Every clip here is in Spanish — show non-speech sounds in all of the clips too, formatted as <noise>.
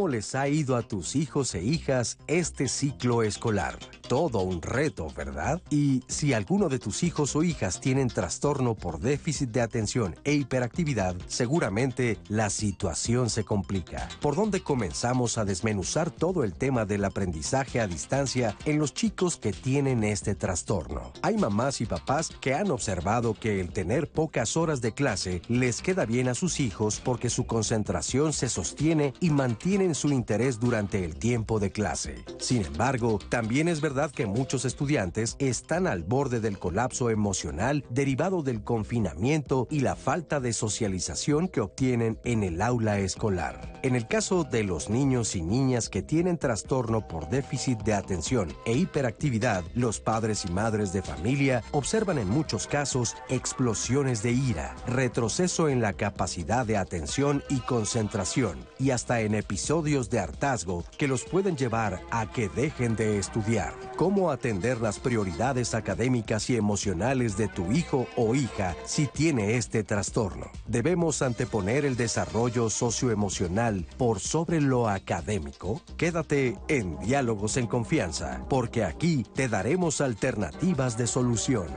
cómo les ha ido a tus hijos e hijas este ciclo escolar. Todo un reto, ¿verdad? Y si alguno de tus hijos o hijas tienen trastorno por déficit de atención e hiperactividad, seguramente la situación se complica. ¿Por dónde comenzamos a desmenuzar todo el tema del aprendizaje a distancia en los chicos que tienen este trastorno? Hay mamás y papás que han observado que el tener pocas horas de clase les queda bien a sus hijos porque su concentración se sostiene y mantienen su interés durante el tiempo de clase. Sin embargo, también es verdad que muchos estudiantes están al borde del colapso emocional derivado del confinamiento y la falta de socialización que obtienen en el aula escolar. En el caso de los niños y niñas que tienen trastorno por déficit de atención e hiperactividad, los padres y madres de familia observan en muchos casos explosiones de ira, retroceso en la capacidad de atención y concentración, y hasta en episodios de hartazgo que los pueden llevar a que dejen de estudiar. ¿Cómo atender las prioridades académicas y emocionales de tu hijo o hija si tiene este trastorno? Debemos anteponer el desarrollo socioemocional por sobre lo académico. Quédate en Diálogos en Confianza, porque aquí te daremos alternativas de solución.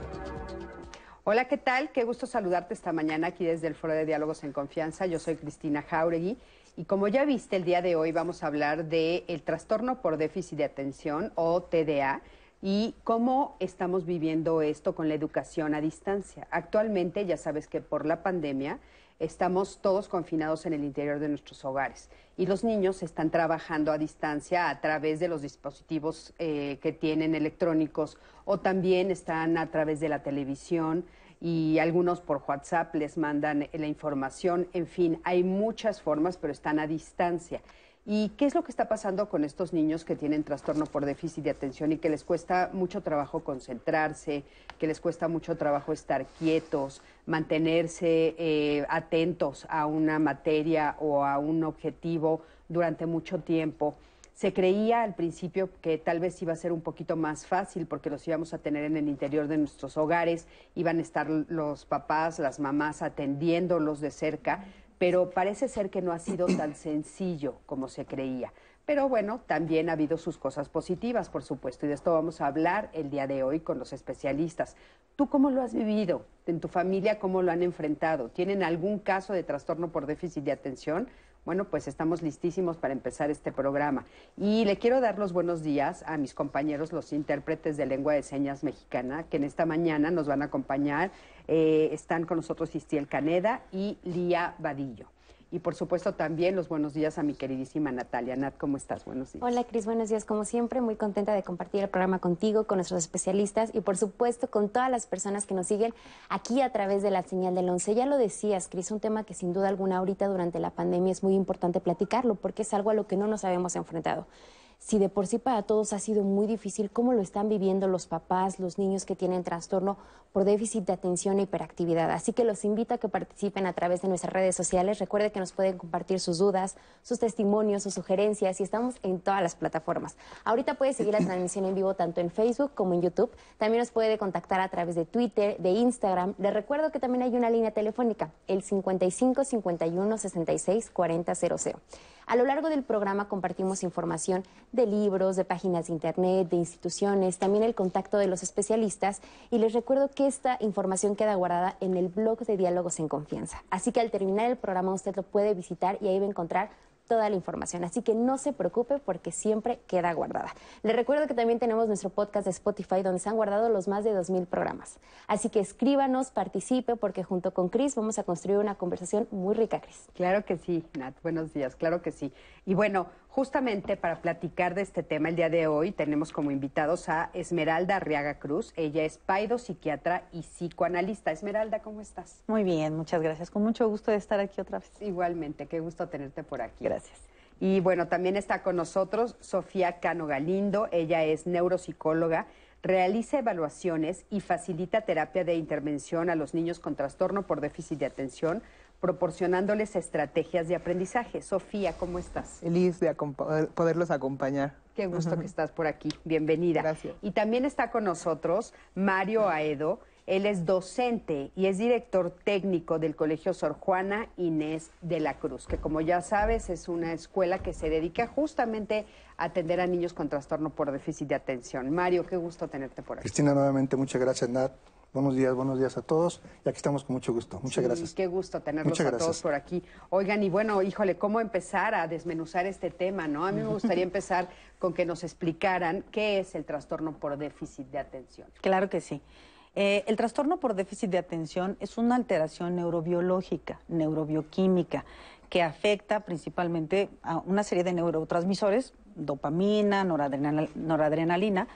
Hola, ¿qué tal? Qué gusto saludarte esta mañana aquí desde el Foro de Diálogos en Confianza. Yo soy Cristina Jauregui y como ya viste, el día de hoy vamos a hablar del el trastorno por déficit de atención o TDA y cómo estamos viviendo esto con la educación a distancia. Actualmente ya sabes que por la pandemia estamos todos confinados en el interior de nuestros hogares y los niños están trabajando a distancia a través de los dispositivos eh, que tienen electrónicos o también están a través de la televisión y algunos por WhatsApp les mandan la información. En fin, hay muchas formas, pero están a distancia. ¿Y qué es lo que está pasando con estos niños que tienen trastorno por déficit de atención y que les cuesta mucho trabajo concentrarse, que les cuesta mucho trabajo estar quietos, mantenerse eh, atentos a una materia o a un objetivo durante mucho tiempo? Se creía al principio que tal vez iba a ser un poquito más fácil porque los íbamos a tener en el interior de nuestros hogares, iban a estar los papás, las mamás atendiéndolos de cerca, pero parece ser que no ha sido tan <clears throat> sencillo como se creía. Pero bueno, también ha habido sus cosas positivas, por supuesto, y de esto vamos a hablar el día de hoy con los especialistas. ¿Tú cómo lo has vivido? ¿En tu familia cómo lo han enfrentado? ¿Tienen algún caso de trastorno por déficit de atención? Bueno, pues estamos listísimos para empezar este programa. Y le quiero dar los buenos días a mis compañeros, los intérpretes de lengua de señas mexicana, que en esta mañana nos van a acompañar. Eh, están con nosotros Istiel Caneda y Lía Vadillo. Y por supuesto también los buenos días a mi queridísima Natalia. Nat, ¿cómo estás? Buenos días. Hola Cris, buenos días. Como siempre, muy contenta de compartir el programa contigo, con nuestros especialistas y por supuesto con todas las personas que nos siguen aquí a través de la señal del 11. Ya lo decías, Cris, un tema que sin duda alguna ahorita durante la pandemia es muy importante platicarlo porque es algo a lo que no nos habíamos enfrentado si de por sí para todos ha sido muy difícil, ¿cómo lo están viviendo los papás, los niños que tienen trastorno por déficit de atención e hiperactividad? Así que los invito a que participen a través de nuestras redes sociales. Recuerde que nos pueden compartir sus dudas, sus testimonios, sus sugerencias y estamos en todas las plataformas. Ahorita puede seguir la <clears throat> transmisión en vivo tanto en Facebook como en YouTube. También nos puede contactar a través de Twitter, de Instagram. Les recuerdo que también hay una línea telefónica, el 55 51 66 40 00. A lo largo del programa compartimos información de libros, de páginas de internet, de instituciones, también el contacto de los especialistas y les recuerdo que esta información queda guardada en el blog de Diálogos en Confianza. Así que al terminar el programa usted lo puede visitar y ahí va a encontrar toda la información. Así que no se preocupe porque siempre queda guardada. Le recuerdo que también tenemos nuestro podcast de Spotify donde se han guardado los más de 2.000 programas. Así que escríbanos, participe porque junto con Cris vamos a construir una conversación muy rica, Cris. Claro que sí, Nat. Buenos días, claro que sí. Y bueno, justamente para platicar de este tema el día de hoy tenemos como invitados a Esmeralda Arriaga Cruz. Ella es paido, psiquiatra y psicoanalista. Esmeralda, ¿cómo estás? Muy bien, muchas gracias. Con mucho gusto de estar aquí otra vez. Igualmente, qué gusto tenerte por aquí. Gracias. Y bueno, también está con nosotros Sofía Cano Galindo. Ella es neuropsicóloga, realiza evaluaciones y facilita terapia de intervención a los niños con trastorno por déficit de atención proporcionándoles estrategias de aprendizaje. Sofía, ¿cómo estás? Feliz de poderlos acompañar. Qué gusto que <laughs> estás por aquí. Bienvenida. Gracias. Y también está con nosotros Mario Aedo. Él es docente y es director técnico del Colegio Sor Juana Inés de la Cruz, que como ya sabes es una escuela que se dedica justamente a atender a niños con trastorno por déficit de atención. Mario, qué gusto tenerte por aquí. Cristina, nuevamente muchas gracias, Nat. Buenos días, buenos días a todos. Y aquí estamos con mucho gusto. Muchas Sí, gracias. Qué gusto tenerlos Muchas a todos por aquí. Oigan, y bueno, híjole, ¿cómo empezar a desmenuzar este tema, no? A mí me gustaría <laughs> empezar con que nos explicaran qué es el trastorno por déficit de atención. Claro que sí. Eh, el trastorno por déficit de atención es una alteración neurobiológica, neurobioquímica, que afecta principalmente a una serie de neurotransmisores, dopamina, noradrenal- noradrenalina,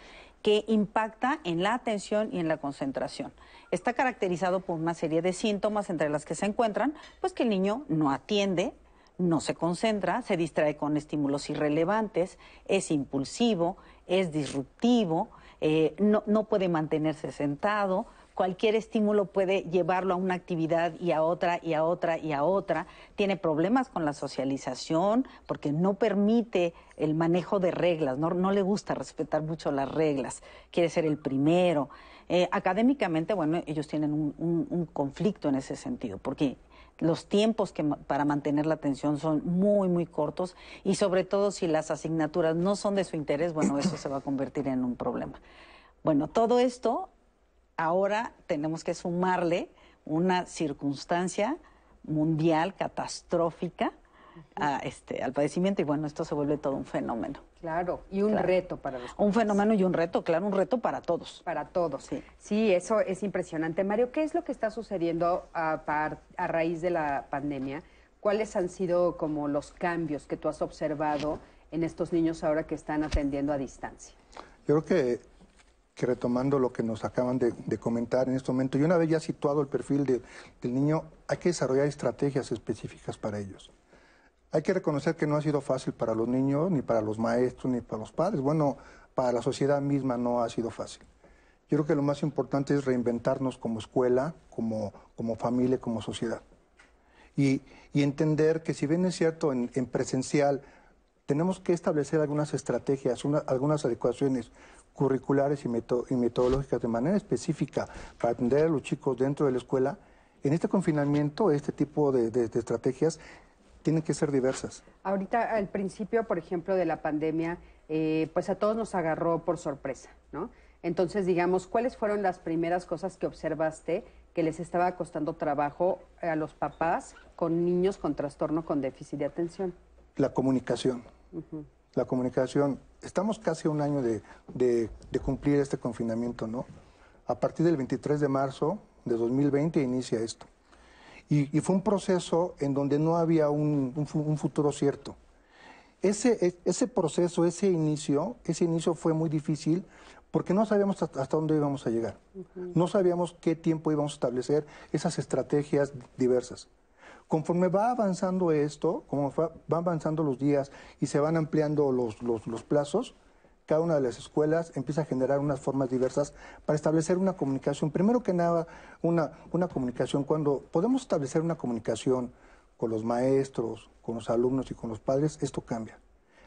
que impacta en la atención y en la concentración. Está caracterizado por una serie de síntomas entre las que se encuentran, pues que el niño no atiende, no se concentra, se distrae con estímulos irrelevantes, es impulsivo, es disruptivo, eh, no, no puede mantenerse sentado, cualquier estímulo puede llevarlo a una actividad y a otra y a otra y a otra, tiene problemas con la socialización porque no permite el manejo de reglas, no, le gusta respetar mucho las reglas, quiere ser el primero. Eh, académicamente, bueno, ellos tienen un, un- conflicto en ese sentido, porque los tiempos que para mantener la atención son muy, muy cortos y sobre todo si las asignaturas no son de su interés, bueno, eso se va a convertir en un problema. Bueno, todo esto ahora tenemos que sumarle una circunstancia mundial catastrófica a este, al padecimiento y bueno, esto se vuelve todo un fenómeno. Claro, y un Claro. reto para los Un fenómeno y un reto, claro, un reto para todos. para todos. Sí. Sí, eso es impresionante. Mario, ¿qué es lo que está sucediendo a, par- a raíz de la pandemia? ¿Cuáles han sido como los cambios que tú has observado en estos niños ahora que están atendiendo a distancia? Yo creo que, que retomando lo que nos acaban de, de comentar en este momento, y una vez ya situado el perfil de- del niño, hay que desarrollar estrategias específicas para ellos. Hay que reconocer que no ha sido fácil para los niños, ni para los maestros, ni para los padres. Bueno, para la sociedad misma no ha sido fácil. Yo creo que lo más importante es reinventarnos como escuela, como, como familia, como sociedad. Y, y entender que si bien es cierto en, en presencial, tenemos que establecer algunas estrategias, una- algunas adecuaciones curriculares y, meto- y metodológicas de manera específica para atender a los chicos dentro de la escuela. En este confinamiento, este tipo de, de- de estrategias tienen que ser diversas. Ahorita, al principio, por ejemplo, de la pandemia, eh, pues a todos nos agarró por sorpresa, ¿no? Entonces, digamos, ¿cuáles fueron las primeras cosas que observaste que les estaba costando trabajo a los papás con niños con trastorno con déficit de atención? La comunicación. La comunicación. Estamos casi a un año de, de- de cumplir este confinamiento, ¿no? A partir del 23 de marzo de 2020 inicia esto. Y, y fue un proceso en donde no había un, un fu- un futuro cierto. Ese, e- ese proceso, ese inicio, ese inicio fue muy difícil porque no sabíamos hasta hasta dónde íbamos a llegar. No sabíamos qué tiempo íbamos a establecer esas estrategias diversas. Conforme va avanzando esto, como va, van avanzando los días y se van ampliando los, los- los plazos, cada una de las escuelas empieza a generar unas formas diversas para establecer una comunicación. Primero que nada, una, una comunicación. Cuando podemos establecer una comunicación con los maestros, con los alumnos y con los padres, esto cambia.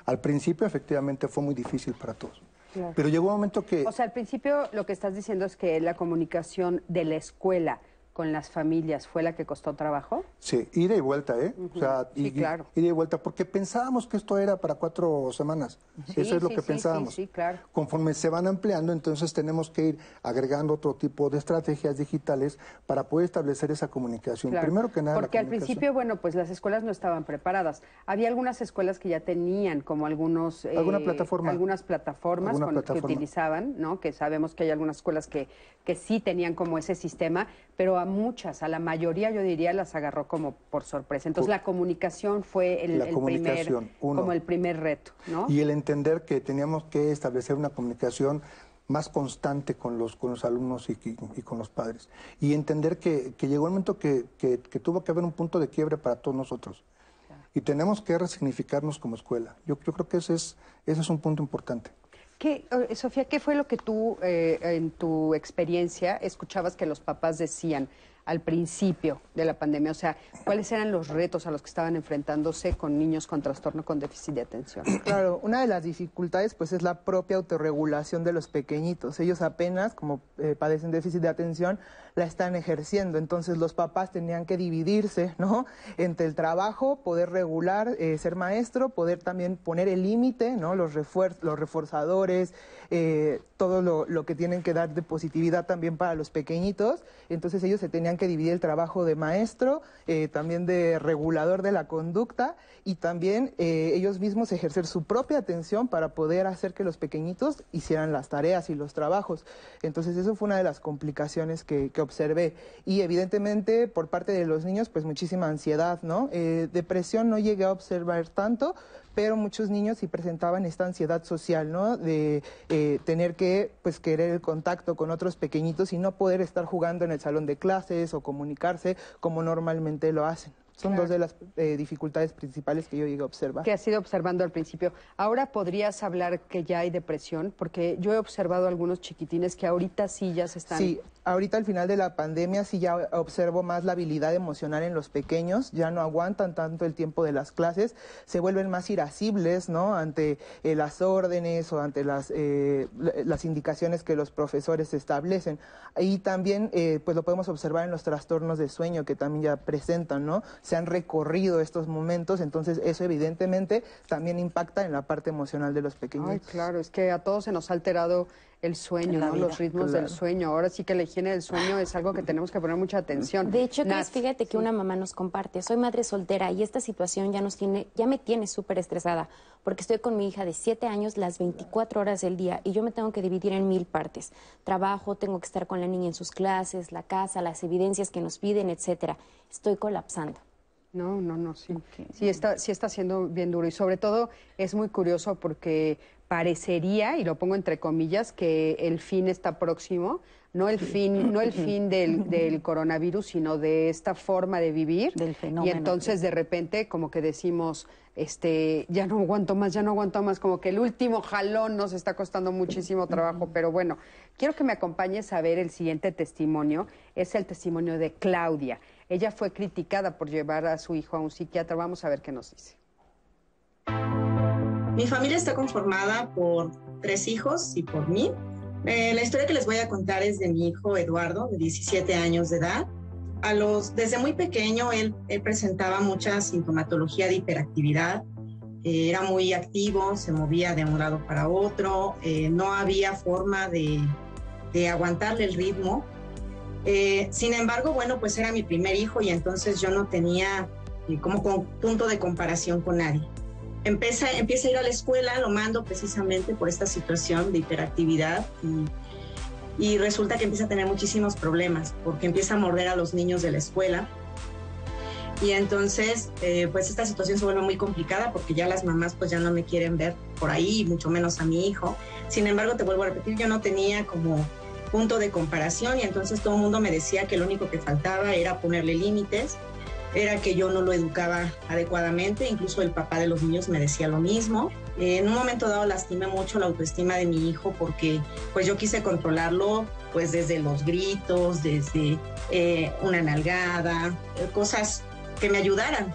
Al principio, efectivamente, fue muy difícil para todos. Claro. Pero llegó un momento que... O sea, al principio lo que estás diciendo es que la comunicación de la escuela con las familias fue la que costó trabajo. Sí, ida y vuelta, ¿eh? O sea, Sí, y- claro. ida y vuelta, porque pensábamos que esto era para cuatro semanas. Sí, Eso es lo que pensábamos. sí, claro. Conforme se van ampliando, entonces tenemos que ir agregando otro tipo de estrategias digitales para poder establecer esa comunicación. Claro, Primero que nada, la Porque al principio, bueno, pues las escuelas no estaban preparadas. Había algunas escuelas que ya tenían como algunos... eh, Alguna plataforma. Algunas plataformas Alguna con- plataforma. que utilizaban, ¿no? Que sabemos que hay algunas escuelas que, que sí tenían como ese sistema, pero a muchas, a la mayoría yo diría las agarró como por sorpresa. Entonces Por- la comunicación fue el, La el comunicación, primer, uno. como el primer reto, ¿no? Y el entender que teníamos que establecer una comunicación más constante con los, con los alumnos y, y- y con los padres. Y entender que, que llegó el momento que, que- que tuvo que haber un punto de quiebre para todos nosotros. Y tenemos que resignificarnos como escuela. Yo, yo creo que ese es, ese es un punto importante. ¿Qué, eh, Sofía, qué fue lo que tú, eh, en tu experiencia, escuchabas que los papás decían al principio de la pandemia? O sea, ¿cuáles eran los retos a los que estaban enfrentándose con niños con trastorno con déficit de atención? <clears throat> Claro, una de las dificultades pues es la propia autorregulación de los pequeñitos. Ellos apenas, como eh, padecen déficit de atención, la están ejerciendo. Entonces los papás tenían que dividirse, ¿no? Entre el trabajo, poder regular, eh, ser maestro, poder también poner el límite, ¿no? Los, los reforzadores, eh, todo lo, lo, que tienen que dar de positividad también para los pequeñitos. Entonces ellos se tenían que dividir el trabajo de maestro, eh, también de regulador de la conducta y también ellos mismos ejercer su propia atención para poder hacer que los pequeñitos hicieran las tareas y los trabajos. Entonces eso fue una de las complicaciones que observé. Y evidentemente por parte de los niños, pues muchísima ansiedad, ¿no? Eh, depresión no llegué a observar tanto, pero muchos niños sí presentaban esta ansiedad social, ¿no? De eh, tener que, pues, querer el contacto con otros pequeñitos y no poder estar jugando en el salón de clases o comunicarse como normalmente lo hacen. Son dos de las eh, dificultades principales que yo llegué a observar. Que has ido observando al principio. Ahora podrías hablar que ya hay depresión, porque yo he observado algunos chiquitines que ahorita sí ya se están... Sí, ahorita al final de la pandemia sí ya observo más la habilidad emocional en los pequeños, ya no aguantan tanto el tiempo de las clases, se vuelven más irascibles, ¿no? Ante eh, las órdenes o ante las, eh, las indicaciones que los profesores establecen. Y también, pues lo podemos observar en los trastornos de sueño que también ya presentan, ¿no? Se han recorrido estos momentos, entonces eso evidentemente también impacta en la parte emocional de los pequeños. Ay, claro, es que a todos se nos ha alterado el sueño, ¿no? los ritmos del sueño. Ahora sí que la higiene del sueño es algo que tenemos que poner mucha atención. De hecho, Chris, fíjate que una mamá nos comparte, soy madre soltera y esta situación ya nos tiene, ya me tiene súper estresada, porque estoy con mi hija de 7 años las 24 horas del día y yo me tengo que dividir en mil partes. Trabajo, tengo que estar con la niña en sus clases, la casa, las evidencias que nos piden, etcétera. Estoy colapsando. No, no, no, sí. Sí está, sí está siendo bien duro y sobre todo es muy curioso porque parecería, y lo pongo entre comillas, que el fin está próximo, no el fin, no el <clears throat> fin del, del coronavirus, sino de esta forma de vivir. Del fenómeno. Y entonces de repente como que decimos, este, ya no aguanto más, ya no aguanto más, como que el último jalón nos está costando muchísimo trabajo, pero bueno, quiero que me acompañes a ver el siguiente testimonio, es el testimonio de Claudia. Ella fue criticada por llevar a su hijo a un psiquiatra. Vamos a ver qué nos dice. Mi familia está conformada por tres hijos y por mí. Eh, la historia que les voy a contar es de mi hijo Eduardo, de 17 años de edad. Desde muy pequeño él, presentaba mucha sintomatología de hiperactividad. Eh, era muy activo, se movía de un lado para otro, eh, no había forma de, de aguantarle el ritmo eh, sin embargo, bueno, pues era mi primer hijo y entonces yo no tenía eh, como punto de comparación con nadie. Empieza, empieza a ir a la escuela, lo mando precisamente por esta situación de hiperactividad y, resulta que empieza a tener muchísimos problemas porque empieza a morder a los niños de la escuela. Y entonces, eh, pues esta situación se vuelve muy complicada porque ya las mamás pues ya no me quieren ver por ahí, mucho menos a mi hijo. Sin embargo, te vuelvo a repetir, yo no tenía como punto de comparación y entonces todo el mundo me decía que lo único que faltaba era ponerle límites, era que yo no lo educaba adecuadamente, incluso el papá de los niños me decía lo mismo. en un momento dado lastimé mucho la autoestima de mi hijo porque pues yo quise controlarlo pues desde los gritos, desde eh, una nalgada, cosas que me ayudaran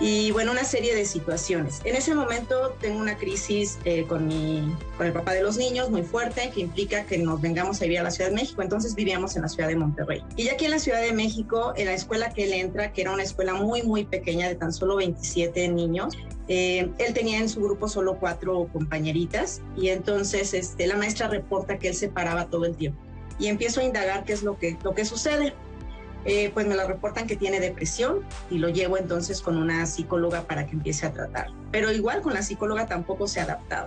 y bueno, una serie de situaciones. En ese momento tengo una crisis eh, con, mi, con el papá de los niños muy fuerte que implica que nos vengamos a vivir a la Ciudad de México, entonces vivíamos en la Ciudad de Monterrey. Y ya aquí en la Ciudad de México, en la escuela que él entra, que era una escuela muy, muy pequeña de tan solo 27 niños, eh, él tenía en su grupo solo cuatro compañeritas y entonces este, la maestra reporta que él se paraba todo el tiempo. Y empiezo a indagar qué es lo que, lo que sucede. Eh, pues me lo reportan que tiene depresión y lo llevo entonces con una psicóloga para que empiece a tratar. Pero igual con la psicóloga tampoco se ha adaptado.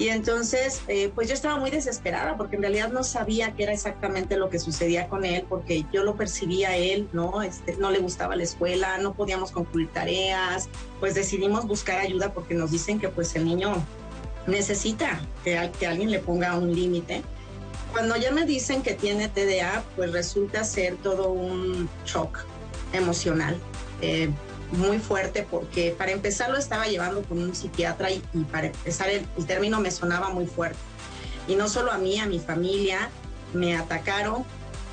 Y entonces, eh, pues yo estaba muy desesperada porque en realidad no sabía qué era exactamente lo que sucedía con él, porque yo lo percibía a él, ¿no? Este, no le gustaba la escuela, no podíamos concluir tareas, pues decidimos buscar ayuda porque nos dicen que pues el niño necesita que, que alguien le ponga un límite. Cuando ya me dicen que tiene TDA, pues resulta ser todo un shock emocional eh, muy fuerte porque para empezar lo estaba llevando con un psiquiatra y, para empezar el, término me sonaba muy fuerte. Y no solo a mí, a mi familia, me atacaron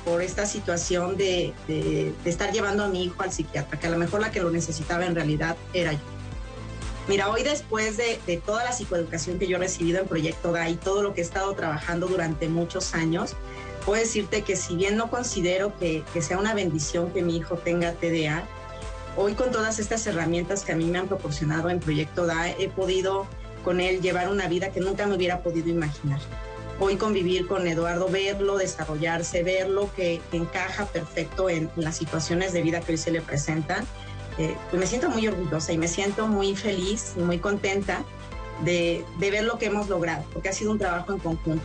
por esta situación de, de, estar llevando a mi hijo al psiquiatra, que a lo mejor la que lo necesitaba en realidad era yo. Mira, hoy después de, toda la psicoeducación que yo he recibido en Proyecto y todo lo que he estado trabajando durante muchos años, puedo decirte que si bien no considero que, sea una bendición que mi hijo tenga TDA, hoy con todas estas herramientas que a mí me han proporcionado en Proyecto DA, he podido con él llevar una vida que nunca me hubiera podido imaginar. Hoy convivir con Eduardo, verlo desarrollarse, verlo que, encaja perfecto en, las situaciones de vida que hoy se le presentan, eh, pues me siento muy orgullosa y me siento muy feliz y muy contenta de, de ver lo que hemos logrado, porque ha sido un trabajo en conjunto.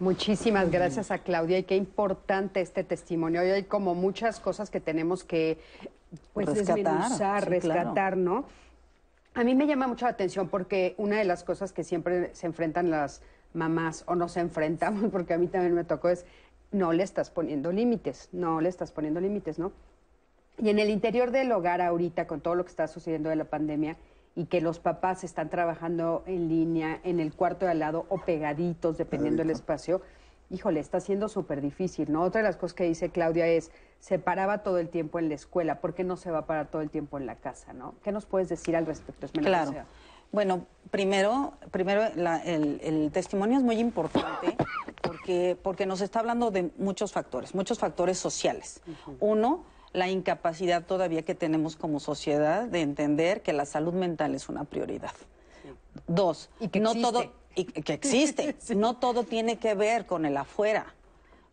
Muchísimas gracias a Claudia y qué importante este testimonio. Hoy hay como muchas cosas que tenemos que pues rescatar, rescatar, ¿no? A mí me llama mucho la atención porque una de las cosas que siempre se enfrentan las mamás o nos enfrentamos, <laughs> porque a mí también me tocó, es no le estás poniendo límites, no le estás poniendo límites, ¿no? Y en el interior del hogar ahorita, con todo lo que está sucediendo de la pandemia, y que los papás están trabajando en línea, en el cuarto de al lado o pegaditos, dependiendo del espacio, híjole, está siendo súper difícil, ¿no? Otra de las cosas que dice Claudia es, se paraba todo el tiempo en la escuela, ¿por qué no se va a parar todo el tiempo en la casa, ¿no? ¿Qué nos puedes decir al respecto? claro. Bueno, primero, primero el, testimonio es muy importante porque, porque nos está hablando de muchos factores, muchos factores sociales. Uno, la incapacidad todavía que tenemos como sociedad de entender que la salud mental es una prioridad. Dos, y que no existe. todo y que existe, <laughs> no todo tiene que ver con el afuera.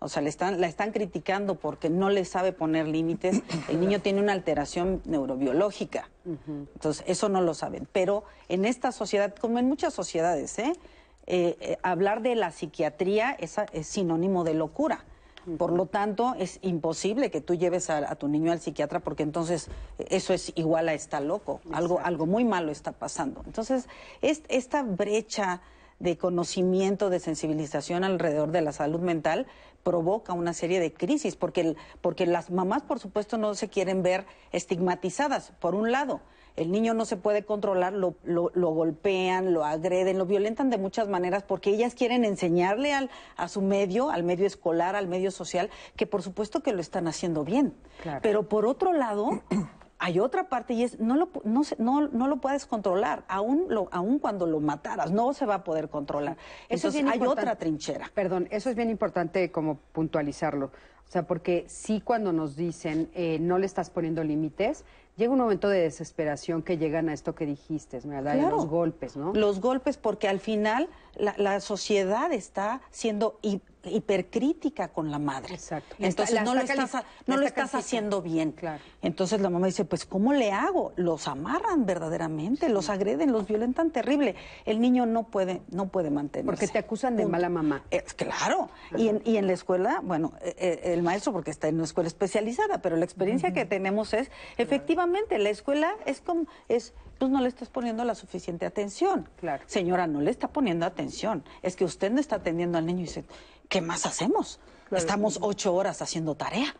O sea, le están, la están criticando porque no le sabe poner límites. El niño tiene una alteración neurobiológica. Entonces, eso no lo saben. Pero en esta sociedad, como en muchas sociedades, ¿eh? Eh, eh, hablar de la psiquiatría es sinónimo de locura. Por lo tanto, es imposible que tú lleves a, tu niño al psiquiatra porque entonces eso es igual a está loco. Algo, algo muy malo está pasando. Entonces, esta brecha de conocimiento, de sensibilización alrededor de la salud mental provoca una serie de crisis, porque, porque las mamás, por supuesto, no se quieren ver estigmatizadas, por un lado el niño no se puede controlar, lo, lo, golpean, lo agreden, lo violentan de muchas maneras porque ellas quieren enseñarle al, a su medio, al medio escolar, al medio social, que por supuesto que lo están haciendo bien. Pero por otro lado, hay otra parte y es no lo, no, no, no lo puedes controlar, aún, lo, aún cuando lo mataras, no se va a poder controlar. Eso Entonces hay otra trinchera. Perdón, eso es bien importante como puntualizarlo. O sea, porque sí cuando nos dicen eh, no le estás poniendo límites, llega un momento de desesperación que llegan a esto que dijiste, ¿verdad? Los golpes, ¿no? Los golpes, porque al final la, la sociedad está siendo hipercrítica con la madre. Exacto. Entonces no, lo estás, no lo estás haciendo bien. Claro. Entonces la mamá dice, pues ¿cómo le hago? Los amarran verdaderamente, los agreden, los violentan terrible. El niño no puede, no puede mantenerse. Porque te acusan de mala mamá. Es, claro. Y en, y en, la escuela, bueno, eh, eh, el maestro porque está en una escuela especializada, pero la experiencia que tenemos es, efectivamente, la escuela es como, es pues no le estás poniendo la suficiente atención. Claro. Señora, no le está poniendo atención. Es que usted no está atendiendo al niño y dice, ¿qué más hacemos? Estamos ocho horas haciendo tarea.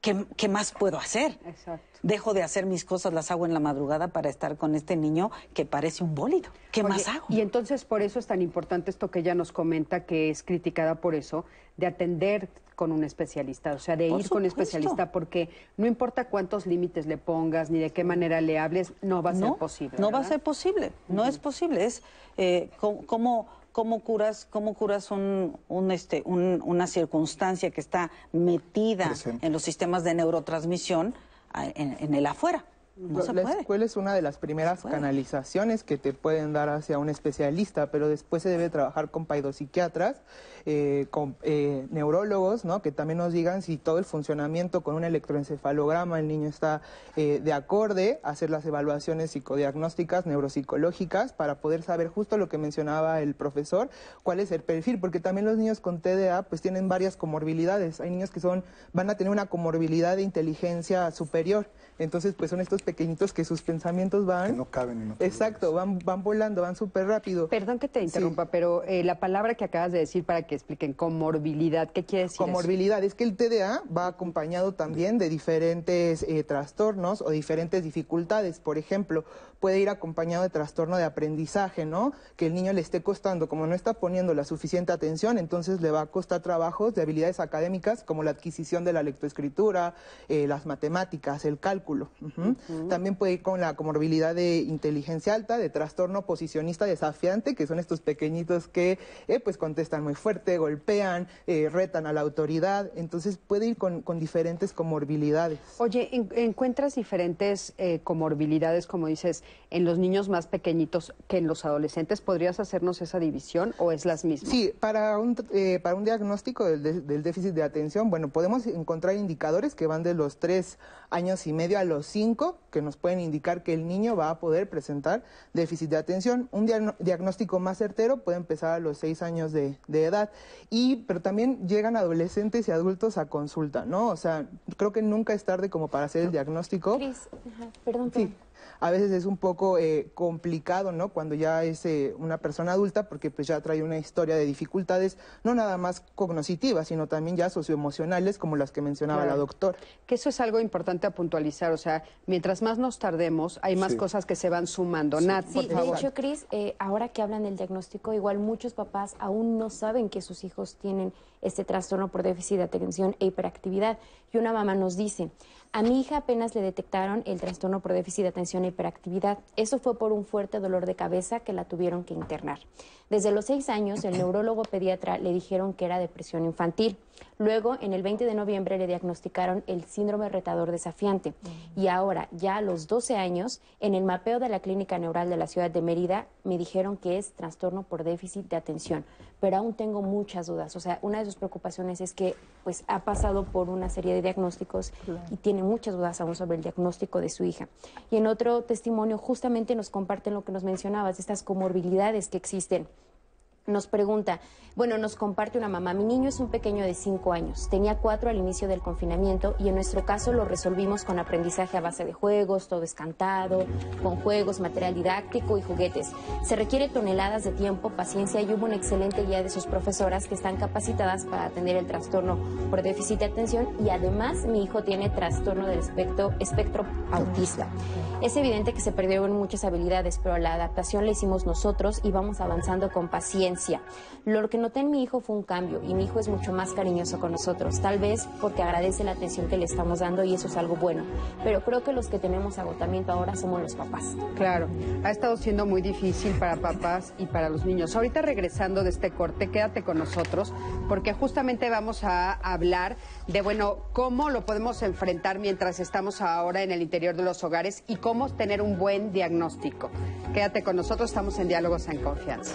¿Qué, más puedo hacer? Exacto. Dejo de hacer mis cosas, las hago en la madrugada para estar con este niño que parece un bólido. ¿Qué más hago? Y entonces por eso es tan importante esto que ella nos comenta, que es criticada por eso, de atender con un especialista, o sea, de ir con un especialista, porque no importa cuántos límites le pongas ni de qué manera le hables, no va a ser posible. No va a ser posible, no es posible. Es eh, como cómo curas, cómo curas un, un este, un, una circunstancia que está metida en los sistemas de neurotransmisión en, en el afuera la escuela es una de las primeras canalizaciones que te pueden dar hacia un especialista, pero después se debe trabajar con paidopsiquiatras, eh, con eh, neurólogos, ¿no? que también nos digan si todo el funcionamiento con un electroencefalograma el niño está eh, de acorde, hacer las evaluaciones psicodiagnósticas, neuropsicológicas, para poder saber justo lo que mencionaba el profesor, cuál es el perfil, porque también los niños con TDA pues tienen varias comorbilidades. Hay niños que son van a tener una comorbilidad de inteligencia superior, entonces pues son estos pequeñitos que sus pensamientos van... Que no caben en Exacto, van, van volando, van súper rápido. Perdón que te interrumpa, pero eh, la palabra que acabas de decir para que expliquen, comorbilidad, ¿qué quiere decir eso? Comorbilidad, es que el TDA va acompañado también de diferentes eh, trastornos o diferentes dificultades. Por ejemplo, puede ir acompañado de trastorno de aprendizaje, ¿no? Que el niño le esté costando, como no está poniendo la suficiente atención, entonces le va a costar trabajos de habilidades académicas como la adquisición de la lectoescritura, eh, las matemáticas, el cálculo. También puede ir con la comorbilidad de inteligencia alta, de trastorno posicionista desafiante, que son estos pequeñitos que eh, pues contestan muy fuerte, golpean, eh, retan a la autoridad. Entonces puede ir con, con diferentes comorbilidades. Oye, en- ¿encuentras diferentes eh, comorbilidades, como dices, en los niños más pequeñitos que en los adolescentes? ¿Podrías hacernos esa división o es las mismas? Sí, para un, eh, para un diagnóstico del, de- del déficit de atención, bueno, podemos encontrar indicadores que van de los tres años y medio a los cinco, que nos pueden indicar que el niño va a poder presentar déficit de atención. Un diagnóstico más certero puede empezar a los seis años de, de edad. Y, pero también llegan adolescentes y adultos a consulta, ¿no? O sea, creo que nunca es tarde como para hacer el diagnóstico. Cris, ajá, perdón, Sí, perdón. A veces es un poco eh, complicado, ¿no? Cuando ya es eh, una persona adulta, porque pues ya trae una historia de dificultades, no nada más cognitivas, sino también ya socioemocionales, como las que mencionaba Claro. la doctora. Que eso es algo importante a puntualizar, o sea, mientras más nos tardemos, hay más Sí. cosas que se van sumando. Nat, por Sí, de favor. hecho, Cris, eh, ahora que hablan del diagnóstico, igual muchos papás aún no saben que sus hijos tienen este trastorno por déficit de atención e hiperactividad. Y una mamá nos dice, a mi hija apenas le detectaron el trastorno por déficit de atención e hiperactividad. Eso fue por un fuerte dolor de cabeza que la tuvieron que internar. Desde los seis años, el neurólogo pediatra le dijeron que era depresión infantil. Luego, en el 20 de noviembre, le diagnosticaron el síndrome retador desafiante. Y ahora, ya a los 12 años, en el mapeo de la Clínica Neural de la ciudad de Mérida, me dijeron que es trastorno por déficit de atención. Pero aún tengo muchas dudas. O sea, una de sus preocupaciones es que pues, ha pasado por una serie de diagnósticos y tiene muchas dudas aún sobre el diagnóstico de su hija. Y en otro testimonio, justamente nos comparten lo que nos mencionabas, estas comorbilidades que existen nos pregunta, bueno, nos comparte una mamá, mi niño es un pequeño de 5 años, tenía 4 al inicio del confinamiento y en nuestro caso lo resolvimos con aprendizaje a base de juegos, todo es cantado, con juegos, material didáctico y juguetes. Se requiere toneladas de tiempo, paciencia y hubo una excelente guía de sus profesoras que están capacitadas para atender el trastorno por déficit de atención y además mi hijo tiene trastorno del espectro, espectro autista. Es evidente que se perdieron muchas habilidades, pero la adaptación la hicimos nosotros y vamos avanzando con paciencia. Lo que noté en mi hijo fue un cambio y mi hijo es mucho más cariñoso con nosotros, tal vez porque agradece la atención que le estamos dando y eso es algo bueno. Pero creo que los que tenemos agotamiento ahora somos los papás. Claro, ha estado siendo muy difícil para papás y para los niños. Ahorita regresando de este corte, quédate con nosotros porque justamente vamos a hablar de, bueno, cómo lo podemos enfrentar mientras estamos ahora en el interior de los hogares y cómo tener un buen diagnóstico. Quédate con nosotros, estamos en Diálogos en Confianza.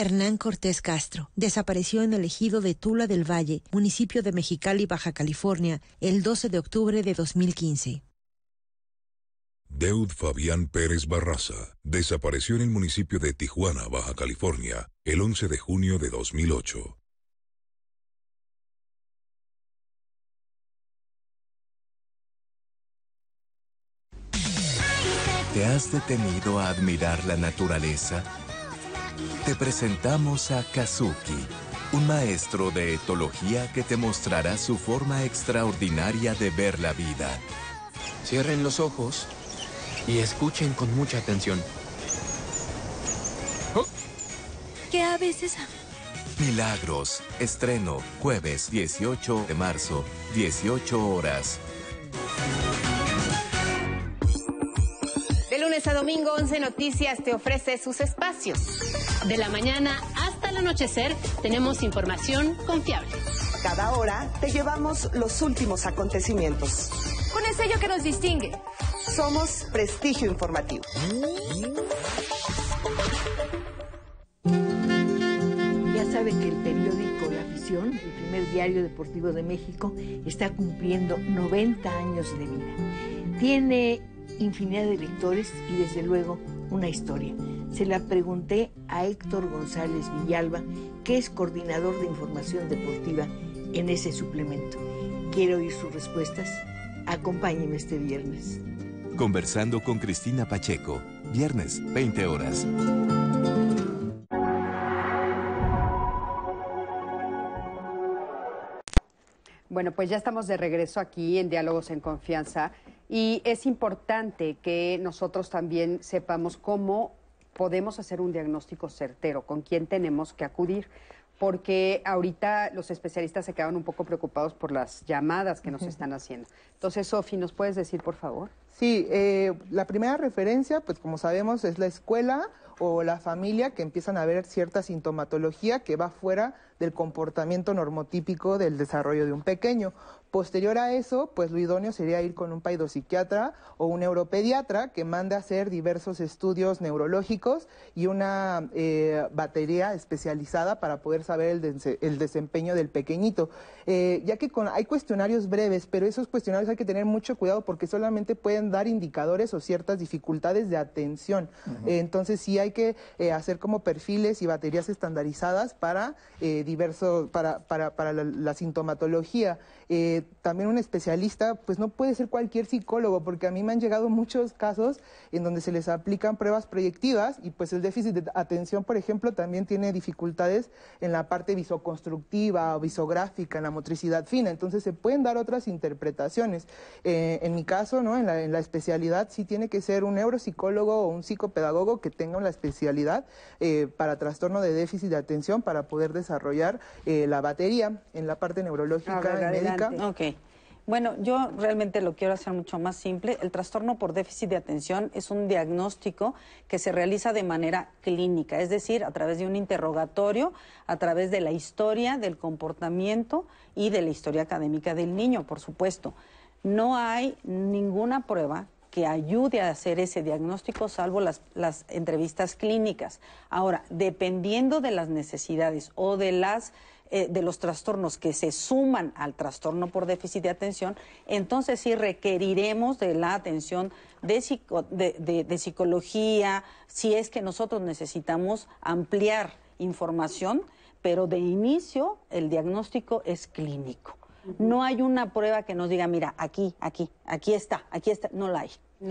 Hernán Cortés Castro desapareció en el ejido de Tula del Valle, municipio de Mexicali, Baja California, el 12 de octubre de 2015. Deud Fabián Pérez Barraza desapareció en el municipio de Tijuana, Baja California, el 11 de junio de 2008. ¿Te has detenido a admirar la naturaleza? Te presentamos a Kazuki, un maestro de etología que te mostrará su forma extraordinaria de ver la vida. Cierren los ojos y escuchen con mucha atención. ¿Qué ave es esa? Milagros, estreno, jueves 18 de marzo, 18 horas. Lunes a domingo, 11 Noticias te ofrece sus espacios. De la mañana hasta el anochecer tenemos información confiable. Cada hora te llevamos los últimos acontecimientos. Con el sello que nos distingue. Somos Prestigio Informativo. Ya sabe que el periódico La Afición, el primer diario deportivo de México, está cumpliendo 90 años de vida. Tiene infinidad de lectores y desde luego una historia. se la pregunté a Héctor González Villalba, que es coordinador de información deportiva en ese suplemento. Quiero oír sus respuestas. Acompáñeme este viernes. Conversando con Cristina Pacheco, viernes, 20 horas. Bueno, pues ya estamos de regreso aquí en Diálogos en Confianza y es importante que nosotros también sepamos cómo podemos hacer un diagnóstico certero, con quién tenemos que acudir, porque ahorita los especialistas se quedan un poco preocupados por las llamadas que nos están haciendo. Entonces, Sofi, ¿nos puedes decir, por favor? Sí, eh, la primera referencia, pues como sabemos, es la escuela o la familia que empiezan a ver cierta sintomatología que va fuera del comportamiento normotípico del desarrollo de un pequeño. Posterior a eso, pues lo idóneo sería ir con un paidopsiquiatra o un neuropediatra que mande a hacer diversos estudios neurológicos y una eh, batería especializada para poder saber el, desempeño del pequeñito. Eh, ya que con, hay cuestionarios breves, pero esos cuestionarios hay que tener mucho cuidado porque solamente pueden dar indicadores o ciertas dificultades de atención. Eh, entonces sí hay que hacer como perfiles y baterías estandarizadas para diversos, para, para, para la sintomatología. Eh, también un especialista, pues no puede ser cualquier psicólogo, porque a mí me han llegado muchos casos en donde se les aplican pruebas proyectivas y pues el déficit de atención, por ejemplo, también tiene dificultades en la parte visoconstructiva o visográfica, en la motricidad fina, entonces se pueden dar otras interpretaciones. Eh, en mi caso, ¿no? En la, especialidad sí tiene que ser un neuropsicólogo o un psicopedagogo que tenga la especialidad eh, para trastorno de déficit de atención para poder desarrollar la batería en la parte neurológica y médica Ok. Bueno, yo realmente lo quiero hacer mucho más simple. El trastorno por déficit de atención es un diagnóstico que se realiza de manera clínica, es decir, a través de un interrogatorio, a través de la historia, del comportamiento y de la historia académica del niño, por supuesto. No hay ninguna prueba que ayude a hacer ese diagnóstico, salvo las, entrevistas clínicas. Ahora, dependiendo de las necesidades o de las eh, de los trastornos que se suman al trastorno por déficit de atención, entonces sí requeriremos de la atención de, de, psicología, si es que nosotros necesitamos ampliar información, pero de inicio el diagnóstico es clínico. No hay una prueba que nos diga, mira, aquí, aquí, aquí está, aquí está, no la hay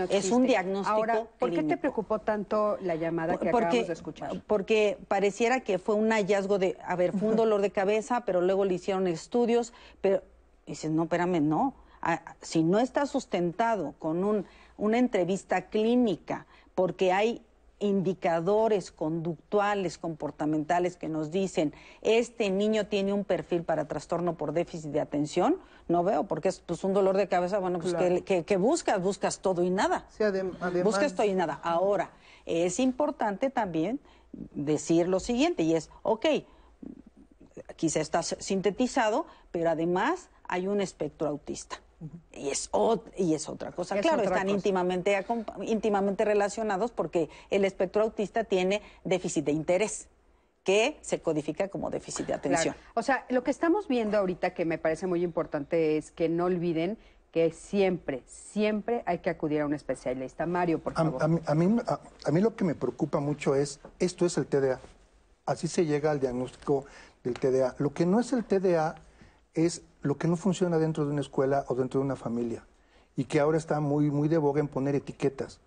es un diagnóstico. Ahora, ¿por qué te preocupó tanto la llamada que acabamos de escuchar? Porque pareciera que fue un hallazgo de, a ver, fue un dolor de cabeza, pero luego le hicieron estudios, pero dices, no, espérame, no. Ah, si no está sustentado con un, una entrevista clínica, porque hay indicadores conductuales, comportamentales que nos dicen, este niño tiene un perfil para trastorno por déficit de atención, no veo, porque es pues, un dolor de cabeza, bueno, pues que, buscas, buscas todo y nada. Buscas todo y nada. Ahora, es importante también decir lo siguiente, y es, ok, quizá está sintetizado, pero además hay un espectro autista. Y es, y es otra cosa. claro, están Íntimamente, íntimamente relacionados porque el espectro autista tiene déficit de interés que se codifica como déficit de atención. O sea, lo que estamos viendo ahorita que me parece muy importante es que no olviden que siempre, siempre hay que acudir a un especialista. Mario, por favor. A, mí, a, mí, lo que me preocupa mucho es, esto es el TDA. Así se llega al diagnóstico del TDA. Lo que no es el TDA es lo que no funciona dentro de una escuela o dentro de una familia y que ahora está muy, muy de boga en poner etiquetas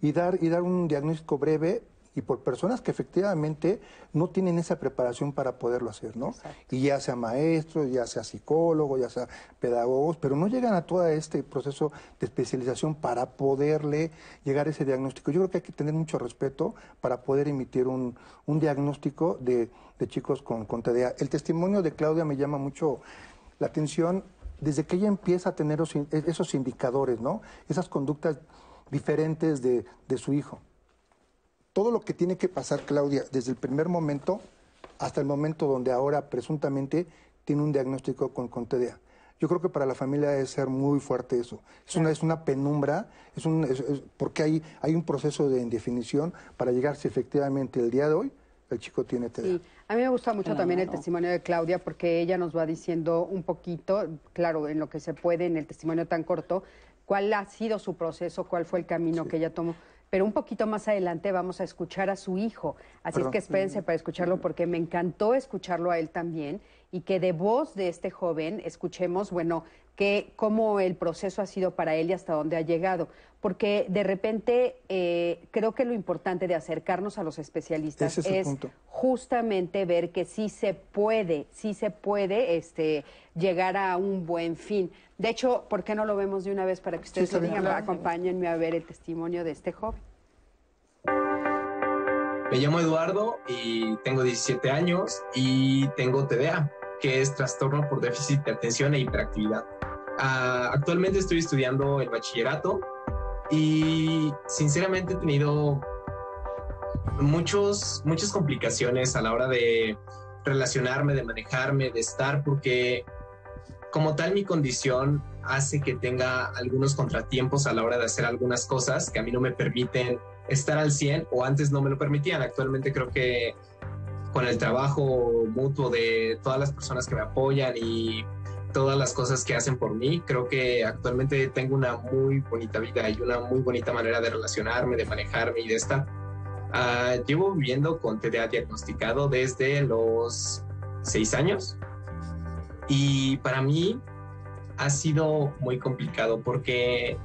y dar, y dar un diagnóstico breve y por personas que efectivamente no tienen esa preparación para poderlo hacer, ¿no? Y ya sea maestros, ya sea psicólogos, ya sea pedagogos, pero no llegan a todo este proceso de especialización para poderle llegar a ese diagnóstico. Yo creo que hay que tener mucho respeto para poder emitir un, diagnóstico de, chicos con, con TDA. El testimonio de Claudia me llama mucho la atención desde que ella empieza a tener esos indicadores, ¿no? Esas conductas diferentes de, su hijo. Todo lo que tiene que pasar Claudia desde el primer momento hasta el momento donde ahora presuntamente tiene un diagnóstico con, con TDA. Yo creo que para la familia debe ser muy fuerte eso. Es, una, es una penumbra, es un, porque hay, hay un proceso de indefinición para llegar si efectivamente el día de hoy el chico tiene TDA. A mí me gusta mucho también el testimonio de Claudia porque ella nos va diciendo un poquito, claro, en lo que se puede en el testimonio tan corto, cuál ha sido su proceso, cuál fue el camino que ella tomó. Pero un poquito más adelante vamos a escuchar a su hijo. Así es que espérense para escucharlo porque me encantó escucharlo a él también y que de voz de este joven escuchemos, bueno, que cómo el proceso ha sido para él y hasta dónde ha llegado. Porque de repente eh, creo que lo importante de acercarnos a los especialistas es, justamente ver que sí se puede, sí se puede este, llegar a un buen fin. De hecho, ¿por qué no lo vemos de una vez para que ustedes lo digan? Acompáñenme a ver el testimonio de este joven. Me llamo Eduardo y tengo 17 años y tengo TDA, que es trastorno por déficit de atención e hiperactividad. Ah, actualmente estoy estudiando el bachillerato y sinceramente he tenido muchos, muchas complicaciones a la hora de relacionarme, de manejarme, de estar, porque como tal mi condición hace que tenga algunos contratiempos a la hora de hacer algunas cosas que a mí no me permiten estar al 100 o antes no me lo permitían. Actualmente creo que con el trabajo mutuo de todas las personas que me apoyan y todas las cosas que hacen por mí. Creo que actualmente tengo una muy bonita vida y una muy bonita manera de relacionarme, de manejarme y de estar. Ah, llevo viviendo con TDA diagnosticado desde los seis años y para mí ha sido muy complicado porque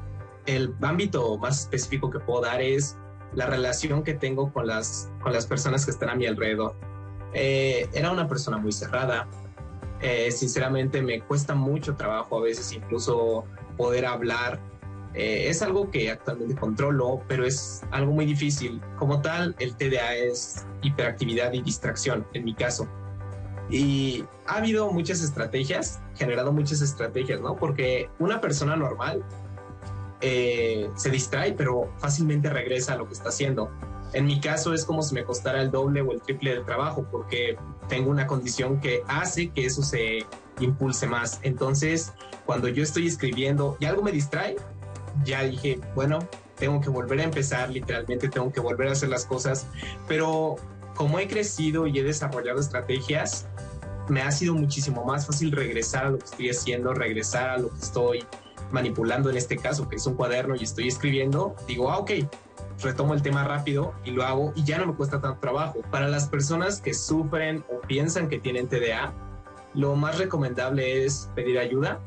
el ámbito más específico que puedo dar es la relación que tengo con las, con las personas que están a mi alrededor. Eh, era una persona muy cerrada, eh, sinceramente me cuesta mucho trabajo a veces incluso poder hablar. Eh, es algo que actualmente controlo, pero es algo muy difícil. Como tal, el TDA es hiperactividad y distracción, en mi caso. Y ha habido muchas estrategias, generado muchas estrategias, ¿no? Porque una persona normal se distrae, pero fácilmente regresa a lo que está haciendo. En mi caso es como si me costara el doble o el triple del trabajo porque tengo una condición que hace que eso se impulse más. Entonces, cuando yo estoy escribiendo y algo me distrae, ya dije, bueno, tengo que volver a empezar, literalmente tengo que volver a hacer las cosas, pero como he crecido y he desarrollado estrategias, me ha sido muchísimo más fácil regresar a lo que estoy haciendo, regresar a lo que estoy manipulando en este caso, que es un cuaderno y estoy escribiendo, digo, ah, ok, retomo el tema rápido y lo hago y ya no me cuesta tanto trabajo. Para las personas que sufren o piensan que tienen TDA, lo más recomendable es pedir ayuda,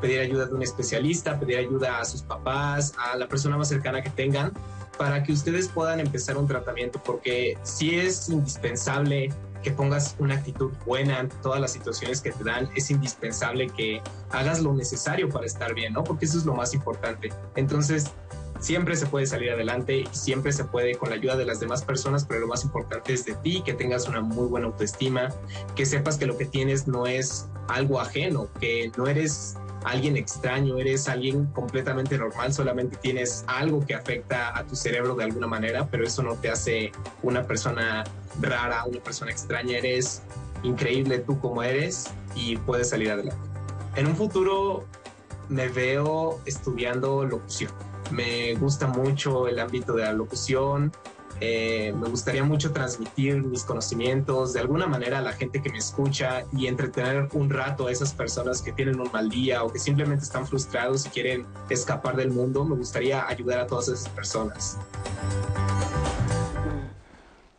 pedir ayuda de un especialista, pedir ayuda a sus papás, a la persona más cercana que tengan, para que ustedes puedan empezar un tratamiento, porque si es indispensable que pongas una actitud buena ante todas las situaciones que te dan, es indispensable que hagas lo necesario para estar bien, ¿no? Porque eso es lo más importante. Entonces, siempre se puede salir adelante siempre se puede con la ayuda de las demás personas, pero lo más importante es de ti, que tengas una muy buena autoestima, que sepas que lo que tienes no es algo ajeno, que no eres alguien extraño, eres alguien completamente normal, solamente tienes algo que afecta a tu cerebro de alguna manera, pero eso no te hace una persona rara, una persona extraña, eres increíble tú como eres y puedes salir adelante. En un futuro me veo estudiando locución me gusta mucho el ámbito de la locución, eh, me gustaría mucho transmitir mis conocimientos de alguna manera a la gente que me escucha y entretener un rato a esas personas que tienen un mal día o que simplemente están frustrados y quieren escapar del mundo. Me gustaría ayudar a todas esas personas.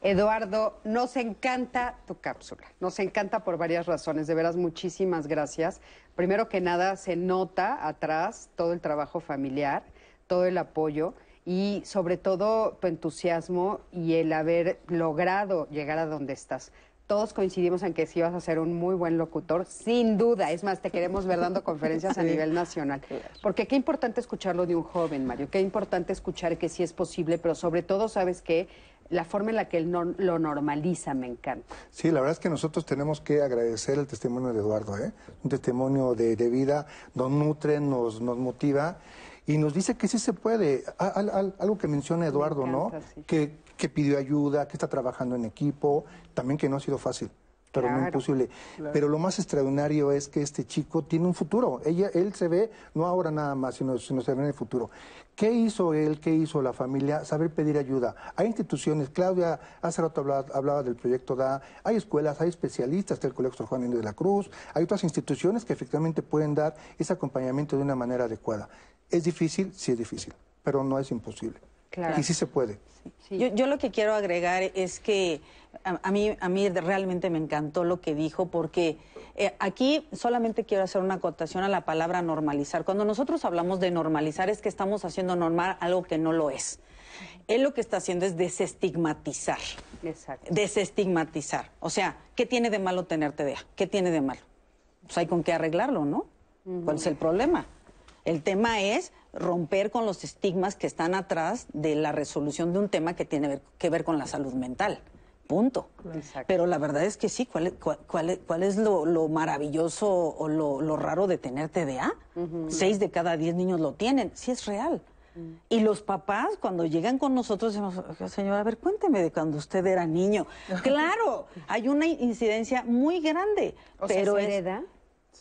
Eduardo, nos encanta tu cápsula, nos encanta por varias razones, de veras muchísimas gracias. Primero que nada, se nota atrás todo el trabajo familiar todo el apoyo y sobre todo tu entusiasmo y el haber logrado llegar a donde estás. Todos coincidimos en que sí vas a ser un muy buen locutor, sin duda. Es más, te queremos ver dando conferencias a nivel nacional. Porque qué importante escucharlo de un joven, Mario. Qué importante escuchar que sí es posible, pero sobre todo, ¿sabes que La forma en la que él lo normaliza me encanta. Sí, la verdad es que nosotros tenemos que agradecer el testimonio de Eduardo, ¿eh? un testimonio de, vida, nos nutre, nos, nos motiva y nos dice que sí se puede. algo que menciona Eduardo, ¿no? Que, que, pidió ayuda, que está trabajando en equipo, también que no ha sido fácil. Pero no imposible. Pero lo más extraordinario es que este chico tiene un futuro. Ella, él se ve, no ahora nada más, sino, sino se ve en el futuro. ¿Qué hizo él? ¿Qué hizo la familia? Saber pedir ayuda. Hay instituciones, Claudia hace rato hablaba, hablaba del proyecto DA, hay escuelas, hay especialistas, del Colegio Juan Inés de la Cruz, hay otras instituciones que efectivamente pueden dar ese acompañamiento de una manera adecuada. ¿Es difícil? Sí es difícil, pero no es imposible. Y sí se puede. Yo, yo, lo que quiero agregar es que a, a, mí, a mí realmente me encantó lo que dijo porque eh, aquí solamente quiero hacer una acotación a la palabra normalizar. Cuando nosotros hablamos de normalizar es que estamos haciendo normal algo que no lo es. Él lo que está haciendo es desestigmatizar. Exacto. Desestigmatizar. O sea, ¿qué tiene de malo tener TDA? ¿Qué tiene de malo? Pues hay con qué arreglarlo, ¿no? ¿Cuál es el problema? El tema es romper con los estigmas que están atrás de la resolución de un tema que tiene que ver con la salud mental. Punto. Exacto. Pero la verdad es que sí, ¿cuál es, cuál, cuál es lo, lo, maravilloso o lo, lo, raro de tener TDA? Uh -huh. Seis de cada diez niños lo tienen. Sí es real. Uh -huh. Y los papás, cuando llegan con nosotros, decimos, señora, a ver, cuénteme de cuando usted era niño. <laughs> claro, hay una incidencia muy grande. O pero sea, ¿se hereda?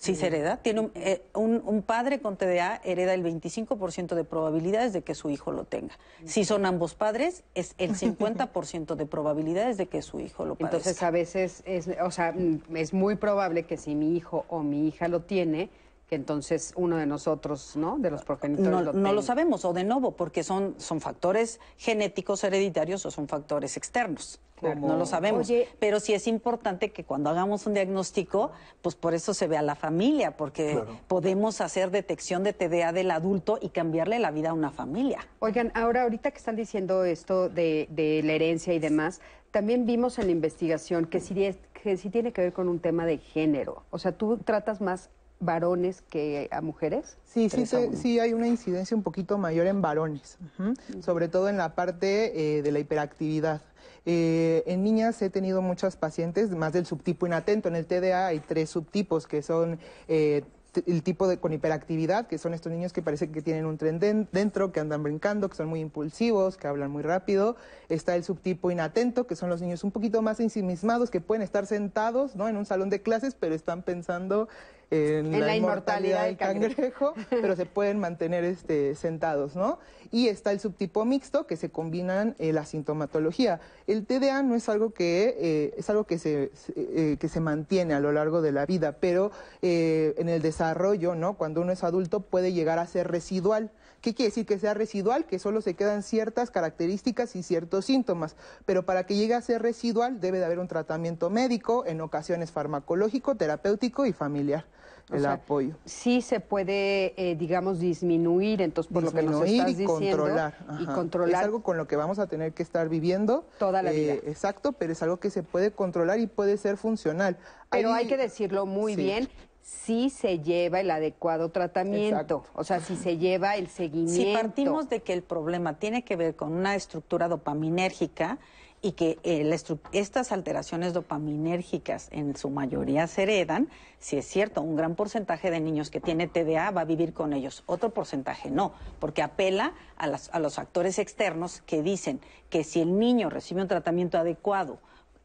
Sí, se hereda. Tiene un, eh, un, un, padre con TDA hereda el 25% de probabilidades de que su hijo lo tenga. Si son ambos padres, es el <laughs> 50% de probabilidades de que su hijo lo padezca. Entonces, a veces, es, o sea, es muy probable que si mi hijo o mi hija lo tiene, que entonces uno de nosotros, ¿no? De los progenitores no lo no lo sabemos, o de nuevo, porque son, son factores genéticos hereditarios o son factores externos. Claro. No lo sabemos. Oye, pero sí es importante que cuando hagamos un diagnóstico, pues por eso se ve a la familia, porque claro. podemos hacer detección de TDA del adulto y cambiarle la vida a una familia. Oigan, ahora ahorita que están diciendo esto de, de la herencia y demás, también vimos en la investigación que sí, que sí tiene que ver con un tema de género. O sea, tú tratas más varones que a mujeres? Sí, sí, sí, sí, hay una incidencia un poquito mayor en varones, uh -huh. uh -huh. sobre todo en la parte eh, de la hiperactividad. Eh, en niñas he tenido muchas pacientes, más del subtipo inatento. En el TDA hay tres subtipos que son eh, el tipo de con hiperactividad, que son estos niños que parece que tienen un tren de, dentro, que andan brincando, que son muy impulsivos, que hablan muy rápido. Está el subtipo inatento, que son los niños un poquito más ensimismados, que pueden estar sentados ¿no? en un salón de clases, pero están pensando en, en la, la, inmortalidad del cangrejo, <laughs> pero se pueden mantener este, sentados, ¿no? Y está el subtipo mixto, que se combinan eh, la sintomatología. El TDA no es algo que, eh, es algo que se, eh, que se mantiene a lo largo de la vida, pero eh, en el desarrollo, ¿no? Cuando uno es adulto puede llegar a ser residual. ¿Qué quiere decir que sea residual? Que solo se quedan ciertas características y ciertos síntomas. Pero para que llegue a ser residual debe de haber un tratamiento médico, en ocasiones farmacológico, terapéutico y familiar. El sea, apoyo. Sí se puede, eh, digamos, disminuir, entonces, por disminuir lo que nos estás y diciendo. Controlar, y controlar. Es algo con lo que vamos a tener que estar viviendo. Toda la vida. Eh, exacto, pero es algo que se puede controlar y puede ser funcional. Pero hay, hay que decirlo muy sí. bien, si se lleva el adecuado tratamiento, Exacto. o sea, si se lleva el seguimiento. Si partimos de que el problema tiene que ver con una estructura dopaminérgica y que eh, estas alteraciones dopaminérgicas en su mayoría se heredan, si es cierto, un gran porcentaje de niños que tiene TDA va a vivir con ellos, otro porcentaje no, porque apela a, las, a los actores externos que dicen que si el niño recibe un tratamiento adecuado,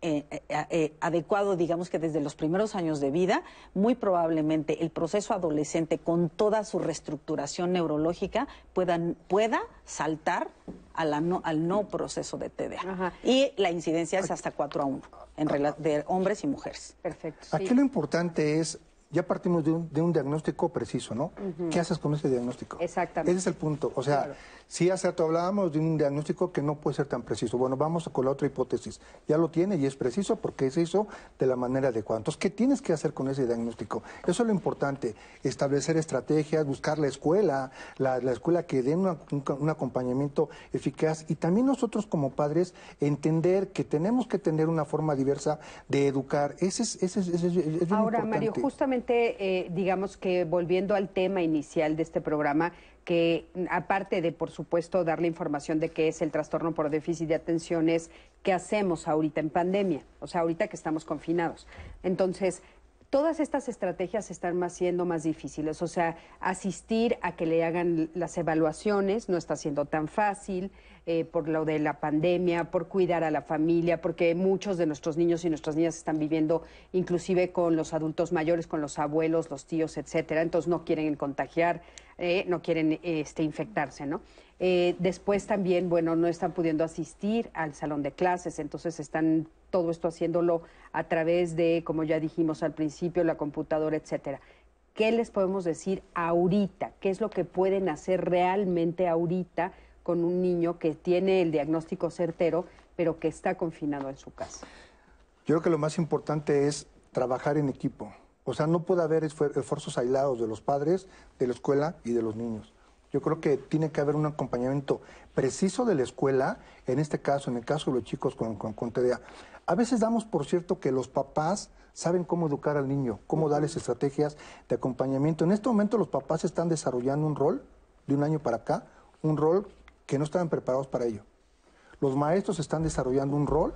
eh, eh, eh, adecuado, digamos que desde los primeros años de vida, muy probablemente el proceso adolescente con toda su reestructuración neurológica puedan, pueda saltar a la no, al no proceso de TDA. Ajá. Y la incidencia es hasta 4 a 1 en de hombres y mujeres. Perfecto. Aquí sí. lo importante es ya partimos de un, de un, diagnóstico preciso, ¿no? Uh -huh. ¿Qué haces con ese diagnóstico? Exactamente. Ese es el punto. O sea, claro. Sí, hace rato hablábamos de un diagnóstico que no puede ser tan preciso. Bueno, vamos con la otra hipótesis. Ya lo tiene y es preciso porque se hizo de la manera adecuada. Entonces, ¿qué tienes que hacer con ese diagnóstico? Eso es lo importante. Establecer estrategias, buscar la escuela, la, la escuela que una, un, un, acompañamiento eficaz y también nosotros como padres entender que tenemos que tener una forma diversa de educar. Ese es, ese es, ese es, es Ahora, importante. Mario, justamente eh, digamos que volviendo al tema inicial de este programa, que aparte de, por supuesto, darle información de qué es el trastorno por déficit de atención, es qué hacemos ahorita en pandemia, o sea, ahorita que estamos confinados. Entonces, todas estas estrategias están más siendo más difíciles, o sea, asistir a que le hagan las evaluaciones no está siendo tan fácil. Eh, por lo de la pandemia, por cuidar a la familia, porque muchos de nuestros niños y nuestras niñas están viviendo inclusive con los adultos mayores, con los abuelos, los tíos, etcétera, entonces no quieren contagiar, eh, no quieren este, infectarse, ¿no? Eh, después también, bueno, no están pudiendo asistir al salón de clases, entonces están todo esto haciéndolo a través de, como ya dijimos al principio, la computadora, etcétera. ¿Qué les podemos decir ahorita? ¿Qué es lo que pueden hacer realmente ahorita con un niño que tiene el diagnóstico certero, pero que está confinado en su casa? Yo creo que lo más importante es trabajar en equipo. O sea, no puede haber esfuerzos aislados de los padres, de la escuela y de los niños. Yo creo que tiene que haber un acompañamiento preciso de la escuela, en este caso, en el caso de los chicos con, con, TDA. A veces damos por cierto que los papás saben cómo educar al niño, cómo darles estrategias de acompañamiento. En este momento los papás están desarrollando un rol, de un año para acá, un rol que no estaban preparados para ello. Los maestros están desarrollando un rol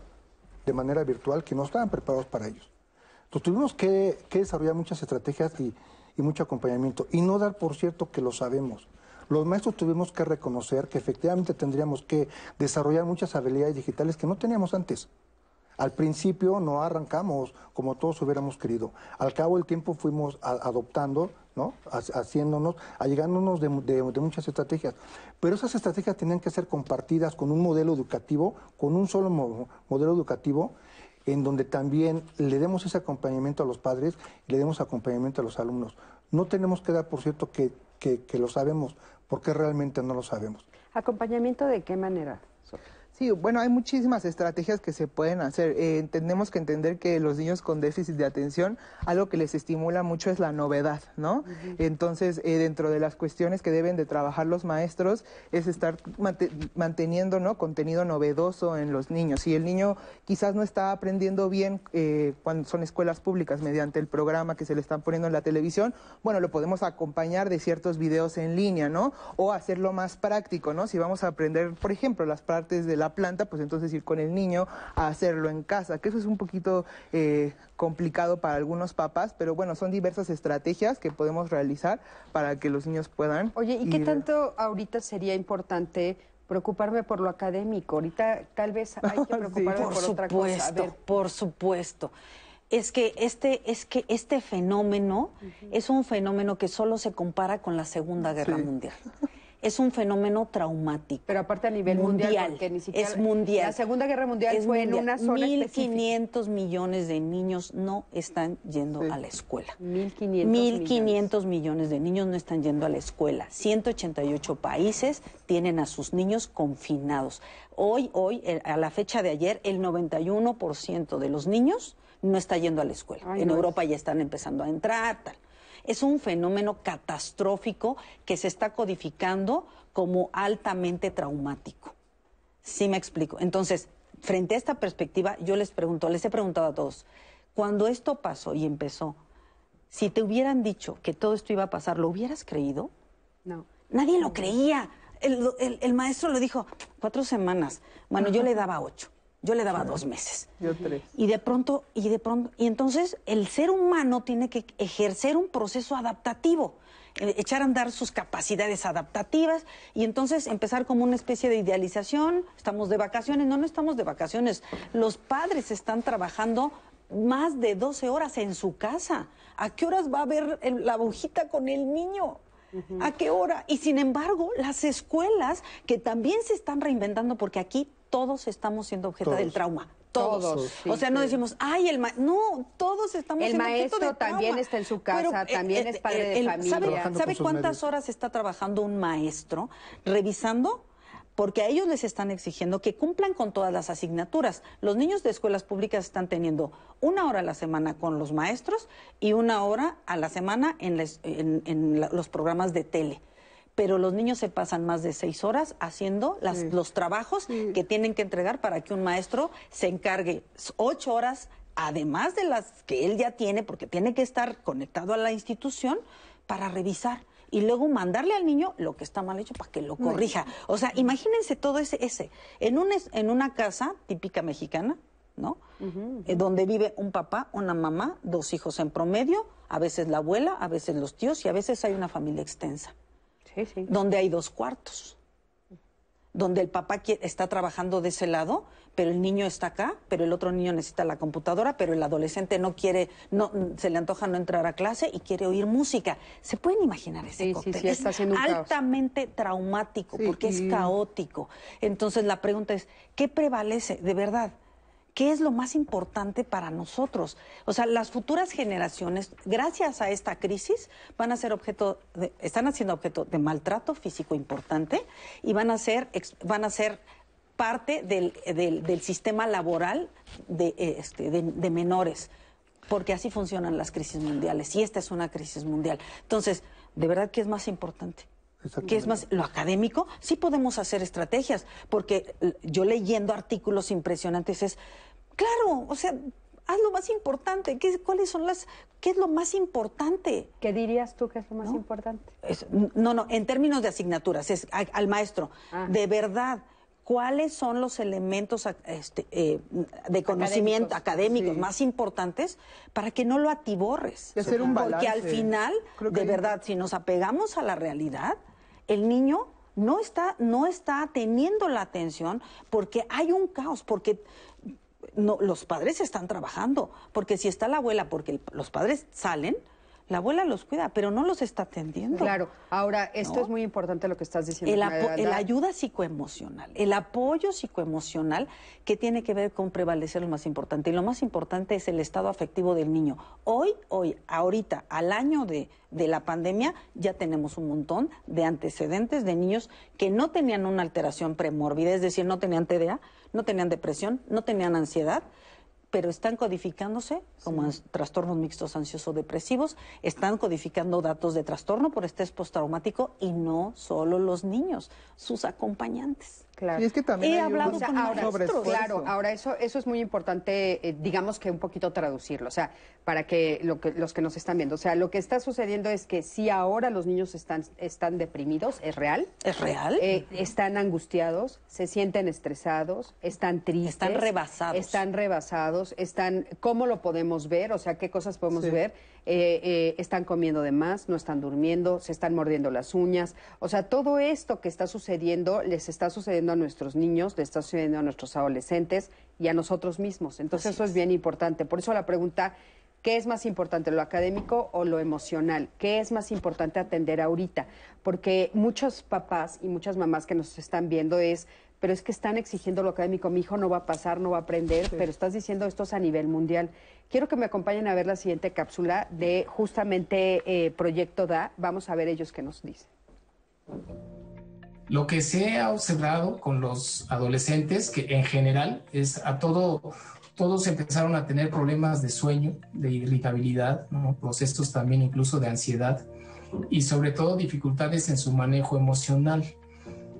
de manera virtual que no estaban preparados para ellos. Tuvimos que, desarrollar muchas estrategias y mucho acompañamiento y no dar por cierto que lo sabemos. Los maestros tuvimos que reconocer que efectivamente tendríamos que desarrollar muchas habilidades digitales que no teníamos antes. Al principio no arrancamos como todos hubiéramos querido. Al cabo del tiempo fuimos adoptando, ¿no? haciéndonos, allegándonos de, de, muchas estrategias. Pero esas estrategias tenían que ser compartidas con un modelo educativo, con un solo modelo educativo, en donde también le demos ese acompañamiento a los padres y le demos acompañamiento a los alumnos. No tenemos que dar, por cierto, que, que, lo sabemos, porque realmente no lo sabemos. ¿Acompañamiento de qué manera? Sí, bueno, hay muchísimas estrategias que se pueden hacer. Eh, tenemos que entender que los niños con déficit de atención, algo que les estimula mucho es la novedad, ¿no? Entonces, eh, dentro de las cuestiones que deben de trabajar los maestros es estar manteniendo, ¿no? Contenido novedoso en los niños. Si el niño quizás no está aprendiendo bien eh, cuando son escuelas públicas mediante el programa que se le están poniendo en la televisión, bueno, lo podemos acompañar de ciertos videos en línea, ¿no? O hacerlo más práctico, ¿no? Si vamos a aprender, por ejemplo, las partes de la planta, pues entonces ir con el niño a hacerlo en casa, que eso es un poquito eh, complicado para algunos papás, pero bueno, son diversas estrategias que podemos realizar para que los niños puedan. Oye, ¿y qué tanto ahorita sería importante preocuparme por lo académico? Ahorita tal vez hay que <laughs> preocuparme por, otra cosa. Por supuesto es que este, es que este fenómeno es un fenómeno que solo se compara con la Segunda Guerra Mundial <laughs> es un fenómeno traumático. Pero aparte a nivel mundial, porque ni siquiera, es mundial. La Segunda Guerra Mundial fue en una zona 1.500 millones de niños no están yendo a la escuela. 1.500 millones. millones de niños no están yendo a la escuela. 188 países tienen a sus niños confinados. Hoy, hoy, a la fecha de ayer, el 91% de los niños no está yendo a la escuela. en Europa ya están empezando a entrar, tal es un fenómeno catastrófico que se está codificando como altamente traumático. Sí me explico. Entonces, frente a esta perspectiva, yo les pregunto, les he preguntado a todos, cuando esto pasó y empezó, si te hubieran dicho que todo esto iba a pasar, ¿lo hubieras creído? No. Nadie lo creía. El, maestro lo dijo, cuatro semanas. Bueno, yo le daba ocho. Yo le daba dos meses. Yo tres. Y de pronto, y de pronto, y entonces el ser humano tiene que ejercer un proceso adaptativo, eh, echar a andar sus capacidades adaptativas y entonces empezar como una especie de idealización. Estamos de vacaciones, no, no estamos de vacaciones. Los padres están trabajando más de 12 horas en su casa. ¿A qué horas va a ver la agujita con el niño? ¿A qué hora? Y sin embargo, las escuelas que también se están reinventando, porque aquí todos estamos siendo objeto del trauma. Todos. o sea, no decimos, ay, el maestro. No, todos estamos el siendo maestro objeto del también está en su casa, eh, también eh, es padre de familia. ¿Sabe, ¿sabe cuántas horas está trabajando un maestro revisando? Porque a ellos les están exigiendo que cumplan con todas las asignaturas. Los niños de escuelas públicas están teniendo una hora a la semana con los maestros y una hora a la semana en, en los programas de tele pero los niños se pasan más de seis horas haciendo los trabajos que tienen que entregar para que un maestro se encargue ocho horas, además de las que él ya tiene, porque tiene que estar conectado a la institución para revisar y luego mandarle al niño lo que está mal hecho para que lo corrija. O sea, imagínense todo ese, ese. En, un, en una casa típica mexicana, ¿no? Eh, donde vive un papá, una mamá, dos hijos en promedio, a veces la abuela, a veces los tíos y a veces hay una familia extensa donde hay dos cuartos, donde el papá está trabajando de ese lado, pero el niño está acá, pero el otro niño necesita la computadora, pero el adolescente no quiere, no, se le antoja no entrar a clase y quiere oír música. ¿Se pueden imaginar ese sí, Sí, está es altamente traumático porque es caótico. Entonces la pregunta es, ¿qué prevalece de verdad? Qué es lo más importante para nosotros. O sea, las futuras generaciones, gracias a esta crisis, van a ser objeto, de, están haciendo objeto de maltrato físico importante y van a ser, van a ser parte del, del, sistema laboral de, este, de menores porque así funcionan las crisis mundiales y esta es una crisis mundial. Entonces, ¿de verdad qué es más importante? ¿Qué es más? Lo académico, sí podemos hacer estrategias, porque yo leyendo artículos impresionantes es, claro, o sea, haz lo más importante. ¿Qué, ¿Cuáles son las, qué es lo más importante? ¿Qué dirías tú que es lo más importante? no, no, en términos de asignaturas, es al, maestro, ah. de verdad cuáles son los elementos este, eh, de conocimiento académicos, más importantes para que no lo atiborres. Porque al final, de verdad, si nos apegamos a la realidad, el niño no está, no está teniendo la atención porque hay un caos, porque no, los padres están trabajando, porque si está la abuela, porque los padres salen, la abuela los cuida, pero no los está atendiendo. Claro, ahora esto es muy importante lo que estás diciendo. El, el, ayuda psicoemocional, el apoyo psicoemocional que tiene que ver con prevalecer lo más importante. Y lo más importante es el estado afectivo del niño. Hoy, hoy, ahorita, al año de, de la pandemia, ya tenemos un montón de antecedentes de niños que no tenían una alteración premórbida, es decir, no tenían TDA, no tenían depresión, no tenían ansiedad pero están codificándose como trastornos mixtos ansioso-depresivos, están codificando datos de trastorno por estrés postraumático y no solo los niños, sus acompañantes. Claro. Y es que también He hablado con ahora, Claro, ahora eso, eso es muy importante, eh, digamos que un poquito traducirlo, o sea, para que, lo que los que nos están viendo, o sea, lo que está sucediendo es que si ahora los niños están, están deprimidos, es real. Es real. Eh, están angustiados, se sienten estresados, están tristes. Están rebasados. Están rebasados, están, ¿cómo lo podemos ver? O sea, ¿qué cosas podemos ver? Eh, eh, están comiendo de más, no están durmiendo, se están mordiendo las uñas. O sea, todo esto que está sucediendo les está sucediendo a nuestros niños, les está sucediendo a nuestros adolescentes y a nosotros mismos. Entonces eso es. bien importante. Por eso la pregunta, ¿qué es más importante, lo académico o lo emocional? ¿Qué es más importante atender ahorita? Porque muchos papás y muchas mamás que nos están viendo es pero es que están exigiendo lo académico. Mi hijo no va a pasar, no va a aprender, pero estás diciendo esto es a nivel mundial. Quiero que me acompañen a ver la siguiente cápsula de justamente eh, Proyecto DA. Vamos a ver ellos qué nos dicen. Lo que se ha observado con los adolescentes, que en general es a todo, todos empezaron a tener problemas de sueño, de irritabilidad, procesos también incluso de ansiedad y sobre todo dificultades en su manejo emocional.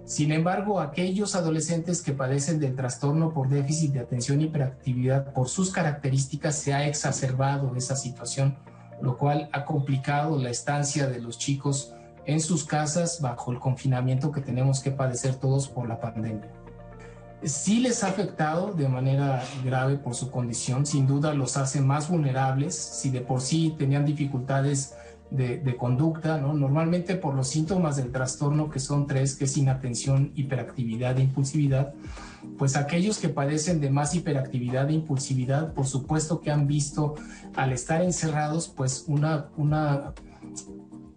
Sin embargo, aquellos adolescentes que padecen del trastorno por déficit de atención y hiperactividad, por sus características, se ha exacerbado esa situación, lo cual ha complicado la estancia de los chicos en sus casas bajo el confinamiento que tenemos que padecer todos por la pandemia. Sí les ha afectado de manera grave por su condición, sin duda los hace más vulnerables, si de por sí tenían dificultades de, conducta, ¿no? Normalmente por los síntomas del trastorno, que son tres, que es inatención, hiperactividad e impulsividad, pues aquellos que padecen de más hiperactividad e impulsividad, por supuesto que han visto al estar encerrados, pues una, una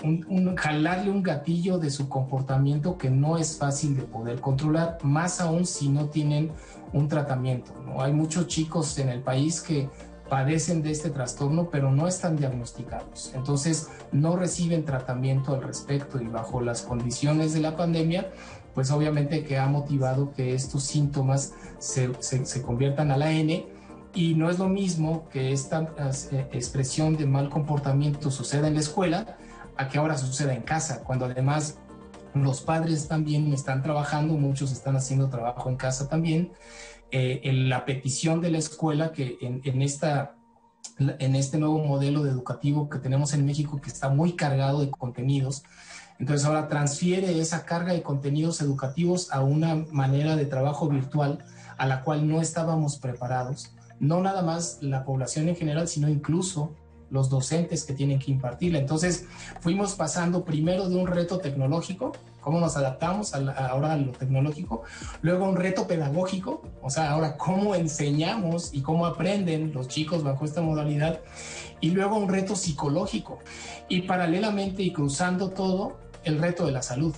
un, jalarle un gatillo de su comportamiento que no es fácil de poder controlar, más aún si no tienen un tratamiento. ¿no? Hay muchos chicos en el país que padecen de este trastorno, pero no están diagnosticados. Entonces, no reciben tratamiento al respecto y bajo las condiciones de la pandemia, pues obviamente que ha motivado que estos síntomas se, se, conviertan a la N y no es lo mismo que esta eh, expresión de mal comportamiento suceda en la escuela a que ahora suceda en casa, cuando además los padres también están trabajando, muchos están haciendo trabajo en casa también eh, en la petición de la escuela que en, esta, en este nuevo modelo de educativo que tenemos en México que está muy cargado de contenidos, entonces ahora transfiere esa carga de contenidos educativos a una manera de trabajo virtual a la cual no estábamos preparados, no nada más la población en general, sino incluso los docentes que tienen que impartirla. Entonces fuimos pasando primero de un reto tecnológico cómo nos adaptamos ahora a lo tecnológico, luego un reto pedagógico, o sea, ahora cómo enseñamos y cómo aprenden los chicos bajo esta modalidad, y luego un reto psicológico, y paralelamente y cruzando todo, el reto de la salud.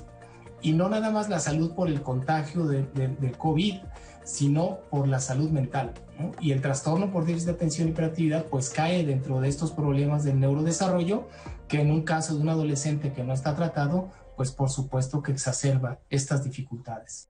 Y no nada más la salud por el contagio de, de, COVID, sino por la salud mental. Y el trastorno por déficit de atención y hiperactividad pues cae dentro de estos problemas del neurodesarrollo que en un caso de un adolescente que no está tratado, pues por supuesto que exacerba estas dificultades.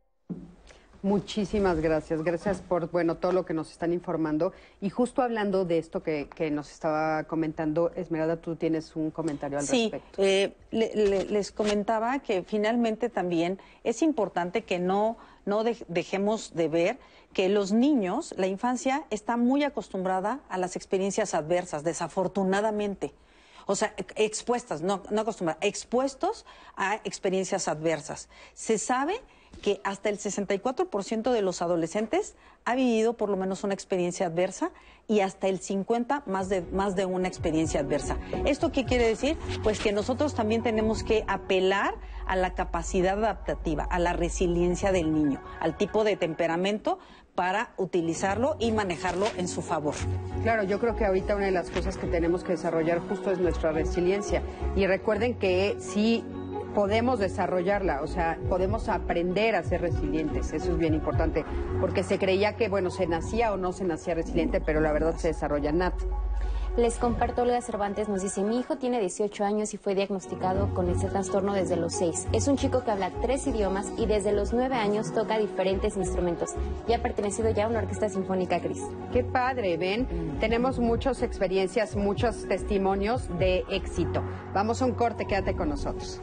Muchísimas gracias. Gracias por bueno todo lo que nos están informando. Y justo hablando de esto que, nos estaba comentando, Esmeralda, tú tienes un comentario al respecto. Sí, eh, les comentaba que finalmente también es importante que no, no dejemos de ver que los niños, la infancia, está muy acostumbrada a las experiencias adversas, desafortunadamente. O sea, expuestas, no, no acostumbradas, expuestos a experiencias adversas. Se sabe que hasta el 64% de los adolescentes ha vivido por lo menos una experiencia adversa y hasta el 50 más de más de una experiencia adversa. ¿Esto qué quiere decir? Pues que nosotros también tenemos que apelar a la capacidad adaptativa, a la resiliencia del niño, al tipo de temperamento para utilizarlo y manejarlo en su favor. Claro, yo creo que ahorita una de las cosas que tenemos que desarrollar justo es nuestra resiliencia. Y recuerden que si podemos desarrollarla, o sea, podemos aprender a ser resilientes, eso es bien importante, porque se creía que, bueno, se nacía o no se nacía resiliente, pero la verdad se desarrolla nat. Les comparto, Olga Cervantes nos dice, mi hijo tiene 18 años y fue diagnosticado con ese trastorno desde los 6. Es un chico que habla tres idiomas y desde los 9 años toca diferentes instrumentos. Y ha pertenecido ya a una orquesta sinfónica, Cris. Qué padre, ven. Tenemos muchas experiencias, muchos testimonios de éxito. Vamos a un corte, quédate con nosotros.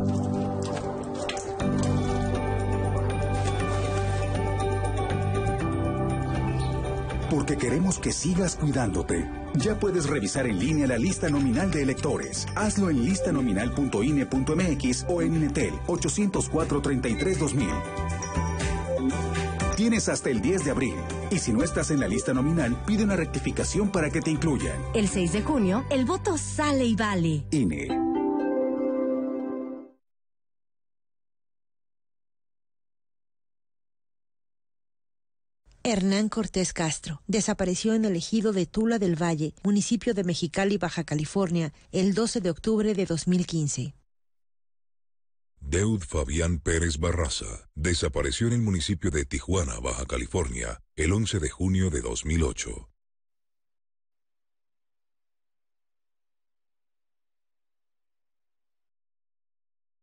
Porque queremos que sigas cuidándote. Ya puedes revisar en línea la lista nominal de electores. Hazlo en listanominal.ine.mx o en Inetel 804-33-2000. Tienes hasta el 10 de abril. Y si no estás en la lista nominal, pide una rectificación para que te incluyan. El 6 de junio, el voto sale y vale. INE. Hernán Cortés Castro desapareció en el ejido de Tula del Valle, municipio de Mexicali, Baja California, el 12 de octubre de 2015. Deud Fabián Pérez Barraza desapareció en el municipio de Tijuana, Baja California, el 11 de junio de 2008.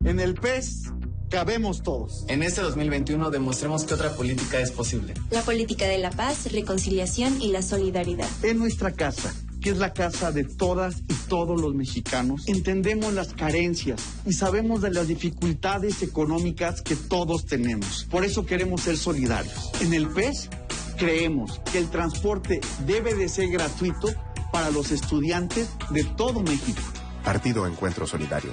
En el pez cabemos todos. En este 2021 demostremos que otra política es posible. La política de la paz, reconciliación y la solidaridad. En nuestra casa, que es la casa de todas y todos los mexicanos, entendemos las carencias y sabemos de las dificultades económicas que todos tenemos. Por eso queremos ser solidarios. En el PES creemos que el transporte debe de ser gratuito para los estudiantes de todo México. Partido Encuentro Solidario,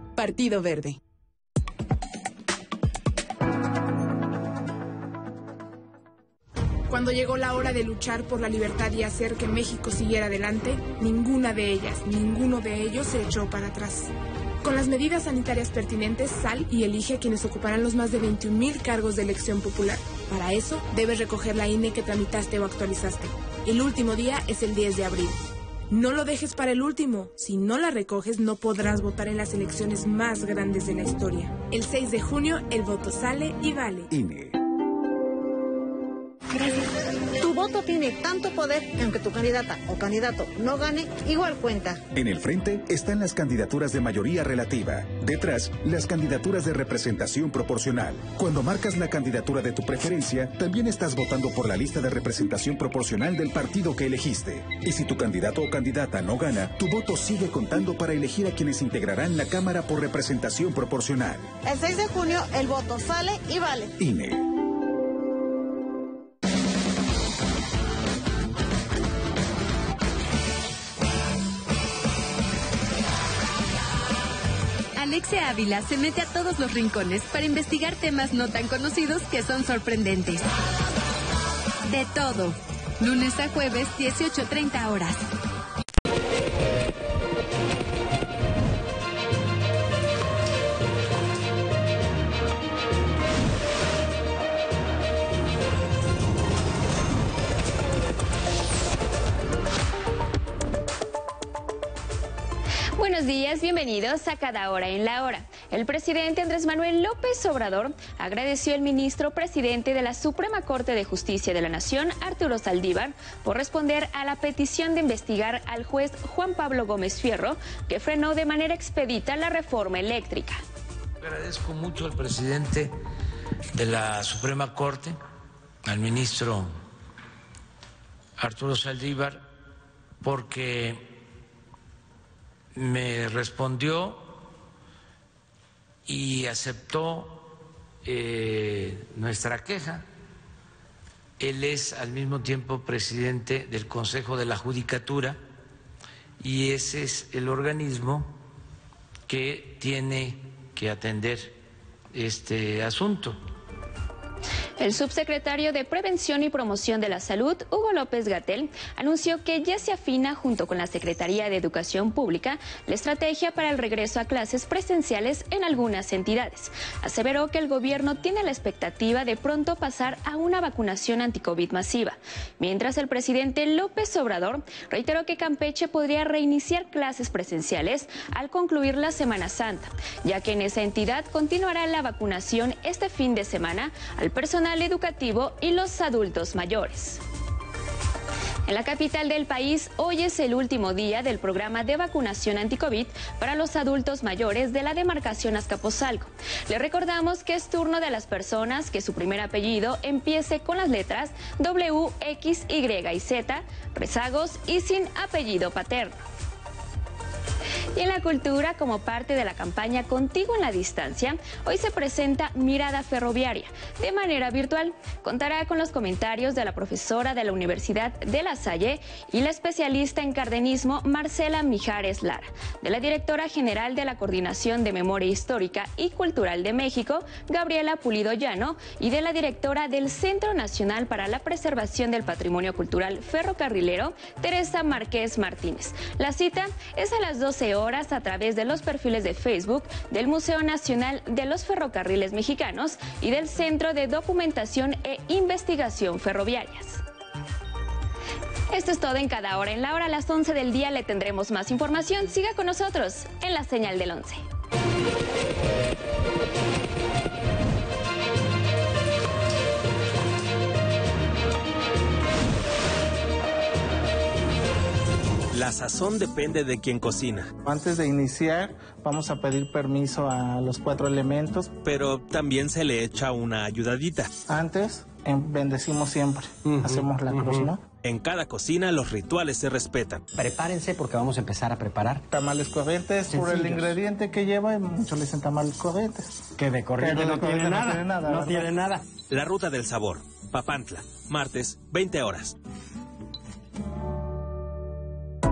Partido Verde. Cuando llegó la hora de luchar por la libertad y hacer que México siguiera adelante, ninguna de ellas, ninguno de ellos se echó para atrás. Con las medidas sanitarias pertinentes, sal y elige a quienes ocuparán los más de 21 mil cargos de elección popular. Para eso, debes recoger la INE que tramitaste o actualizaste. El último día es el 10 de abril. No lo dejes para el último. Si no la recoges, no podrás votar en las elecciones más grandes de la historia. El 6 de junio, el voto sale y vale. INE voto tiene tanto poder que aunque tu candidata o candidato no gane, igual cuenta. En el frente están las candidaturas de mayoría relativa. Detrás, las candidaturas de representación proporcional. Cuando marcas la candidatura de tu preferencia, también estás votando por la lista de representación proporcional del partido que elegiste. Y si tu candidato o candidata no gana, tu voto sigue contando para elegir a quienes integrarán la Cámara por representación proporcional. El 6 de junio el voto sale y vale. INE. Alexia Ávila se mete a todos los rincones para investigar temas no tan conocidos que son sorprendentes. De todo. Lunes a jueves, 18.30 horas. A Cada Hora en la Hora. El presidente Andrés Manuel López Obrador agradeció al ministro presidente de la Suprema Corte de Justicia de la Nación, Arturo Saldívar, por responder a la petición de investigar al juez Juan Pablo Gómez Fierro, que frenó de manera expedita la reforma eléctrica. Agradezco mucho al presidente de la Suprema Corte, al ministro Arturo Saldívar, porque me respondió y aceptó eh, nuestra queja. Él es al mismo tiempo presidente del Consejo de la Judicatura y ese es el organismo que tiene que atender este asunto. El subsecretario de Prevención y Promoción de la Salud, Hugo López Gatel, anunció que ya se afina junto con la Secretaría de Educación Pública la estrategia para el regreso a clases presenciales en algunas entidades. Aseveró que el gobierno tiene la expectativa de pronto pasar a una vacunación anticovid masiva, mientras el presidente López Obrador reiteró que Campeche podría reiniciar clases presenciales al concluir la Semana Santa, ya que en esa entidad continuará la vacunación este fin de semana al personal educativo y los adultos mayores. En la capital del país, hoy es el último día del programa de vacunación anticovid para los adultos mayores de la demarcación Azcapotzalco. Le recordamos que es turno de las personas que su primer apellido empiece con las letras W, X, Y y Z, rezagos y sin apellido paterno. Y en la cultura, como parte de la campaña Contigo en la Distancia, hoy se presenta Mirada Ferroviaria de manera virtual. Contará con los comentarios de la profesora de la Universidad de La Salle y la especialista en cardenismo Marcela Mijares Lara, de la directora general de la Coordinación de Memoria Histórica y Cultural de México, Gabriela Pulido Llano, y de la directora del Centro Nacional para la Preservación del Patrimonio Cultural Ferrocarrilero, Teresa Márquez Martínez. La cita es a las 12 horas a través de los perfiles de Facebook del Museo Nacional de los Ferrocarriles Mexicanos y del Centro de Documentación e Investigación Ferroviarias. Esto es todo en cada hora. En la hora a las 11 del día le tendremos más información. Siga con nosotros en la señal del 11. La sazón depende de quien cocina. Antes de iniciar, vamos a pedir permiso a los cuatro elementos. Pero también se le echa una ayudadita. Antes, bendecimos siempre. Hacemos la cruz, ¿no? En cada cocina los rituales se respetan. Prepárense porque vamos a empezar a preparar. Tamales corrientes, por el ingrediente que lleva, muchos le dicen tamales corrientes. Que de corriente no, tiene corriente no nada. tiene nada, No ¿verdad? tiene nada. La ruta del sabor. Papantla. Martes, 20 horas.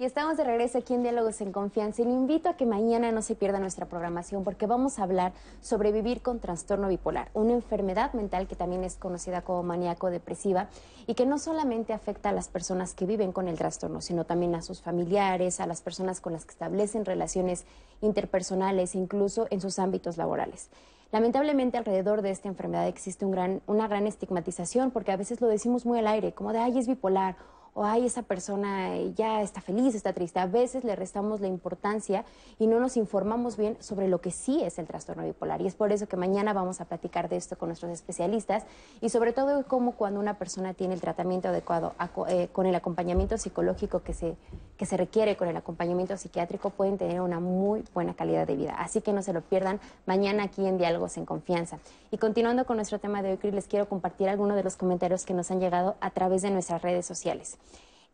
Y estamos de regreso aquí en Diálogos en Confianza y le invito a que mañana no se pierda nuestra programación porque vamos a hablar sobre vivir con trastorno bipolar, una enfermedad mental que también es conocida como maníaco depresiva y que no solamente afecta a las personas que viven con el trastorno, sino también a sus familiares, a las personas con las que establecen relaciones interpersonales e incluso en sus ámbitos laborales. Lamentablemente alrededor de esta enfermedad existe una gran estigmatización porque a veces lo decimos muy al aire, como de, ay, es bipolar o ay, esa persona ya está feliz, está triste. A veces le restamos la importancia y no nos informamos bien sobre lo que sí es el trastorno bipolar. Y es por eso que mañana vamos a platicar de esto con nuestros especialistas y sobre todo cómo cuando una persona tiene el tratamiento adecuado eh, con el acompañamiento psicológico que se, que se requiere, con el acompañamiento psiquiátrico, pueden tener una muy buena calidad de vida. Así que no se lo pierdan mañana aquí en Diálogos en Confianza. Y continuando con nuestro tema de hoy, les quiero compartir algunos de los comentarios que nos han llegado a través de nuestras redes sociales.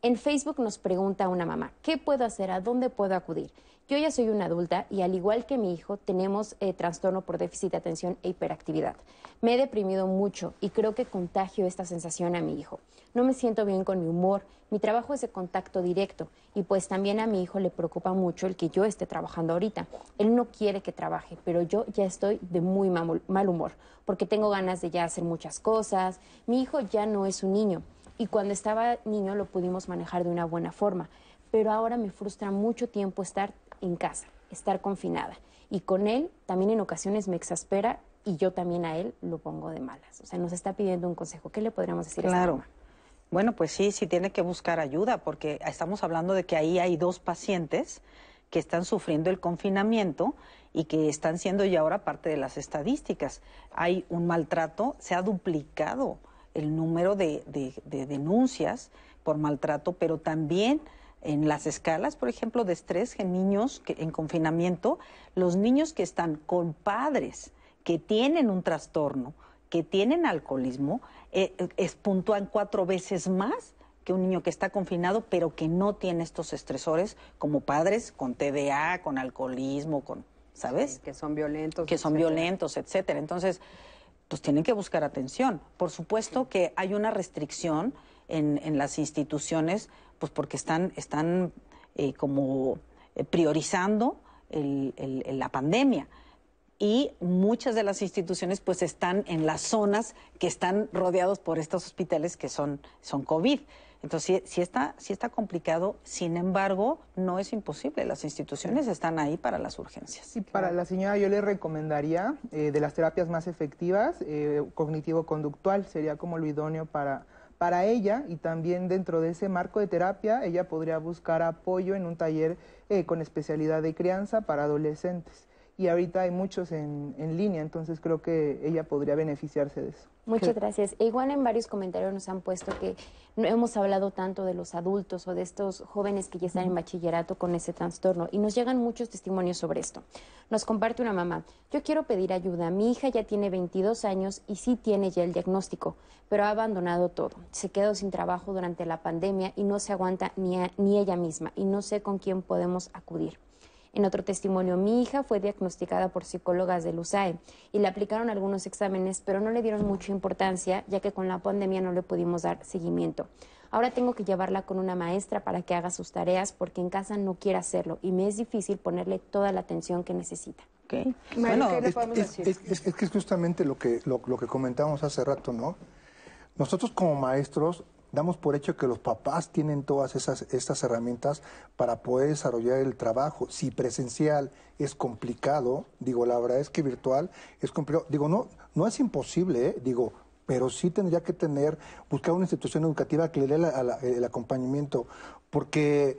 En Facebook nos pregunta una mamá, ¿qué puedo hacer? ¿A dónde puedo acudir? Yo ya soy una adulta y al igual que mi hijo tenemos eh, trastorno por déficit de atención e hiperactividad. Me he deprimido mucho y creo que contagio esta sensación a mi hijo. No me siento bien con mi humor, mi trabajo es de contacto directo y pues también a mi hijo le preocupa mucho el que yo esté trabajando ahorita. Él no quiere que trabaje, pero yo ya estoy de muy mal humor porque tengo ganas de ya hacer muchas cosas. Mi hijo ya no es un niño y cuando estaba niño lo pudimos manejar de una buena forma, pero ahora me frustra mucho tiempo estar en casa, estar confinada. Y con él también en ocasiones me exaspera y yo también a él lo pongo de malas. O sea, nos está pidiendo un consejo. ¿Qué le podríamos decir claro. a esta Bueno, pues sí, sí tiene que buscar ayuda porque estamos hablando de que ahí hay dos pacientes que están sufriendo el confinamiento y que están siendo ya ahora parte de las estadísticas. Hay un maltrato, se ha duplicado el número de, denuncias por maltrato, pero también en las escalas, por ejemplo, de estrés en niños que, en confinamiento, los niños que están con padres que tienen un trastorno, que tienen alcoholismo, eh, es, puntúan cuatro veces más que un niño que está confinado, pero que no tiene estos estresores como padres con TDA, con alcoholismo, con, ¿sabes? que son violentos. Que son violentos, etcétera. Entonces, pues tienen que buscar atención. Por supuesto que hay una restricción en, las instituciones, pues porque están, están eh, como eh, priorizando la pandemia. Y muchas de las instituciones pues están en las zonas que están rodeados por estos hospitales que son, son COVID. Entonces, sí, está, sí está complicado, sin embargo, no es imposible. Las instituciones están ahí para las urgencias. Y para la señora yo le recomendaría eh, de las terapias más efectivas, eh, cognitivo-conductual sería como lo idóneo para, para ella y también dentro de ese marco de terapia ella podría buscar apoyo en un taller eh, con especialidad de crianza para adolescentes. Y ahorita hay muchos en, en línea, entonces creo que ella podría beneficiarse de eso. Muchas gracias. E igual en varios comentarios nos han puesto que no hemos hablado tanto de los adultos o de estos jóvenes que ya están en bachillerato con ese trastorno y nos llegan muchos testimonios sobre esto. Nos comparte una mamá, yo quiero pedir ayuda, mi hija ya tiene 22 años y sí tiene ya el diagnóstico, pero ha abandonado todo. Se quedó sin trabajo durante la pandemia y no se aguanta ni, ni ella misma y no sé con quién podemos acudir. En otro testimonio, mi hija fue diagnosticada por psicólogas del USAE y le aplicaron algunos exámenes, pero no le dieron mucha importancia, ya que con la pandemia no le pudimos dar seguimiento. Ahora tengo que llevarla con una maestra para que haga sus tareas porque en casa no quiere hacerlo y me es difícil ponerle toda la atención que necesita. Bueno, ¿qué le es? Es, que es justamente lo que, lo, lo que comentábamos hace rato, ¿no? Nosotros como maestros damos por hecho que los papás tienen todas esas estas herramientas para poder desarrollar el trabajo. Si presencial es complicado, digo, la verdad es que virtual es complicado. Digo, no, no es imposible, ¿eh? digo, pero sí tendría que tener, buscar una institución educativa que le dé el acompañamiento, porque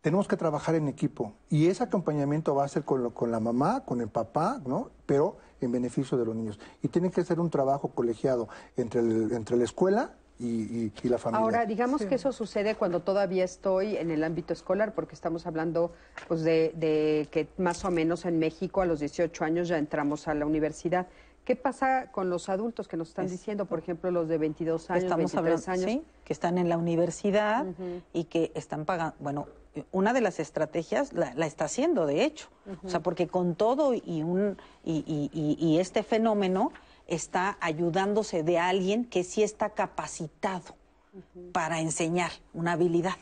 tenemos que trabajar en equipo y ese acompañamiento va a ser con, con la mamá, con el papá, ¿no? Pero en beneficio de los niños. Y tiene que ser un trabajo colegiado entre, entre la escuela y, la familia. Ahora, digamos que eso sucede cuando todavía estoy en el ámbito escolar, porque estamos hablando pues, de, que más o menos en México a los 18 años ya entramos a la universidad. ¿Qué pasa con los adultos que nos están diciendo, por ejemplo, los de 22 años, estamos 23 años? Sí, que están en la universidad y que están pagando, bueno, una de las estrategias la, está haciendo, de hecho. O sea, porque con todo y, un, y este fenómeno, está ayudándose de alguien que sí está capacitado para enseñar una habilidad.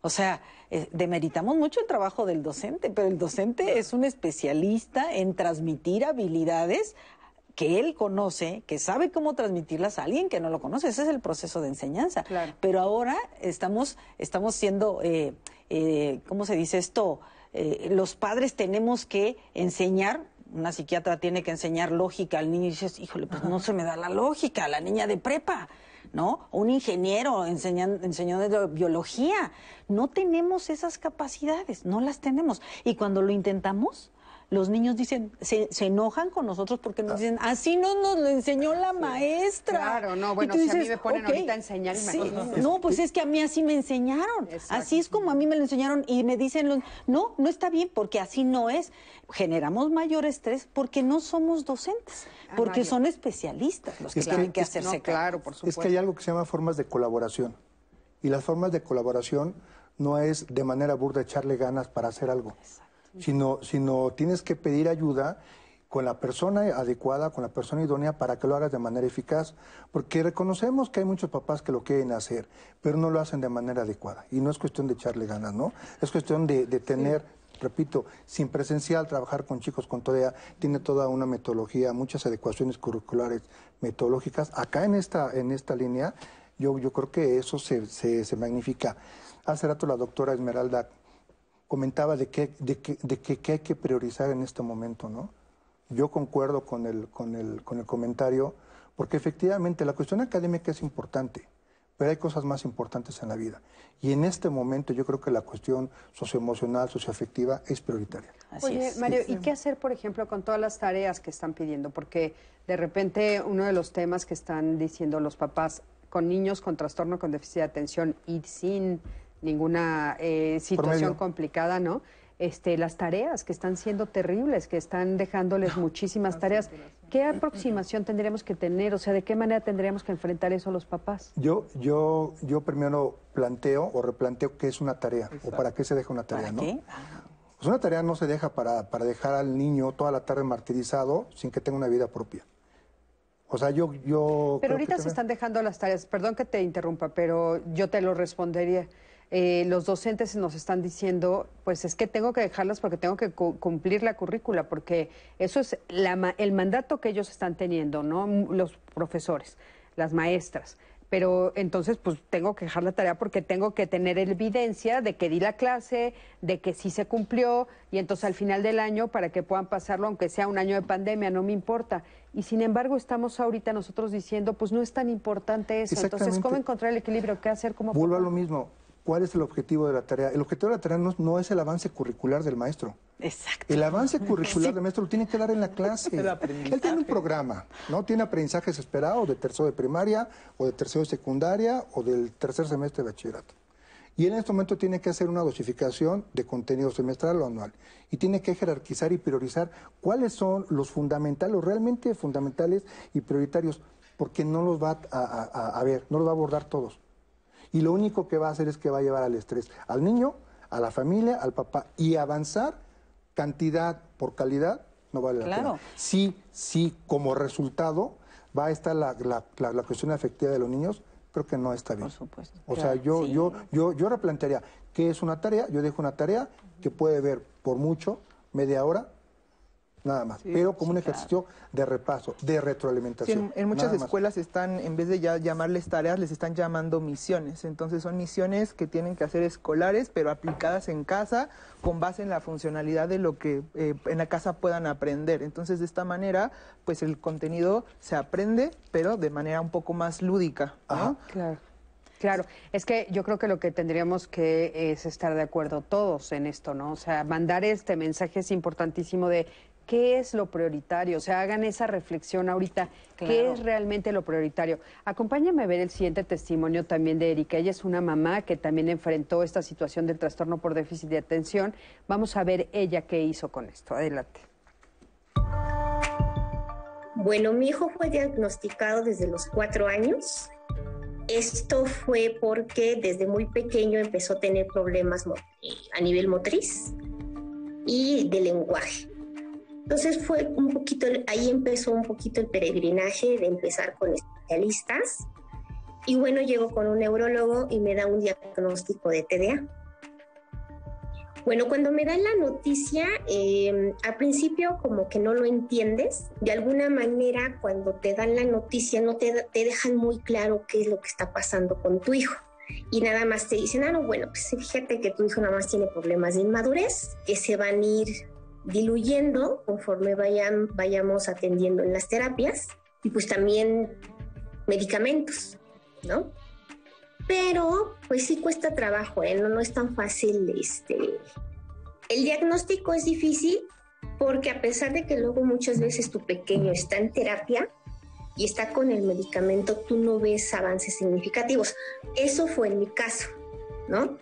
O sea, eh, demeritamos mucho el trabajo del docente, pero el docente es un especialista en transmitir habilidades que él conoce, que sabe cómo transmitirlas a alguien que no lo conoce. Ese es el proceso de enseñanza. Pero ahora estamos, estamos siendo, eh, eh, ¿cómo se dice esto? los padres tenemos que enseñar una psiquiatra tiene que enseñar lógica al niño y dices, híjole, pues no se me da la lógica, la niña de prepa, ¿no? O un ingeniero enseñando, enseñando biología. No tenemos esas capacidades, no las tenemos. Y cuando lo intentamos, los niños dicen, se, se enojan con nosotros porque nos dicen, así no nos lo enseñó la maestra. Claro, no, Y bueno, si a mí me ponen ahorita a enseñar, Sí. No, pues es que a mí así me enseñaron. Así es como a mí me lo enseñaron y me dicen, los, no, no está bien porque así no es. Generamos mayor estrés porque no somos docentes, porque Mario. son especialistas los que Es que- tienen que es- hacerse no, cargo. Es que hay algo que se llama formas de colaboración. Y las formas de colaboración no es de manera burda echarle ganas para hacer algo, sino, sino tienes que pedir ayuda con la persona adecuada, con la persona idónea para que lo hagas de manera eficaz. Porque reconocemos que hay muchos papás que lo quieren hacer, pero no lo hacen de manera adecuada. Y no es cuestión de echarle ganas, ¿no? Es cuestión de, de tener repito, sin presencial, trabajar con chicos con TODEA tiene toda una metodología, muchas adecuaciones curriculares metodológicas. Acá en esta, en esta línea, yo, yo creo que eso se, se, se magnifica. Hace rato la doctora Esmeralda comentaba de qué de qué- de qué- qué hay que priorizar en este momento, ¿no? Yo concuerdo con el, con el, con el comentario, porque efectivamente la cuestión académica es importante, pero hay cosas más importantes en la vida. Y en este momento yo creo que la cuestión socioemocional, socioafectiva es prioritaria. Oye, Mario, ¿y qué hacer, por ejemplo, con todas las tareas que están pidiendo? Porque de repente uno de los temas que están diciendo los papás con niños con trastorno con déficit de atención y sin ninguna eh, situación complicada, ¿no? Este, las tareas que están siendo terribles, que están dejándoles muchísimas tareas. ¿Qué aproximación tendríamos que tener? O sea, ¿de qué manera tendríamos que enfrentar eso los papás? Yo, yo, yo primero planteo o replanteo qué es una tarea o para qué se deja una tarea, ¿no? Pues una tarea no se deja para, para dejar al niño toda la tarde martirizado sin que tenga una vida propia. O sea, yo... yo Pero creo que ahorita se también- están dejando las tareas. Perdón que te interrumpa, pero yo te lo respondería. Eh, los docentes nos están diciendo, pues es que tengo que dejarlas porque tengo que cu- cumplir la currícula, porque eso es la ma- el mandato que ellos están teniendo, ¿no? Los profesores, las maestras. Pero entonces, pues tengo que dejar la tarea porque tengo que tener evidencia de que di la clase, de que sí se cumplió, y entonces al final del año, para que puedan pasarlo, aunque sea un año de pandemia, no me importa. Y sin embargo, estamos ahorita nosotros diciendo, pues no es tan importante eso. Entonces, ¿cómo encontrar el equilibrio? ¿Qué hacer? ¿Cómo Vuelvo a lo mismo. ¿Cuál es el objetivo de la tarea? El objetivo de la tarea no, no es el avance curricular del maestro. Exacto. El avance <laughs> curricular del maestro lo tiene que dar en la clase. El aprendizaje. Él tiene un programa, ¿no? Tiene aprendizajes esperados de tercero de primaria, o de tercero de secundaria, o del tercer semestre de bachillerato. Y él en este momento tiene que hacer una dosificación de contenido semestral o anual. Y tiene que jerarquizar y priorizar cuáles son los fundamentales, los realmente fundamentales y prioritarios, porque no los va a, a- a- a ver, no los va a abordar todos. Y lo único que va a hacer es que va a llevar al estrés al niño, a la familia, al papá. Y avanzar cantidad por calidad no vale la pena. Sí, sí, como resultado va a estar la, la- la- la cuestión afectiva de los niños, creo que no está bien. Por supuesto. O sea, yo, sí. yo, yo, yo replantearía, ¿qué es una tarea? Yo dejo una tarea que puede ver por mucho, media hora, nada más. pero como un ejercicio de repaso, de Sí, retroalimentación. en, en muchas más. escuelas están, en vez de ya llamarles tareas, les están llamando misiones. Entonces son misiones que tienen que hacer escolares, pero aplicadas en casa con base en la funcionalidad de lo que eh, en la casa puedan aprender. Entonces de esta manera, pues el contenido se aprende, pero de manera un poco más lúdica. ¿no? Claro. Claro, es que yo creo que lo que tendríamos que es estar de acuerdo todos en esto, ¿no? O sea, mandar este mensaje es importantísimo de qué es lo prioritario, o sea, hagan esa reflexión ahorita, qué es realmente lo prioritario. Acompáñame a ver el siguiente testimonio también de Erika. Ella es una mamá que también enfrentó esta situación del trastorno por déficit de atención. Vamos a ver ella qué hizo con esto. Adelante. Bueno, mi hijo fue diagnosticado desde los cuatro años. Esto fue porque desde muy pequeño empezó a tener problemas a nivel motriz y de lenguaje. Entonces fue un poquito, ahí empezó un poquito el peregrinaje de empezar con especialistas. Y bueno, llego con un neurólogo y me da un diagnóstico de TDA. Bueno, cuando me dan la noticia, eh, al principio como que no lo entiendes. De alguna manera, cuando te dan la noticia, no te, te dejan muy claro qué es lo que está pasando con tu hijo. Y nada más te dicen, ah, no, bueno, pues fíjate que tu hijo nada más tiene problemas de inmadurez, que se van a ir diluyendo conforme vayan, vayamos atendiendo en las terapias y pues también medicamentos, ¿no? Pero pues sí cuesta trabajo, ¿eh? no, no es tan fácil. Este... El diagnóstico es difícil porque a pesar de que luego muchas veces tu pequeño está en terapia y está con el medicamento, tú no ves avances significativos. Eso fue en mi caso, ¿no?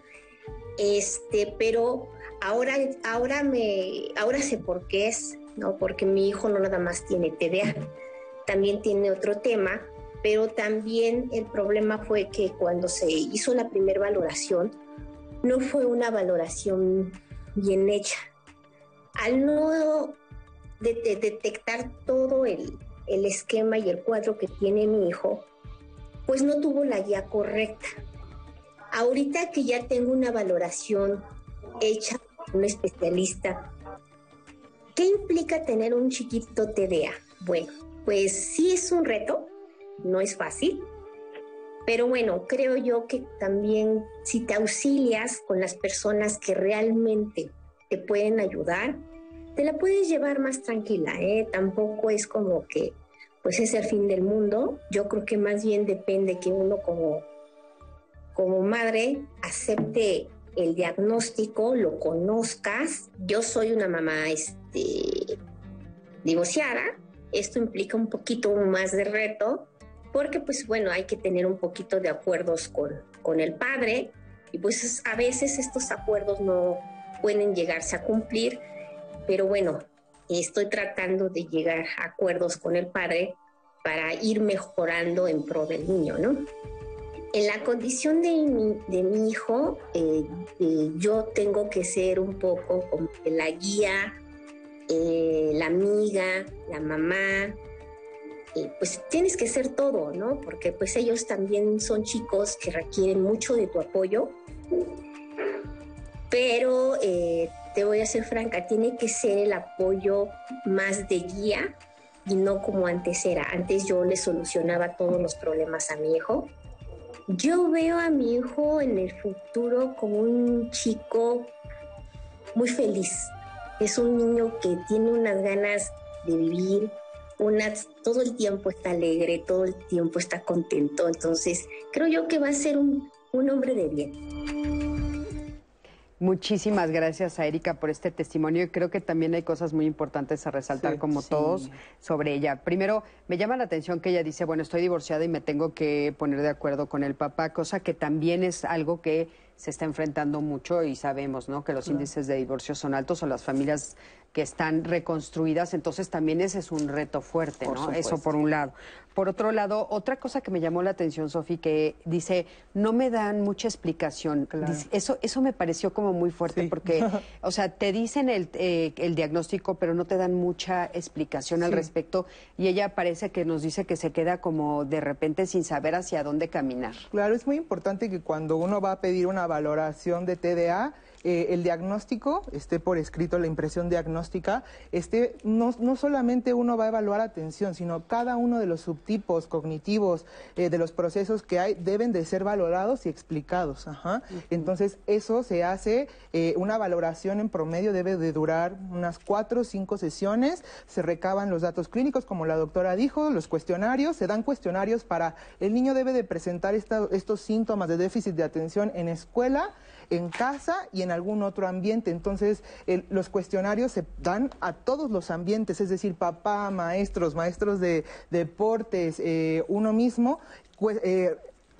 Este, pero ahora, ahora me, ahora sé por qué es, ¿no? Porque mi hijo no nada más tiene TDA, también tiene otro tema, pero también el problema fue que cuando se hizo la primera valoración, no fue una valoración bien hecha. Al no detectar todo el, el esquema y el cuadro que tiene mi hijo, pues no tuvo la guía correcta. Ahorita que ya tengo una valoración hecha un especialista, ¿qué implica tener un chiquito TDA? Bueno, pues sí es un reto, no es fácil, pero bueno, creo yo que también si te auxilias con las personas que realmente te pueden ayudar, te la puedes llevar más tranquila, ¿eh? Tampoco es como que pues es el fin del mundo. Yo creo que más bien depende que uno como, como madre acepte el diagnóstico, lo conozcas. Yo soy una mamá este, divorciada. Esto implica un poquito más de reto porque pues bueno, hay que tener un poquito de acuerdos con, con el padre y pues a veces estos acuerdos no pueden llegarse a cumplir pero bueno, estoy tratando de llegar a acuerdos con el padre para ir mejorando en pro del niño, ¿no? En la condición de mi, hijo, eh, eh, yo tengo que ser un poco como la guía, eh, la amiga, la mamá, pues tienes que ser todo, ¿no? Porque pues ellos también son chicos que requieren mucho de tu apoyo, pero te voy a ser franca, tiene que ser el apoyo más de guía y no como antes era. Antes yo le solucionaba todos los problemas a mi hijo. Yo veo a mi hijo en el futuro como un chico muy feliz. Es un niño que tiene unas ganas de vivir, unas, todo el tiempo está alegre, todo el tiempo está contento. Entonces, creo yo que va a ser un, un hombre de bien. Muchísimas gracias a Erika por este testimonio y creo que también hay cosas muy importantes a resaltar como todos sobre ella. Primero, me llama la atención que ella dice, bueno, estoy divorciada y me tengo que poner de acuerdo con el papá, cosa que también es algo que se está enfrentando mucho y sabemos, ¿no? Que los índices de divorcio son altos o las familias que están reconstruidas, entonces también ese es un reto fuerte, ¿no? Eso por un lado. Por otro lado, otra cosa que me llamó la atención, Sofi, que dice, no me dan mucha explicación. eso, eso me pareció como muy fuerte porque, <laughs> o sea, te dicen el, eh, el, diagnóstico, pero no te dan mucha explicación al respecto. Y ella parece que nos dice que se queda como de repente sin saber hacia dónde caminar. Claro, es muy importante que cuando uno va a pedir una valoración de TDA, eh, el diagnóstico esté por escrito, la impresión diagnóstica, este, no, no, solamente uno va a evaluar atención, sino cada uno de los subtipos cognitivos, eh, de los procesos que hay, deben de ser valorados y explicados. Entonces, eso se hace, eh, una valoración en promedio debe de durar unas cuatro o cinco sesiones, se recaban los datos clínicos, como la doctora dijo, los cuestionarios, se dan cuestionarios para, el niño debe de presentar estos síntomas de déficit de atención en escuela, en casa y en algún otro ambiente. Entonces, los cuestionarios se dan a todos los ambientes, es decir, papá, maestros, maestros de, deportes, eh, uno mismo. Eh,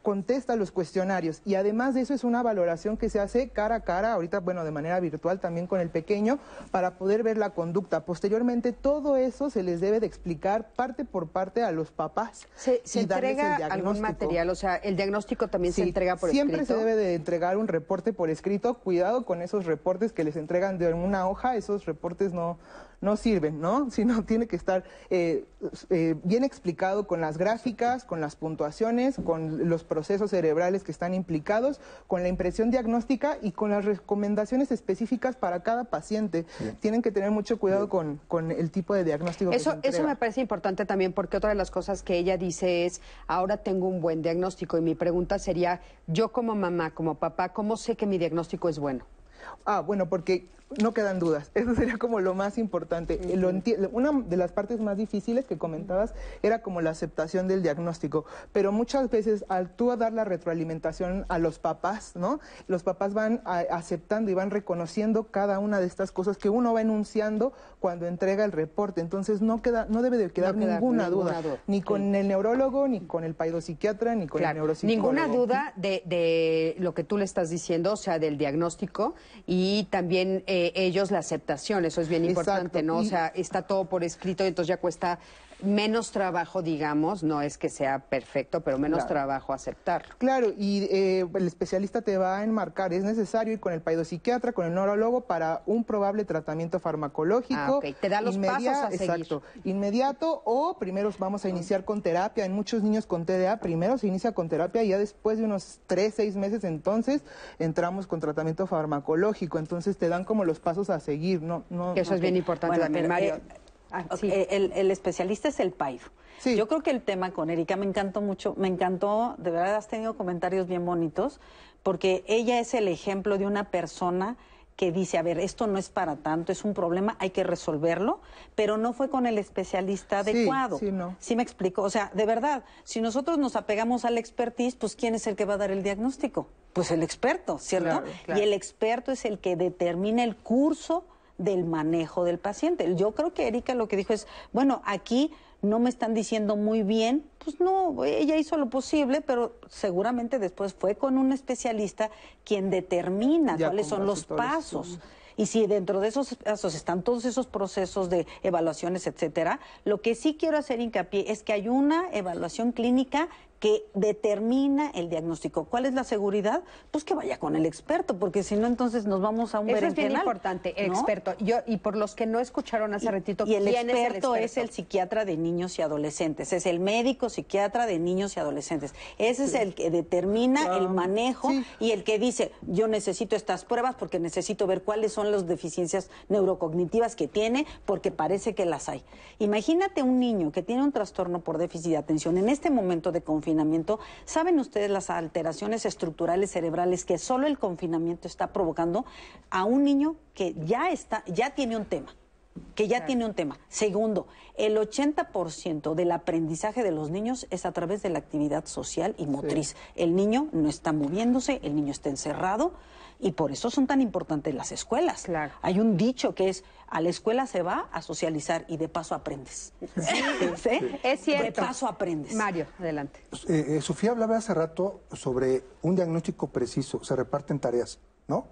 contesta los cuestionarios y además de eso es una valoración que se hace cara a cara, ahorita bueno, de manera virtual también con el pequeño, para poder ver la conducta. Posteriormente todo eso se les debe de explicar parte por parte a los papás. ¿Se, entrega algún material? O sea, ¿el diagnóstico también se entrega por siempre escrito? Siempre se debe de entregar un reporte por escrito. Cuidado con esos reportes que les entregan de una hoja, esos reportes no, no sirven, ¿no? <laughs> Sino tiene que estar eh, eh, bien explicado con las gráficas, con las puntuaciones, con los procesos cerebrales que están implicados, con la impresión diagnóstica y con las recomendaciones específicas para cada paciente. Tienen que tener mucho cuidado con, con, el tipo de diagnóstico. Eso, eso me parece importante también porque otra de las cosas que ella dice es, ahora tengo un buen diagnóstico y mi pregunta sería, yo como mamá, como papá, ¿cómo sé que mi diagnóstico es bueno? Ah, bueno, porque no quedan dudas. Eso sería como lo más importante. Lo una de las partes más difíciles que comentabas era como la aceptación del diagnóstico, pero muchas veces al tú dar la retroalimentación a los papás, ¿no? Los papás van aceptando y van reconociendo cada una de estas cosas que uno va enunciando cuando entrega el reporte. Entonces no queda no debe de quedar ninguna, duda, ni con el neurólogo, ni con el paidopsiquiatra, ni con el neuropsicólogo. Ninguna duda de, de, lo que tú le estás diciendo, o sea, del diagnóstico y también eh, ellos la aceptación, eso es bien importante, ¿no? O sea, está todo por escrito y entonces ya cuesta menos trabajo, digamos, no es que sea perfecto, pero menos trabajo aceptar. Claro, y eh, el especialista te va a enmarcar, es necesario ir con el paidopsiquiatra, con el neurólogo para un probable tratamiento farmacológico. Ah, Te da los pasos a seguir. Exacto, inmediato o primero vamos a iniciar con terapia. En muchos niños con TDA primero se inicia con terapia y ya después de unos tres, seis meses entonces entramos con tratamiento farmacológico. Entonces te dan como los pasos a seguir. No, no, Eso es bien importante también, Mario. Eh, Ah, el, especialista es el Paido. Yo creo que el tema con Erika me encantó mucho, me encantó, de verdad has tenido comentarios bien bonitos, porque ella es el ejemplo de una persona que dice, a ver, esto no es para tanto, es un problema, hay que resolverlo, pero no fue con el especialista adecuado. Sí, no. ¿Sí me explico? O sea, de verdad, si nosotros nos apegamos al expertise, pues ¿quién es el que va a dar el diagnóstico? Pues el experto, ¿cierto? Y el experto es el que determina el curso del manejo del paciente. Yo creo que Erika lo que dijo es, bueno, aquí no me están diciendo muy bien, pues no, ella hizo lo posible, pero seguramente después fue con un especialista quien determina cuáles son los pasos. Y si dentro de esos pasos están todos esos procesos de evaluaciones, etcétera, lo que sí quiero hacer hincapié es que hay una evaluación clínica que determina el diagnóstico. ¿Cuál es la seguridad? Pues que vaya con el experto, porque si no, entonces nos vamos a un Eso es bien importante, el experto. Yo, y por los que no escucharon hace ratito, y el experto, es el psiquiatra de niños y adolescentes, es el médico psiquiatra de niños y adolescentes. Ese es el que determina el manejo y el que dice, yo necesito estas pruebas porque necesito ver cuáles son las deficiencias neurocognitivas que tiene, porque parece que las hay. Imagínate un niño que tiene un trastorno por déficit de atención en este momento de confianza confinamiento, ¿saben ustedes las alteraciones estructurales cerebrales que solo el confinamiento está provocando a un niño que ya está, ya tiene un tema? que ya tiene un tema. Segundo, el 80% del aprendizaje de los niños es a través de la actividad social y motriz. El niño no está moviéndose, el niño está encerrado, y por eso son tan importantes las escuelas. Claro. Hay un dicho que es, a la escuela se va a socializar y de paso aprendes. Sí, <laughs> es cierto. De paso aprendes. Mario, adelante. Eh, eh, Sofía hablaba hace rato sobre un diagnóstico preciso, se reparten tareas, ¿no?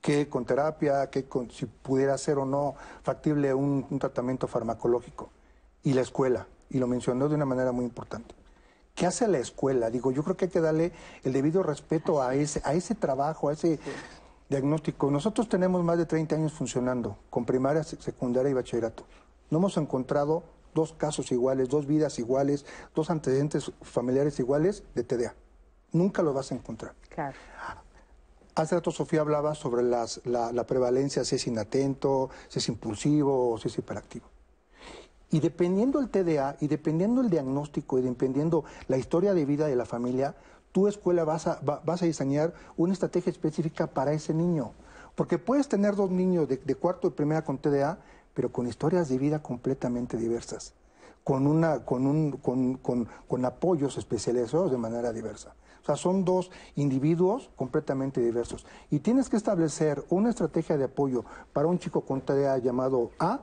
Que con terapia, que con, si pudiera ser o no factible un, un tratamiento farmacológico. Y la escuela, y lo mencionó de una manera muy importante. ¿Qué hace la escuela? Digo, yo creo que hay que darle el debido respeto a ese, a ese trabajo, a ese diagnóstico. Nosotros tenemos más de 30 años funcionando con primaria, secundaria y bachillerato. No hemos encontrado dos casos iguales, dos vidas iguales, dos antecedentes familiares iguales de TDA. Nunca lo vas a encontrar. Claro. Hace rato Sofía hablaba sobre la, la prevalencia, si es inatento, si es impulsivo o si es hiperactivo. Y dependiendo el TDA y dependiendo el diagnóstico y dependiendo la historia de vida de la familia, tu escuela vas a, vas a diseñar una estrategia específica para ese niño. Porque puedes tener dos niños de, cuarto y primera con TDA, pero con historias de vida completamente diversas, con, una, con, un, con, con, con apoyos especializados de manera diversa. O sea, son dos individuos completamente diversos. Y tienes que establecer una estrategia de apoyo para un chico con TDA llamado A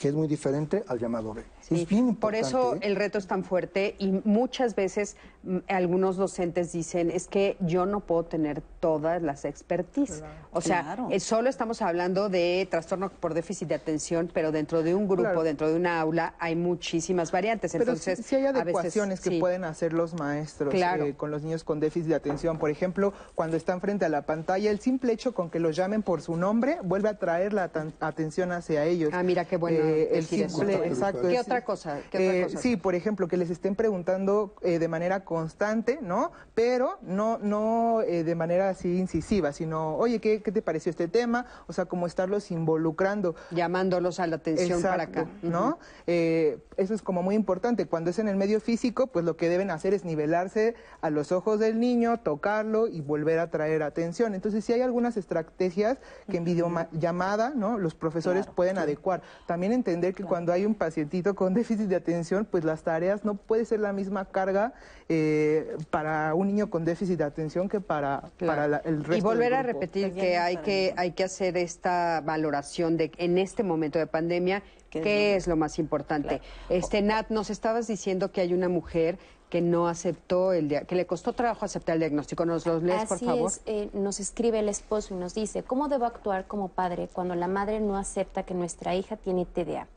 que es muy diferente al llamado B. es bien Por eso ¿eh? el reto es tan fuerte y muchas veces mm, algunos docentes dicen es que yo no puedo tener todas las expertise. O sea, eh, solo estamos hablando de trastorno por déficit de atención, pero dentro de un grupo, dentro de una aula, hay muchísimas variantes. Pero Entonces, sí, hay adecuaciones que pueden hacer los maestros eh, con los niños con déficit de atención. Por ejemplo, cuando están frente a la pantalla, el simple hecho con que los llamen por su nombre vuelve a traer la atención hacia ellos. Ah, mira qué bueno eh, el decir eso. simple, exacto. ¿Qué otra cosa? ¿Qué otra eh, cosa? Sí, por ejemplo, que les estén preguntando eh, de manera constante, ¿no? Pero no, no eh, de manera así incisiva, sino, oye, ¿qué, qué te pareció este tema? O sea, como estarlos involucrando. Llamándolos a la atención para acá. ¿no? Eh, eso es como muy importante. Cuando es en el medio físico, pues lo que deben hacer es nivelarse a los ojos del niño, tocarlo y volver a traer atención. Entonces, sí hay algunas estrategias que en videollamada, ¿no? Los profesores pueden adecuar. También entender que cuando hay un pacientito con <laughs> déficit de atención, pues las tareas no puede ser la misma carga eh, para un niño con déficit de atención que para, para la- el resto y volver del a repetir que hay que hay que hacer esta valoración de en este momento de pandemia qué, es lo más importante. Este Nat, nos estabas diciendo que hay una mujer que no aceptó el dia- que le costó trabajo aceptar el diagnóstico. ¿Nos los lees, por Así favor? es, eh, nos escribe el esposo y nos dice, ¿cómo debo actuar como padre cuando la madre no acepta que nuestra hija tiene TDA?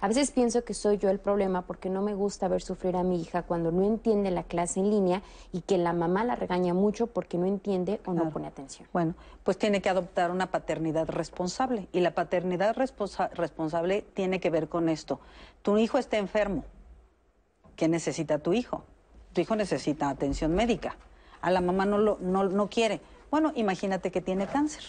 A veces pienso que soy yo el problema porque no me gusta ver sufrir a mi hija cuando no entiende la clase en línea y que la mamá la regaña mucho porque no entiende o no pone atención. Bueno, pues tiene que adoptar una paternidad responsable. Y la paternidad responsa- responsable tiene que ver con esto. Tu hijo está enfermo. ¿Qué necesita tu hijo? Tu hijo necesita atención médica. A la mamá no, lo, no, no quiere. Bueno, imagínate que tiene cáncer.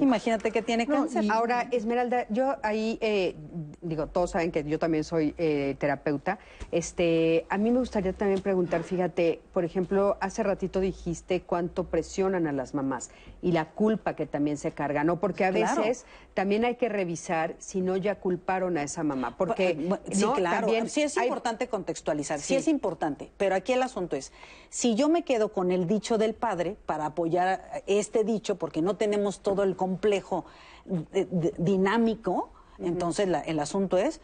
Imagínate que tiene cáncer. Ahora, Esmeralda, yo ahí, eh, digo, todos saben que yo también soy eh, terapeuta. Este, a mí me gustaría también preguntar, fíjate, por ejemplo, hace ratito dijiste cuánto presionan a las mamás y la culpa que también se carga, ¿no? Porque a Claro. veces también hay que revisar si no ya culparon a esa mamá. Porque, Bu- Sí, claro. También sí es hay- importante contextualizar, sí. Sí. es importante. Pero aquí el asunto es, si yo me quedo con el dicho del padre para apoyar este dicho, porque no tenemos todo el complejo de- de- dinámico, entonces la- el asunto es...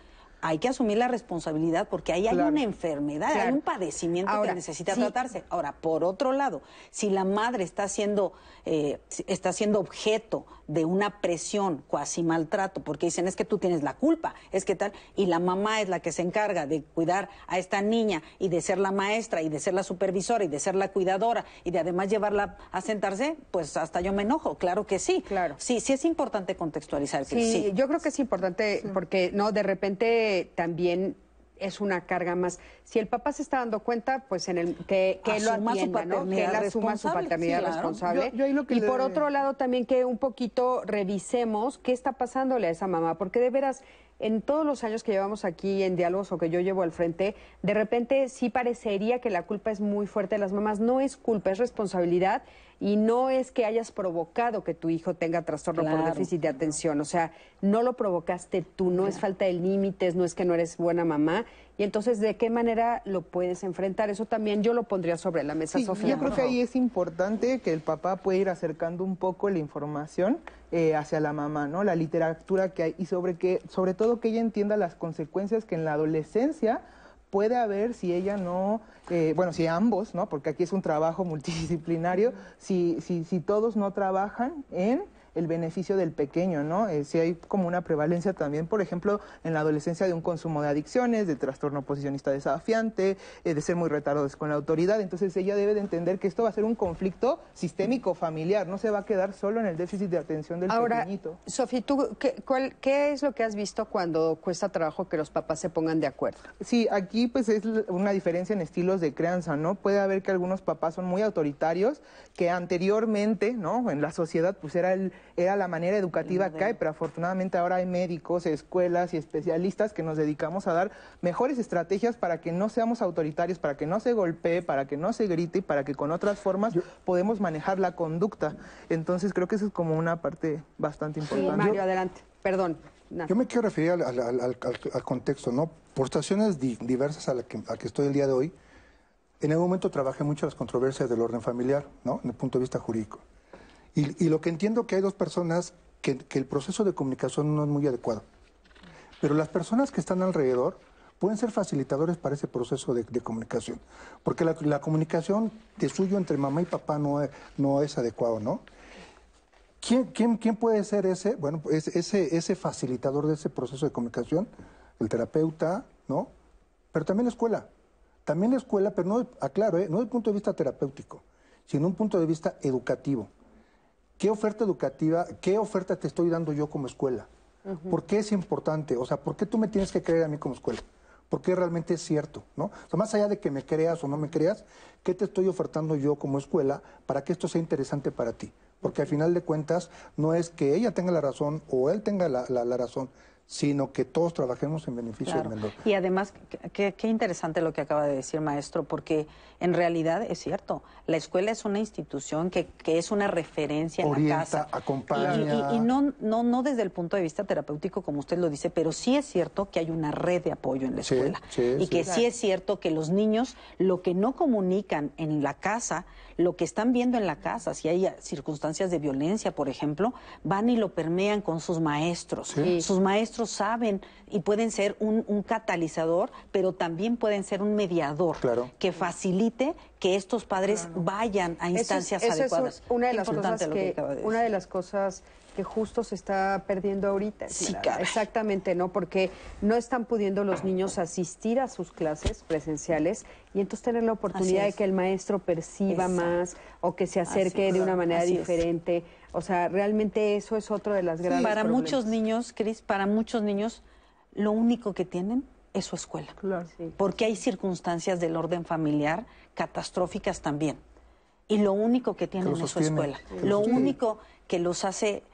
Hay que asumir la responsabilidad porque ahí hay una enfermedad, hay un padecimiento Ahora, que necesita sí. tratarse. Ahora, por otro lado, si la madre está siendo, eh, está siendo objeto de una presión, cuasi maltrato, porque dicen es que tú tienes la culpa, es que tal, y la mamá es la que se encarga de cuidar a esta niña y de ser la maestra y de ser la supervisora y de ser la cuidadora y de además llevarla a sentarse, pues hasta yo me enojo, claro que sí. Claro. Sí, sí es importante contextualizar. que Sí, yo creo que es importante porque no de repente también es una carga más. Si el papá se está dando cuenta, pues en el que, que él lo atienda, ¿no? Que él paternidad asuma su paternidad sí, responsable. Yo- yo ahí lo que y le- por otro lado también que un poquito revisemos qué está pasándole a esa mamá, porque de veras en todos los años que llevamos aquí en diálogos o que yo llevo al frente, de repente sí parecería que la culpa es muy fuerte de las mamás. No es culpa, es responsabilidad y no es que hayas provocado que tu hijo tenga trastorno por déficit de atención. O sea, no lo provocaste tú, no es falta de límites, no es que no eres buena mamá. Y entonces, ¿de qué manera lo puedes enfrentar? Eso también yo lo pondría sobre la mesa, Sí, Sofía. yo creo que ahí es importante que el papá pueda ir acercando un poco la información eh, hacia la mamá, ¿no? La literatura que hay y sobre que, sobre todo que ella entienda las consecuencias que en la adolescencia puede haber si ella no, eh, bueno, si ambos, ¿no? Porque aquí es un trabajo multidisciplinario, si, si, si todos no trabajan en el beneficio del pequeño, ¿no? Eh, si hay como una prevalencia también, por ejemplo, en la adolescencia de un consumo de adicciones, de trastorno posicionista desafiante, eh, de ser muy retardados con la autoridad. Entonces ella debe de entender que esto va a ser un conflicto sistémico familiar, no se va a quedar solo en el déficit de atención del Ahora, pequeñito. Sofía, ¿tú qué, cuál- qué es lo que has visto cuando cuesta trabajo que los papás se pongan de acuerdo? Sí, aquí pues es una diferencia en estilos de crianza, ¿no? Puede haber que algunos papás son muy autoritarios, que anteriormente, ¿no? En la sociedad pues era, el, era la manera educativa que hay, pero afortunadamente ahora hay médicos, escuelas y especialistas que nos dedicamos a dar mejores estrategias para que no seamos autoritarios, para que no se golpee, para que no se grite y para que con otras formas podemos manejar la conducta. Entonces creo que eso es como una parte bastante importante. Mario, adelante. Perdón. Yo me quiero referir al, al- al- al- al contexto, ¿no? Por situaciones di- diversas a la que, que estoy el día de hoy, en el momento trabajé mucho las controversias del orden familiar, ¿no? En el punto de vista jurídico. Y, y lo que entiendo que hay dos personas que, el proceso de comunicación no es muy adecuado. Pero las personas que están alrededor pueden ser facilitadores para ese proceso de, comunicación. Porque la, comunicación de suyo entre mamá y papá no es, no es adecuado, ¿no? ¿Quién, quién, quién puede ser ese? Bueno, pues ese, ese facilitador de ese proceso de comunicación, el terapeuta, ¿no? Pero también la escuela. También la escuela, pero no, aclaro, ¿eh? no desde el punto de vista terapéutico, sino un punto de vista educativo. ¿Qué oferta educativa, qué oferta te estoy dando yo como escuela? ¿Por qué es importante? O sea, ¿por qué tú me tienes que creer a mí como escuela? Porque realmente es cierto, ¿no? O sea, más allá de que me creas o no me creas, ¿qué te estoy ofertando yo como escuela para que esto sea interesante para ti? Porque al final de cuentas no es que ella tenga la razón o él tenga la, la- la razón, sino que todos trabajemos en beneficio Claro. del menor. Y además, qué interesante lo que acaba de decir maestro, porque en realidad es cierto, la escuela es una institución que, que es una referencia en Orienta, la casa. acompaña. Y, y- y no, no, no desde el punto de vista terapéutico, como usted lo dice, pero sí es cierto que hay una red de apoyo en la Sí, escuela. sí, y sí. que Claro. sí es cierto que los niños lo que no comunican en la casa, lo que están viendo en la casa, si hay circunstancias de violencia, por ejemplo, van y lo permean con sus maestros. Sí. Sus maestros saben y pueden ser un, un catalizador, pero también pueden ser un mediador Claro. que facilite que estos padres vayan a Eso es- instancias eso es adecuadas. una de las importante cosas que, de una de las cosas que justo se está perdiendo ahorita. Sí. Exactamente, ¿no? Porque no están pudiendo los niños asistir a sus clases presenciales y entonces tener la oportunidad de que el maestro perciba Exacto. más o que se acerque de una manera Así es. O sea, realmente eso es otro de las grandes Para problemas. muchos niños, Cris, para muchos niños, lo único que tienen es su escuela. Porque hay circunstancias del orden familiar catastróficas también. Y lo único que tienen es su escuela. que Lo único que los hace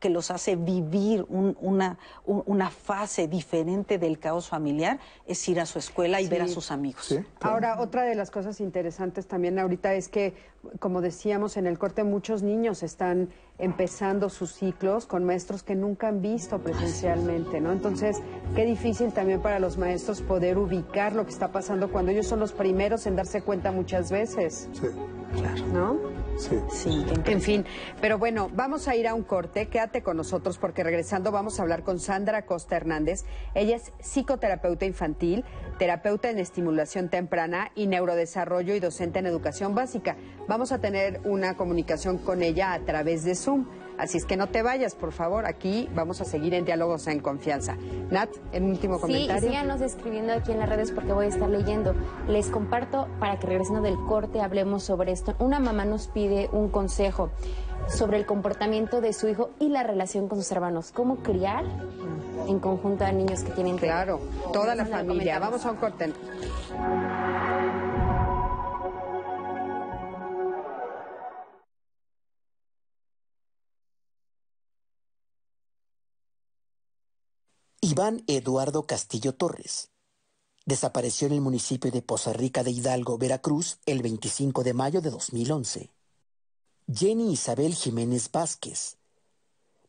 que los hace vivir un- una, un- una fase diferente del caos familiar es ir a su escuela y ver a Sí. sus amigos. Sí, claro. Ahora, otra de las cosas interesantes también ahorita es que, como decíamos en el corte, muchos niños están empezando sus ciclos con maestros que nunca han visto presencialmente, ¿no? Entonces, qué difícil también para los maestros poder ubicar lo que está pasando cuando ellos son los primeros en darse cuenta muchas veces, Sí, Claro. ¿no? sí. Sí, En fin, pero bueno, vamos a ir a un corte. Quédate con nosotros porque regresando vamos a hablar con Sandra Costa Hernández. Ella es psicoterapeuta infantil, terapeuta en estimulación temprana y neurodesarrollo y docente en educación básica. Vamos a tener una comunicación con ella a través de Zoom. Así es que no te vayas, por favor. Aquí vamos a seguir en diálogos en confianza. Nat, en último Sí, comentario. síganos escribiendo aquí en las redes porque voy a estar leyendo. Les comparto para que regresando del corte hablemos sobre esto. Una mamá nos pide un consejo sobre el comportamiento de su hijo y la relación con sus hermanos. ¿Cómo criar en conjunto a niños que tienen Claro, toda la familia. Vamos a un corte. Iván Eduardo Castillo Torres desapareció en el municipio de Poza Rica de Hidalgo, Veracruz, el 25 de mayo de 2011. Jenny Isabel Jiménez Vázquez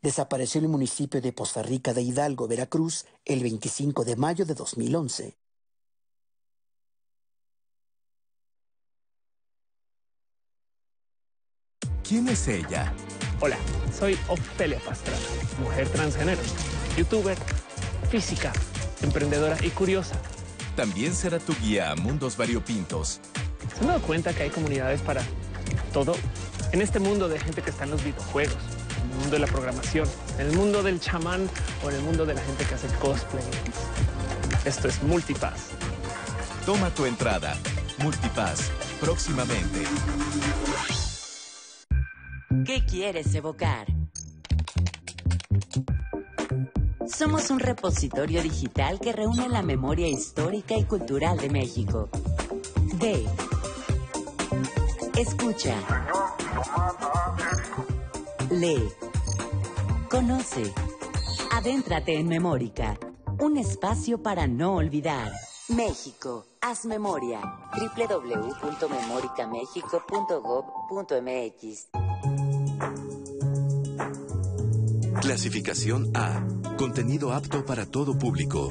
desapareció en el municipio de Poza Rica de Hidalgo, Veracruz, el 25 de mayo de 2011. ¿Quién es ella? Hola, soy Ofelia Pastrana, mujer transgénero, youtuber, física, emprendedora y curiosa. También será tu guía a mundos variopintos. ¿Se han dado cuenta que hay comunidades para todo? En este mundo de gente que está en los videojuegos, en el mundo de la programación, en el mundo del chamán o en el mundo de la gente que hace cosplay. Esto es Multipass. Toma tu entrada. Multipass. Próximamente. ¿Qué quieres evocar? Somos un repositorio digital que reúne la memoria histórica y cultural de México. Ve. Escucha. Lee. Conoce. Adéntrate en Memórica. Un espacio para no olvidar. México. Haz memoria. www.memoricamexico.gov.mx Clasificación A. Contenido apto para todo público.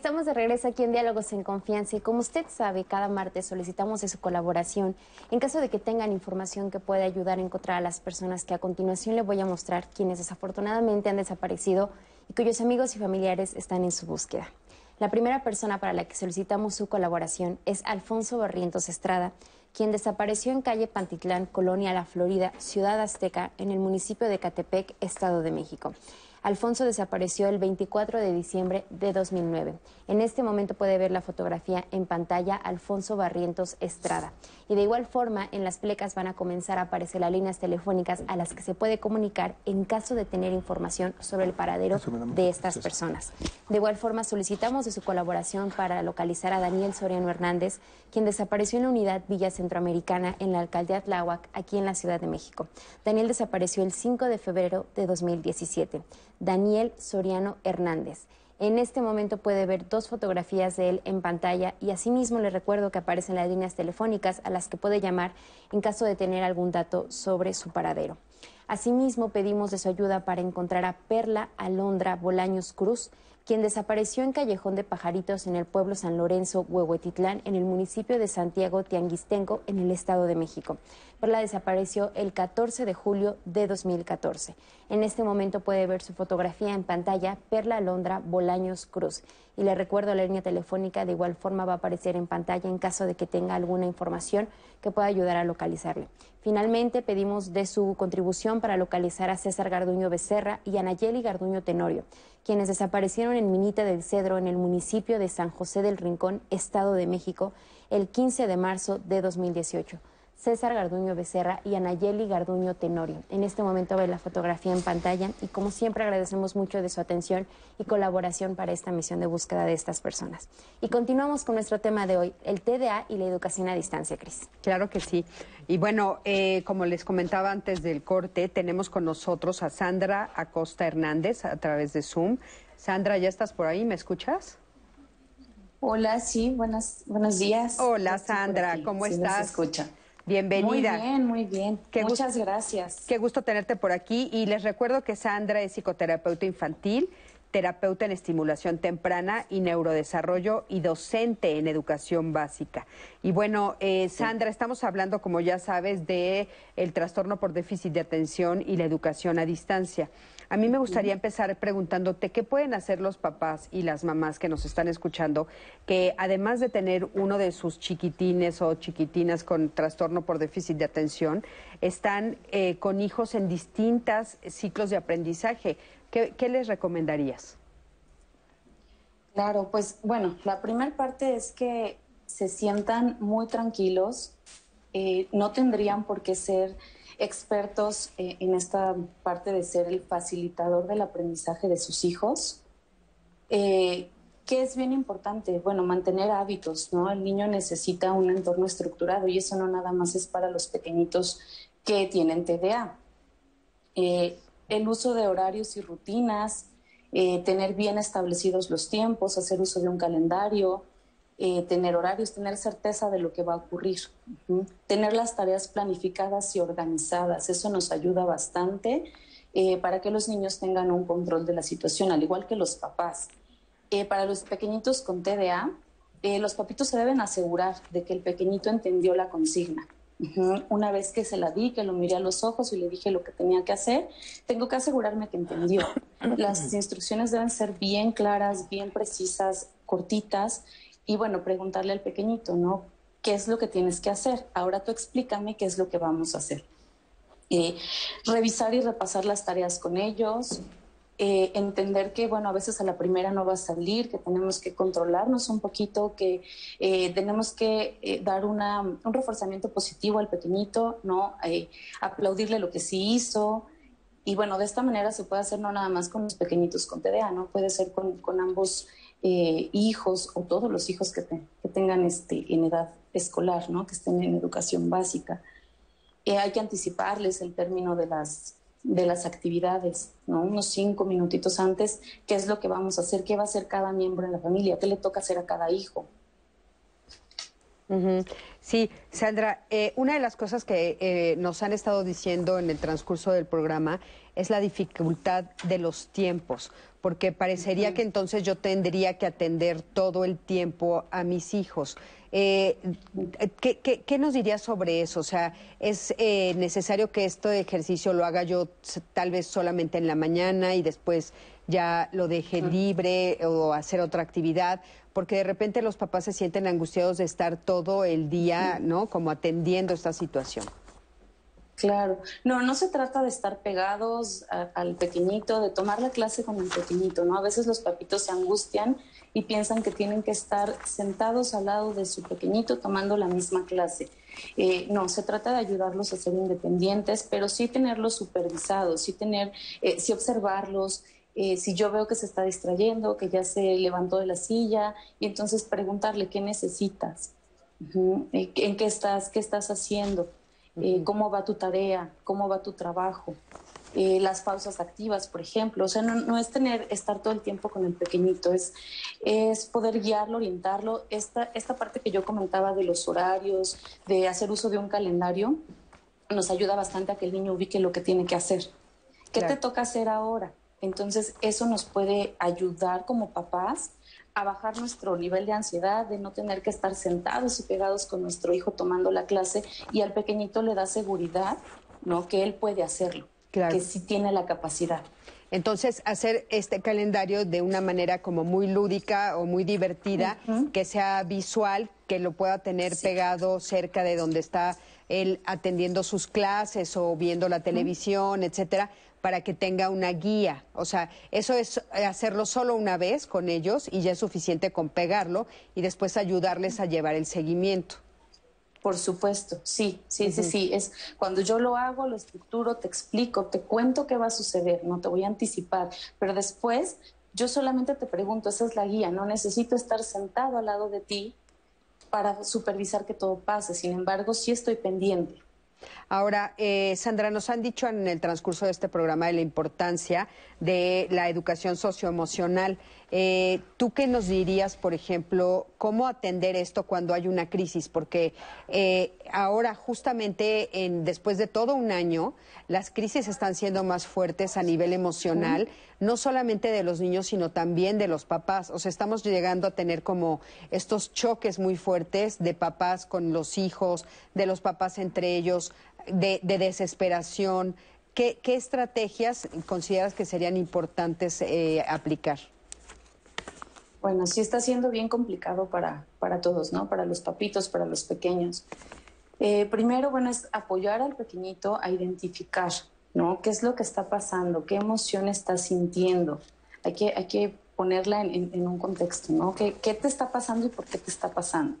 Estamos de regreso aquí en Diálogos en Confianza y como usted sabe, cada martes solicitamos su colaboración en caso de que tengan información que pueda ayudar a encontrar a las personas que a continuación le voy a mostrar quienes desafortunadamente han desaparecido y cuyos amigos y familiares están en su búsqueda. La primera persona para la que solicitamos su colaboración es Alfonso Barrientos Estrada, quien desapareció en calle Pantitlán, Colonia La Florida, Ciudad Azteca, en el municipio de Catepec, Estado de México. Alfonso desapareció el 24 de diciembre de 2009. En este momento puede ver la fotografía en pantalla Alfonso Barrientos Estrada. Y de igual forma, en las plecas van a comenzar a aparecer las líneas telefónicas a las que se puede comunicar en caso de tener información sobre el paradero de estas personas. De igual forma, solicitamos de su colaboración para localizar a Daniel Soriano Hernández, quien desapareció en la unidad Villa Centroamericana en la alcaldía Tláhuac, aquí en la Ciudad de México. Daniel desapareció el 5 de febrero de 2017. Daniel Soriano Hernández. En este momento puede ver dos fotografías de él en pantalla y asimismo le recuerdo que aparecen las líneas telefónicas a las que puede llamar en caso de tener algún dato sobre su paradero. Asimismo pedimos de su ayuda para encontrar a Perla Alondra Bolaños Cruz, quien desapareció en Callejón de Pajaritos en el pueblo San Lorenzo, Huehuetitlán, en el municipio de Santiago Tianguistengo, en el Estado de México. Perla desapareció el 14 de julio de 2014. En este momento puede ver su fotografía en pantalla, Perla Alondra Bolaños Cruz. Y le recuerdo la línea telefónica, de igual forma va a aparecer en pantalla en caso de que tenga alguna información que pueda ayudar a localizarle. Finalmente, pedimos de su contribución para localizar a César Garduño Becerra y a Nayeli Garduño Tenorio, quienes desaparecieron en Minita del Cedro, en el municipio de San José del Rincón, Estado de México, el 15 de marzo de 2018. César Garduño Becerra y Anayeli Garduño Tenorio. En este momento ve la fotografía en pantalla y como siempre agradecemos mucho de su atención y colaboración para esta misión de búsqueda de estas personas. Y continuamos con nuestro tema de hoy, el TDA y la educación a distancia, Cris. Claro que sí. Y bueno, eh, como les comentaba antes del corte, tenemos con nosotros a Sandra Acosta Hernández a través de Zoom. Sandra, ¿ya estás por ahí? ¿Me escuchas? Hola, sí, buenas, buenos días. Hola, Sandra, ¿cómo sí estás? Escucha. Bienvenida. Muy bien, muy bien. Qué Muchas gusto- gracias. Qué gusto tenerte por aquí y les recuerdo que Sandra es psicoterapeuta infantil, terapeuta en estimulación temprana y neurodesarrollo y docente en educación básica. Y bueno, eh, Sandra, estamos hablando, como ya sabes, de el trastorno por déficit de atención y la educación a distancia. A mí me gustaría empezar preguntándote qué pueden hacer los papás y las mamás que nos están escuchando, que además de tener uno de sus chiquitines o chiquitinas con trastorno por déficit de atención, están eh, con hijos en distintos ciclos de aprendizaje. ¿Qué, qué les recomendarías? Claro, pues bueno, la primera parte es que se sientan muy tranquilos, eh, no tendrían por qué ser expertos eh, en esta parte de ser el facilitador del aprendizaje de sus hijos. Eh, ¿Qué es bien importante? Bueno, mantener hábitos, ¿no? El niño necesita un entorno estructurado y eso no nada más es para los pequeñitos que tienen TDA. Eh, el uso de horarios y rutinas, eh, tener bien establecidos los tiempos, hacer uso de un calendario, eh, tener horarios, tener certeza de lo que va a ocurrir, Ujú. tener las tareas planificadas y organizadas. Eso nos ayuda bastante eh, para que los niños tengan un control de la situación, al igual que los papás. Eh, para los pequeñitos con TDA, eh, los papitos se deben asegurar de que el pequeñito entendió la consigna. Ujú. Una vez que se la di, que lo miré a los ojos y le dije lo que tenía que hacer, tengo que asegurarme que entendió. <clears throat> Las instrucciones deben ser bien claras, bien precisas, cortitas y bueno, preguntarle al pequeñito, ¿no? ¿Qué es lo que tienes que hacer? Ahora tú explícame qué es lo que vamos a hacer. Eh, revisar y repasar las tareas con ellos, eh, entender que, bueno, a veces a la primera no va a salir, que tenemos que controlarnos un poquito, que eh, tenemos que eh, dar una, un reforzamiento positivo al pequeñito, ¿no? Eh, aplaudirle lo que sí hizo. Y bueno, de esta manera se puede hacer no nada más con los pequeñitos con TDA, ¿no? Puede ser con, con ambos eh, hijos o todos los hijos que, te- que tengan este, en edad escolar, ¿no? Que estén en educación básica. Eh, hay que anticiparles el término de las, de las actividades, ¿no? Unos cinco minutitos antes, qué es lo que vamos a hacer, qué va a hacer cada miembro en la familia, qué le toca hacer a cada hijo. Ujú. Sí, Sandra, eh, una de las cosas que eh, nos han estado diciendo en el transcurso del programa es la dificultad de los tiempos, porque parecería que entonces yo tendría que atender todo el tiempo a mis hijos. Eh, ¿qué, qué, qué, nos dirías sobre eso? O sea, ¿es eh, necesario que este ejercicio lo haga yo tal vez solamente en la mañana y después ya lo deje libre o hacer otra actividad? Porque de repente los papás se sienten angustiados de estar todo el día, ¿no? Como atendiendo esta situación. Claro, no, no se trata de estar pegados a, al pequeñito, de tomar la clase con el pequeñito, ¿no? A veces los papitos se angustian y piensan que tienen que estar sentados al lado de su pequeñito tomando la misma clase. Eh, no, se trata de ayudarlos a ser independientes, pero sí tenerlos supervisados, sí tener, eh, sí observarlos. Eh, si yo veo que se está distrayendo, que ya se levantó de la silla, y entonces preguntarle qué necesitas, uh -huh. en qué estás, qué estás haciendo eh, cómo va tu tarea, cómo va tu trabajo, eh, las pausas activas, por ejemplo. O sea, no, no, es tener, estar todo el tiempo con el pequeñito, es, es poder guiarlo, orientarlo. Esta, esta parte que yo comentaba de los horarios, de hacer uso de un calendario, nos ayuda bastante a que el niño ubique lo que tiene que hacer. ¿Qué claro. te toca hacer ahora? Entonces, eso nos puede ayudar como papás a bajar nuestro nivel de ansiedad, de no tener que estar sentados y pegados con nuestro hijo tomando la clase y al pequeñito le da seguridad, ¿no? Que él puede hacerlo, claro. que sí tiene la capacidad. Entonces, hacer este calendario de una manera como muy lúdica o muy divertida, uh -huh. que sea visual, que lo pueda tener sí. pegado cerca de donde está él atendiendo sus clases o viendo la televisión, uh -huh. etcétera, para que tenga una guía. O sea, eso es hacerlo solo una vez con ellos y ya es suficiente con pegarlo y después ayudarles a llevar el seguimiento. Por supuesto, sí, sí, uh -huh. sí, sí. Es cuando yo lo hago, lo estructuro, te explico, te cuento qué va a suceder, no te voy a anticipar, pero después yo solamente te pregunto, esa es la guía, no necesito estar sentado al lado de ti para supervisar que todo pase. Sin embargo, sí estoy pendiente. Ahora, eh, Sandra, nos han dicho en el transcurso de este programa de la importancia de la educación socioemocional. Eh, ¿Tú qué nos dirías, por ejemplo, cómo atender esto cuando hay una crisis? Porque eh, ahora, justamente en, después de todo un año, las crisis están siendo más fuertes a nivel emocional, no solamente de los niños, sino también de los papás. O sea, estamos llegando a tener como estos choques muy fuertes de papás con los hijos, de los papás entre ellos, de, de desesperación. ¿Qué, ¿Qué, estrategias consideras que serían importantes eh, aplicar? Bueno, sí está siendo bien complicado para, para todos, ¿no? Para los papitos, para los pequeños. Eh, primero, bueno, es apoyar al pequeñito a identificar, ¿no? ¿Qué es lo que está pasando? ¿Qué emoción está sintiendo? Hay que, hay que ponerla en, un contexto, ¿no? ¿Qué, ¿Qué, te está pasando y por qué te está pasando?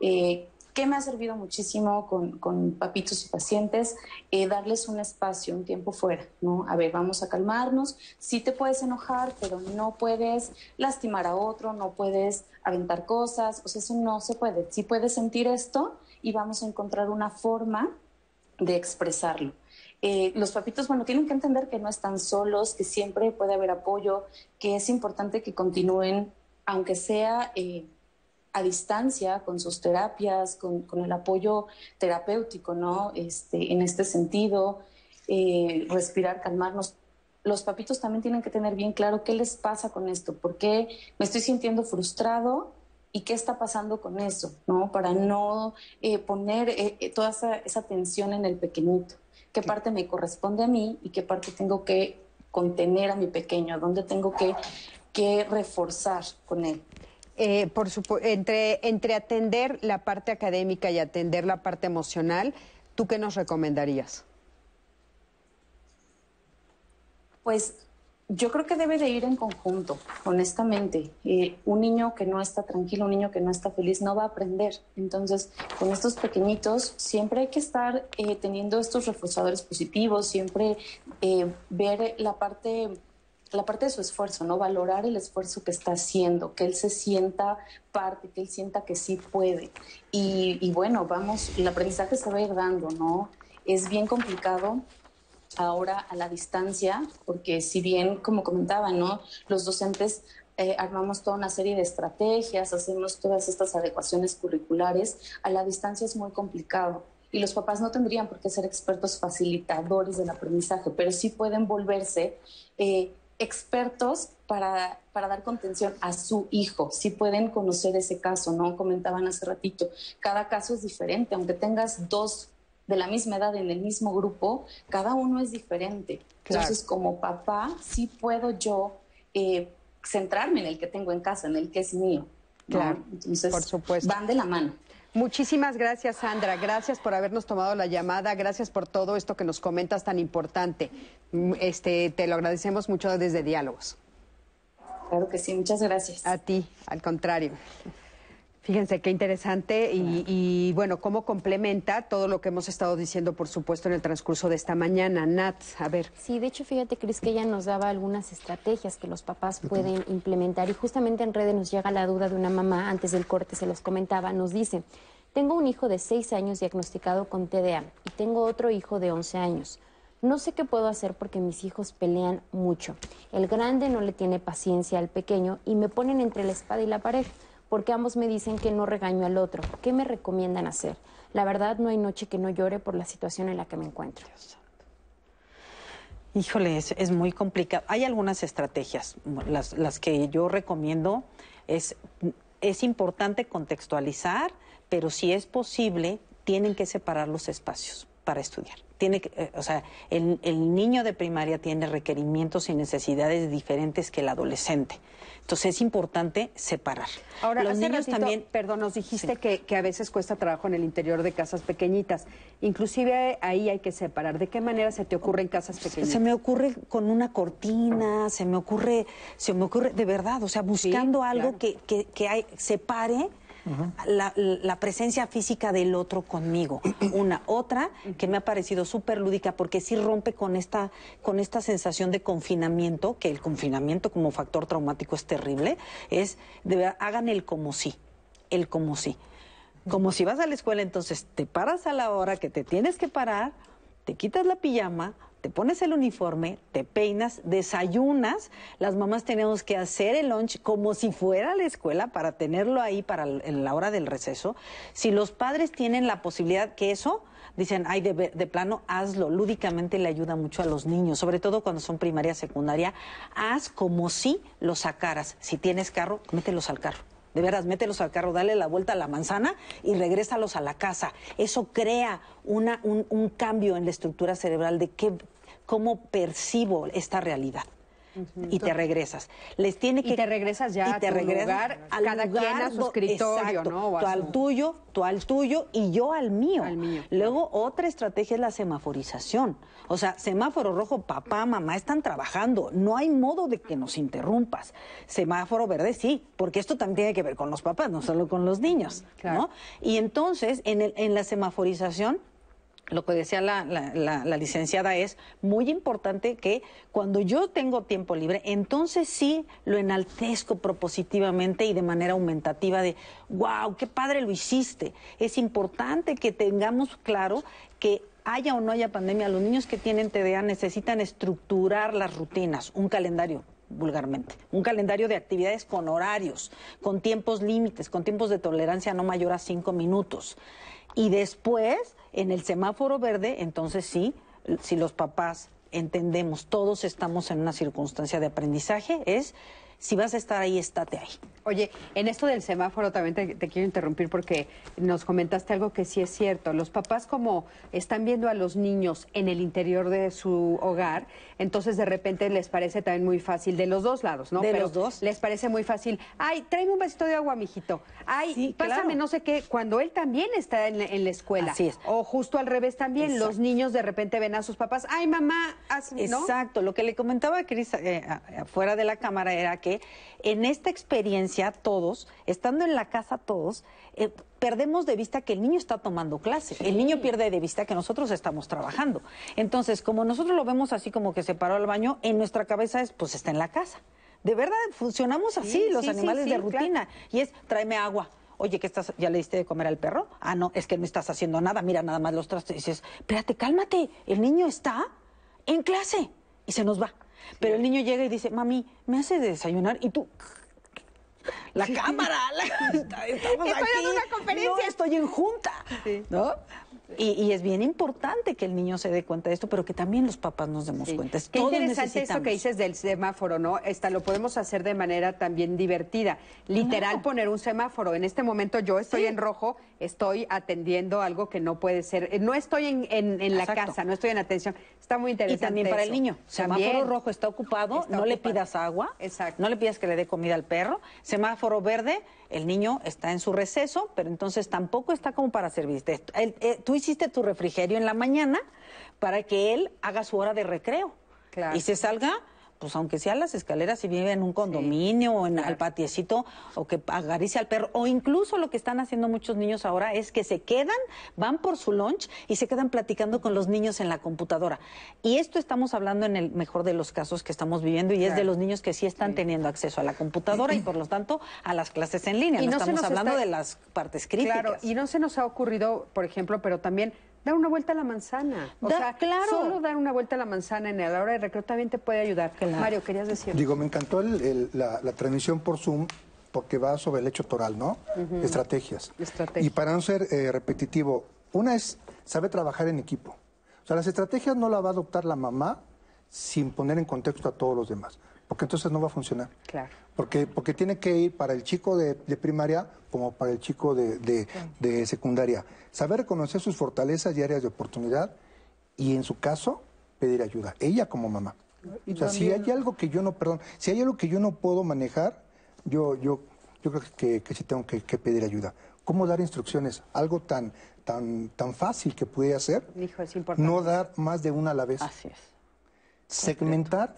Eh, ¿Qué me ha servido muchísimo con, con papitos y pacientes? Eh, darles un espacio, un tiempo fuera, ¿no? A ver, vamos a calmarnos. Sí te puedes enojar, pero no puedes lastimar a otro, no puedes aventar cosas, o sea, eso no se puede. Sí puedes sentir esto y vamos a encontrar una forma de expresarlo. Eh, los papitos, bueno, tienen que entender que no están solos, que siempre puede haber apoyo, que es importante que continúen, aunque sea... Eh, a distancia con sus terapias, con, con, el apoyo terapéutico, ¿no? Este, en este sentido, eh, respirar, calmarnos. Los papitos también tienen que tener bien claro qué les pasa con esto, por qué me estoy sintiendo frustrado y qué está pasando con eso, ¿no? Para no eh, poner eh, toda esa, esa, tensión en el pequeñito. ¿Qué parte me corresponde a mí y qué parte tengo que contener a mi pequeño? ¿Dónde tengo que, que reforzar con él? Eh, por entre, entre atender la parte académica y atender la parte emocional, ¿tú qué nos recomendarías? Pues yo creo que debe de ir en conjunto, honestamente. Eh, un niño que no está tranquilo, un niño que no está feliz, no va a aprender. Entonces, con estos pequeñitos, siempre hay que estar eh, teniendo estos reforzadores positivos, siempre ver la parte la parte de su esfuerzo, ¿no? Valorar el esfuerzo que está haciendo, que él se sienta parte, que él sienta que sí puede. Y, bueno, vamos, el aprendizaje se va a ir dando, ¿no? Es bien complicado ahora a la distancia, porque si bien, como comentaba, ¿no? Los docentes eh, armamos toda una serie de estrategias, hacemos todas estas adecuaciones curriculares, a la distancia es muy complicado. y los papás no tendrían por qué ser expertos facilitadores del aprendizaje, pero sí pueden volverse eh, expertos para, para, dar contención a su hijo. Sí pueden conocer ese caso, ¿no? Comentaban hace ratito. Cada caso es diferente, aunque tengas dos de la misma edad en el mismo grupo, cada uno es diferente. Entonces, como papá, sí puedo yo eh, centrarme en el que tengo en casa, en el que es mío. Claro, Entonces, por supuesto. van de la mano. Muchísimas gracias, Sandra. Gracias por habernos tomado la llamada. Gracias por todo esto que nos comentas tan importante. Mm, Este, te lo agradecemos mucho desde Diálogos. Claro que sí, muchas gracias. A ti, al contrario. Fíjense qué interesante y, y, bueno, cómo complementa todo lo que hemos estado diciendo, por supuesto, en el transcurso de esta mañana. Nat, a ver. Sí, de hecho, fíjate, Cris, que ella nos daba algunas estrategias que los papás pueden implementar y justamente en redes nos llega la duda de una mamá, antes del corte se los comentaba, nos dice, tengo un hijo de 6 años diagnosticado con TDA y tengo otro hijo de 11 años. No sé qué puedo hacer porque mis hijos pelean mucho. El grande no le tiene paciencia al pequeño y me ponen entre la espada y la pared porque ambos me dicen que no regaño al otro. ¿Qué me recomiendan hacer? La verdad, no hay noche que no llore por la situación en la que me encuentro. Híjole, es, es muy complicado. Hay algunas estrategias. Las, las que yo recomiendo es, es importante contextualizar, pero si es posible, tienen que separar los espacios para estudiar. Tiene eh, o sea, el, el niño de primaria tiene requerimientos y necesidades diferentes que el adolescente. Entonces es importante separar. Ahora, los hace niños ratito, también perdón, nos dijiste que, que a veces cuesta trabajo en el interior de casas pequeñitas. Inclusive ahí hay que separar. ¿De qué manera se te ocurre en casas pequeñitas? Se me ocurre con una cortina, se me ocurre, se me ocurre de verdad, o sea, buscando algo claro. que, que, que hay- separe la, la presencia física del otro conmigo. <clears throat> Una, otra que me ha parecido súper lúdica porque sí rompe con esta, con esta sensación de confinamiento, que el confinamiento como factor traumático es terrible, es de verdad, hagan el como sí, el como sí. Como si vas a la escuela, entonces te paras a la hora que te tienes que parar, te quitas la pijama, te pones el uniforme, te peinas, desayunas. Las mamás tenemos que hacer el lunch como si fuera a la escuela para tenerlo ahí para la hora del receso. Si los padres tienen la posibilidad que eso, dicen, ay, de, plano, hazlo. Lúdicamente le ayuda mucho a los niños, sobre todo cuando son primaria, secundaria. Haz como si los sacaras. Si tienes carro, mételos al carro. De veras, mételos al carro, dale la vuelta a la manzana y regrésalos a la casa. Eso crea una, un, un cambio en la estructura cerebral de qué, cómo percibo esta realidad. Y te regresas. Les tiene que Y te regresas ya a tu lugar, cada quien a su escritorio, exacto, ¿no? O tú al tuyo, tú al tuyo y yo al mío. Al mío, Luego, otra estrategia es la semaforización. O sea, semáforo rojo, papá, mamá están trabajando. No hay modo de que nos interrumpas. Semáforo verde, sí, porque esto también tiene que ver con los papás, no solo con los niños. ¿no? Y entonces, en, el, en la semaforización, lo que decía la, la- licenciada es muy importante que cuando yo tengo tiempo libre, entonces sí lo enaltezco propositivamente y de manera aumentativa de, wow, qué padre lo hiciste. Es importante que tengamos claro que haya o no haya pandemia, los niños que tienen TDA necesitan estructurar las rutinas, un calendario vulgarmente, un calendario de actividades con horarios, con tiempos límites, con tiempos de tolerancia no mayor a cinco minutos. Y después, en el semáforo verde, entonces sí, si los papás entendemos, todos estamos en una circunstancia de aprendizaje, es si vas a estar ahí, estate ahí. Oye, en esto del semáforo también te, te quiero interrumpir porque nos comentaste algo que sí es cierto. Los papás como están viendo a los niños en el interior de su hogar, entonces de repente les parece también muy fácil, de los dos lados, ¿no? De Pero los dos. Les parece muy fácil, ay, tráeme un vasito de agua, mijito. Ay, pásame claro. no sé qué, cuando él también está en, la- en la escuela. Así es. O justo al revés también, los niños de repente ven a sus papás, ay, mamá, haz, ¿no? Exacto, lo que le comentaba a Cris eh, a- afuera de la cámara era que en esta experiencia todos, estando en la casa todos, eh, perdemos de vista que el niño está tomando clase, el niño pierde de vista que nosotros estamos trabajando. Entonces, como nosotros lo vemos así como que se paró al baño, en nuestra cabeza es, pues está en la casa. De verdad, funcionamos así Sí, los sí, animales de claro. rutina. Y es, tráeme agua. Oye, ¿qué estás? ¿Ya le diste de comer al perro? Ah, no, es que no estás haciendo nada. Mira nada más los trastes. Y dices, espérate, cálmate. El niño está en clase. Y se nos va. Pero el niño llega y dice, mami, ¿me haces de desayunar? Y tú, la cámara, la- <laughs> <laughs> estamos Estoy aquí. una conferencia. No, estoy en junta. ¿no? Y, y es bien importante que el niño se dé cuenta de esto, pero que también los papás nos demos cuenta. Qué Todos interesante esto que dices del semáforo, ¿no? Esta lo podemos hacer de manera también divertida. Literal, poner un semáforo. En este momento yo estoy en rojo, estoy atendiendo algo que no puede ser. eh, No estoy en, en- en la casa, no estoy en atención. Está muy Y interesante. también para el niño. Semáforo También. rojo está ocupado, Está no le pidas agua, Exacto. no le pidas que le dé comida al perro. Semáforo verde, el niño está en su receso, pero entonces tampoco está como para servirte. Eh, tú hiciste tu refrigerio en la mañana para que él haga su hora de recreo. Y se salga, pues aunque sea las escaleras, si vive en un condominio o en al patiecito, o que agarice al perro, o incluso lo que están haciendo muchos niños ahora es que se quedan, van por su lunch y se quedan platicando con los niños en la computadora. Y esto estamos hablando en el mejor de los casos que estamos viviendo y es de Claro. los niños que sí están teniendo acceso a la computadora y por lo tanto a las clases en línea. Y no, estamos hablando está- de las partes críticas. Claro, y no se nos ha ocurrido, por ejemplo, pero también dar una vuelta a la manzana. O Da- sea, claro. solo dar una vuelta a la manzana en la hora de recreo también te puede ayudar. Mario, querías decir. Digo, me encantó el- el- la, la transmisión por Zoom porque va sobre el hecho toral, ¿no? Ujú. Estrategias. Estrategias. Y para no ser eh, repetitivo, una es saber trabajar en equipo. O sea, las estrategias no las va a adoptar la mamá sin poner en contexto a todos los demás, porque entonces no va a funcionar. Claro. Porque, porque tiene que ir para el chico de, de primaria como para el chico de, de- de secundaria. Saber reconocer sus fortalezas y áreas de oportunidad y en su caso pedir ayuda, ella como mamá. Y o sea, si hay algo que yo no, perdón, si hay algo que yo no puedo manejar, yo, yo, yo creo que, que sí tengo que, que pedir ayuda. ¿Cómo dar instrucciones? Algo tan, tan, tan fácil que pudiera hacer, Hijo, es importante. no dar más de una a la vez. Así es. Segmentar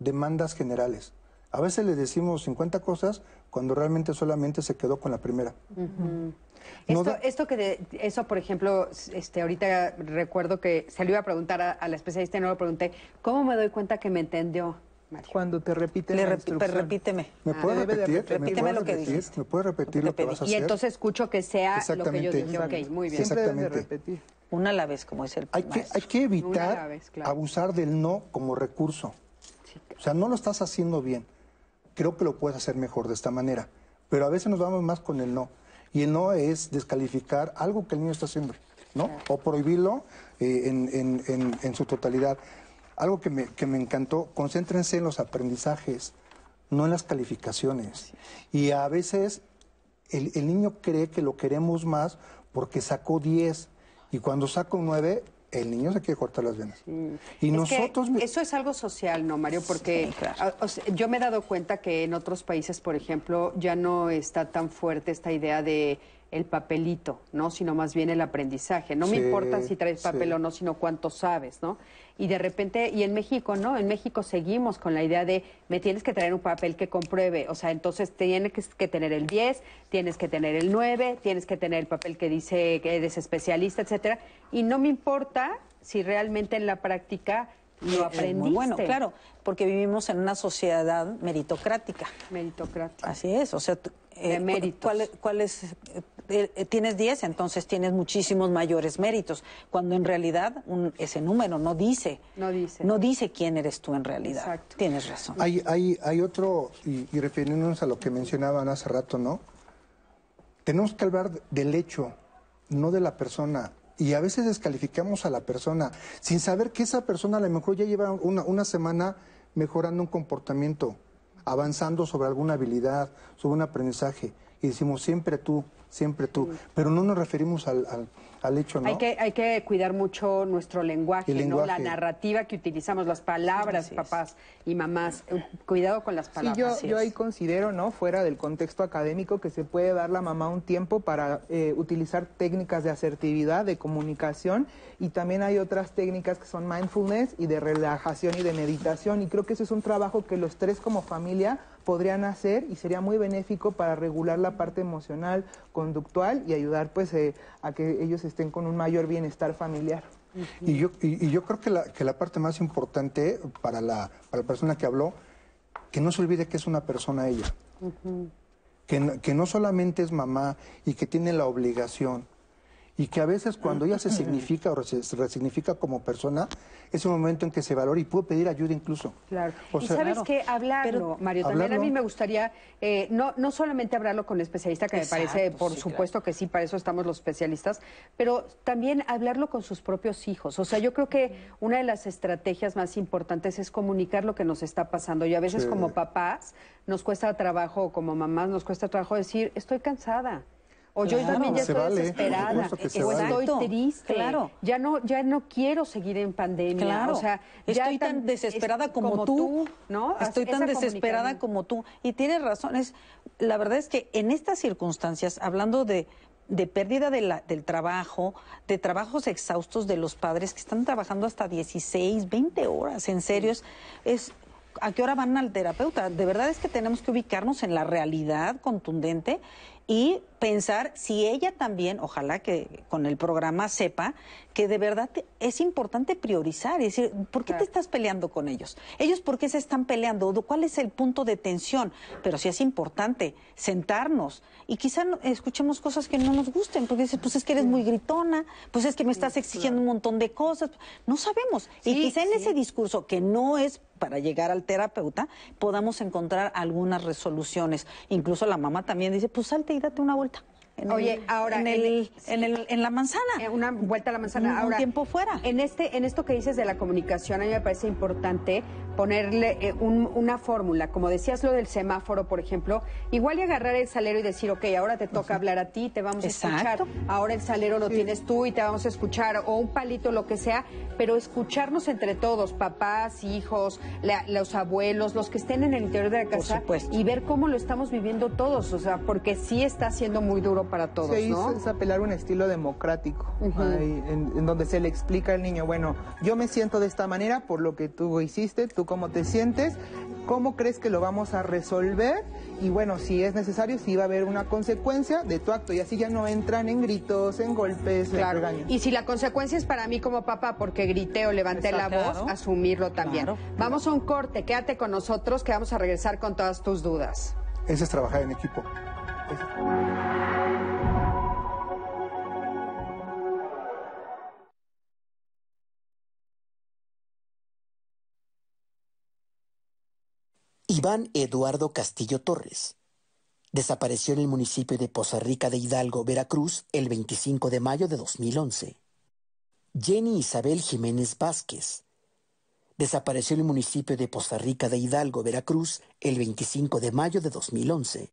demandas generales. A veces le decimos 50 cosas cuando realmente solamente se quedó con la primera. No Esto, da- esto que de- eso, por ejemplo, este, ahorita recuerdo que se lo iba a preguntar a, a la especialista y no lo pregunté. ¿Cómo me doy cuenta que me entendió? Mario? Cuando te repiten Le repi- instrucción. repíteme. ¿Me Ah, puedes debe de repetir? repetir. ¿Me Repíteme puedes lo que repetir? dijiste. ¿Me puedes repetir lo que vas a Y entonces escucho que sea lo que yo Exactamente. dije. Ok, muy bien. Siempre debes de Exactamente. repetir. Una a la vez, como es el Hay que, hay que evitar vez, claro. abusar del no como recurso. O sea, no lo estás haciendo bien. Creo que lo puedes hacer mejor de esta manera. Pero a veces nos vamos más con el no. Y el no es descalificar algo que el niño está haciendo, ¿no? O prohibirlo eh, en, en- en- en su totalidad. Algo que me, que me encantó, concéntrense en los aprendizajes, no en las calificaciones. Y a veces el, el niño cree que lo queremos más porque sacó 10 y cuando saca un 9, el niño se quiere cortar las venas. Y Es que nosotros... eso es algo social, ¿no, Mario? Porque a- o sea, yo me he dado cuenta que en otros países, por ejemplo, ya no está tan fuerte esta idea de el papelito, ¿no? Sino más bien el aprendizaje. No me importa si traes papel sí. o no, sino cuánto sabes, ¿no? Y de repente, y en México, ¿no? En México seguimos con la idea de me tienes que traer un papel que compruebe. O sea, entonces tienes que, que tener el 10, tienes que tener el 9, tienes que tener el papel que dice que eres especialista, etcétera. Y no me importa si realmente en la práctica lo aprendiste. muy bueno, claro, porque vivimos en una sociedad meritocrática. Meritocrática. Así es, o sea, De cu- méritos. ¿cuál, cuál es, eh, eh, tienes 10, entonces tienes muchísimos mayores méritos, cuando en realidad un- ese número no dice, No dice. no dice quién eres tú en realidad. Exacto. Tienes razón. Hay, hay, hay otro, y, y refiriéndonos a lo que mencionaban hace rato, ¿no? Tenemos que hablar del hecho, no de la persona. Y a veces descalificamos a la persona sin saber que esa persona a lo mejor ya lleva una, una semana mejorando un comportamiento, avanzando sobre alguna habilidad, sobre un aprendizaje. Y decimos siempre tú, siempre tú. Pero no nos referimos al, al- al hecho, ¿no? Hay que, hay que cuidar mucho nuestro lenguaje, ¿no? La lenguaje. narrativa que utilizamos, las palabras, papás y mamás. Eh, Cuidado con las Sí, palabras. yo, yo ahí considero, ¿no? Fuera del contexto académico, que se puede dar la mamá un tiempo para eh, utilizar técnicas de asertividad, de comunicación, y también hay otras técnicas que son mindfulness y de relajación y de meditación, y creo que ese es un trabajo que los tres como familia podrían hacer y sería muy benéfico para regular la parte emocional, conductual y ayudar pues eh, a que ellos estén con un mayor bienestar familiar. Y yo, y, y yo creo que la, que la parte más importante para la, para la persona que habló, que no se olvide que es una persona ella, que no, que no solamente es mamá y que tiene la obligación y que a veces cuando ella se significa o se resignifica como persona, es un momento en que se valora y puede pedir ayuda incluso. Claro. O y sea, sabes claro. qué, hablarlo, Mario, también a mí me gustaría, eh, no, no solamente hablarlo con especialista, que me parece, por sí, supuesto que sí, para eso estamos los especialistas, pero también hablarlo con sus propios hijos. O sea, yo creo que una de las estrategias más importantes es comunicar lo que nos está pasando. Y a veces Sí. como papás nos cuesta trabajo, o como mamás nos cuesta trabajo decir, estoy cansada. O yo también ya estoy vale, desesperada. o vale. estoy triste. claro. Ya no, ya no quiero seguir en pandemia. Claro, O sea, ya estoy tan desesperada es como, tú, ¿no? Estoy Esa tan desesperada como tú. Y tienes razón, es, la verdad es que en estas circunstancias, hablando de, de pérdida de la- del trabajo, de trabajos exhaustos de los padres que están trabajando hasta 16, 20 horas, en serio, es, es ¿a qué hora van al terapeuta? De verdad es que tenemos que ubicarnos en la realidad contundente y pensar si ella también, ojalá que con el programa sepa que de verdad te- es importante priorizar y decir, ¿por qué te estás peleando con ellos? Ellos, ¿por qué se están peleando? ¿Cuál es el punto de tensión? Pero sí es importante sentarnos y quizá no- escuchemos cosas que no nos gusten, porque dices, pues es que eres muy gritona, pues es que me estás exigiendo un montón de cosas. No sabemos. y quizá en sí. ese discurso que no es para llegar al terapeuta, podamos encontrar algunas resoluciones. Incluso la mamá también dice, pues salte y date una vuelta. En Oye, el- ahora en, el, en, el- en la manzana. Eh, Una vuelta a la manzana. Un- un Ahora, tiempo fuera. En este, en esto que dices de la comunicación, a mí me parece importante ponerle eh, un- una fórmula. Como decías lo del semáforo, por ejemplo, igual y agarrar el salero y decir, ok, ahora te toca hablar a ti, te vamos a escuchar. Ahora el salero lo tienes tú y te vamos a escuchar, o un palito, lo que sea, pero escucharnos entre todos, papás, hijos, la- los abuelos, los que estén en el interior de la casa, y ver cómo lo estamos viviendo todos, o sea, porque sí está siendo muy duro para todos, Sí, ¿no? es, apelar a un estilo democrático, ahí, en, en donde se le explica al niño, bueno, yo me siento de esta manera por lo que tú hiciste, tú cómo te sientes, cómo crees que lo vamos a resolver y bueno, si es necesario, si va a haber una consecuencia de tu acto y así ya no entran en gritos, en golpes, en Claro. regaños. Y si la consecuencia es para mí como papá porque grité o levanté la voz, asumirlo también. Claro. Vamos a un corte, quédate con nosotros que vamos a regresar con todas tus dudas. Ese es trabajar en equipo. Iván Eduardo Castillo Torres. Desapareció en el municipio de Poza Rica de Hidalgo, Veracruz, el 25 de mayo de 2011. Jenny Isabel Jiménez Vázquez. Desapareció en el municipio de Poza Rica de Hidalgo, Veracruz, el 25 de mayo de 2011.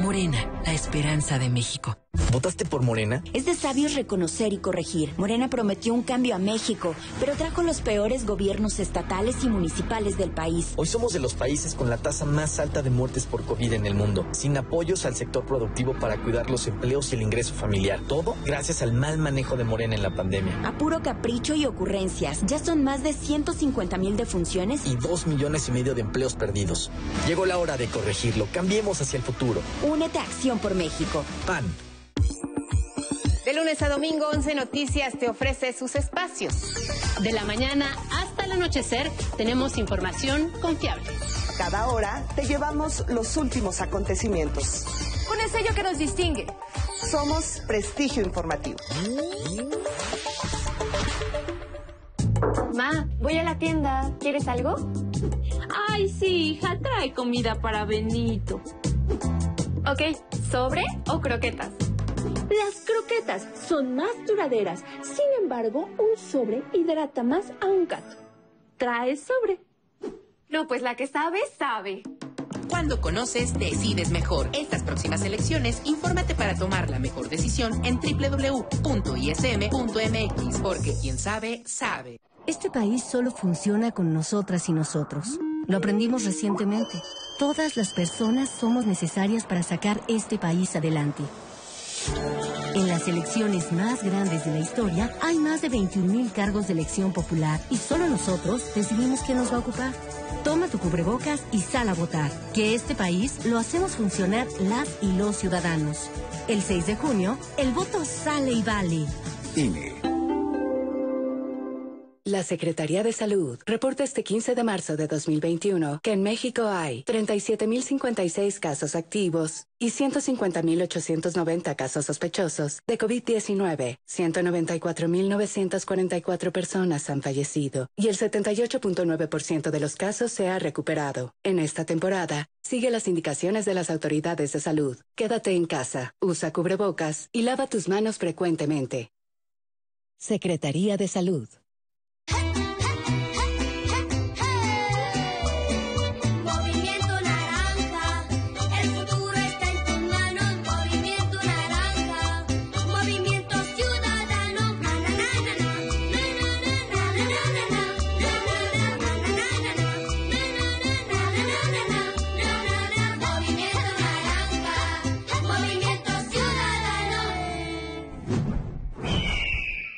Morena, la esperanza de México. ¿Votaste por Morena? Es de sabios reconocer y corregir. Morena prometió un cambio a México, pero trajo los peores gobiernos estatales y municipales del país. Hoy somos de los países con la tasa más alta de muertes por COVID en el mundo, sin apoyos al sector productivo para cuidar los empleos y el ingreso familiar. Todo gracias al mal manejo de Morena en la pandemia. A puro capricho y ocurrencias. Ya son más de 150 mil defunciones. Y dos millones y medio de empleos perdidos. Llegó la hora de corregirlo. Cambiemos hacia el futuro. Únete a Acción por México. PAN. De lunes a domingo, 11 Noticias te ofrece sus espacios. De la mañana hasta el anochecer tenemos información confiable. Cada hora te llevamos los últimos acontecimientos. Con el sello que nos distingue. Somos Prestigio Informativo. Ma, voy a la tienda. ¿Quieres algo? Ay, sí, hija, trae comida para Benito. Ok, ¿sobre o croquetas? Las croquetas son más duraderas. Sin embargo, un sobre hidrata más a un gato. Trae sobre. No, pues la que sabe, sabe. Cuando conoces, decides mejor. Estas próximas elecciones, infórmate para tomar la mejor decisión en www.ism.mx, porque quien sabe, sabe. Este país solo funciona con nosotras y nosotros. Lo aprendimos recientemente. Todas las personas somos necesarias para sacar este país adelante. En las elecciones más grandes de la historia hay más de 21.000 cargos de elección popular y solo nosotros decidimos quién nos va a ocupar. Toma tu cubrebocas y sal a votar. Que este país lo hacemos funcionar las y los ciudadanos. El 6 de junio, el voto sale y vale. La Secretaría de Salud reporta este 15 de marzo de 2021 que en México hay 37.056 casos activos y 150.890 casos sospechosos de COVID-19. 194.944 personas han fallecido y el 78.9% de los casos se ha recuperado. En esta temporada, sigue las indicaciones de las autoridades de salud. Quédate en casa, usa cubrebocas y lava tus manos frecuentemente. Secretaría de Salud.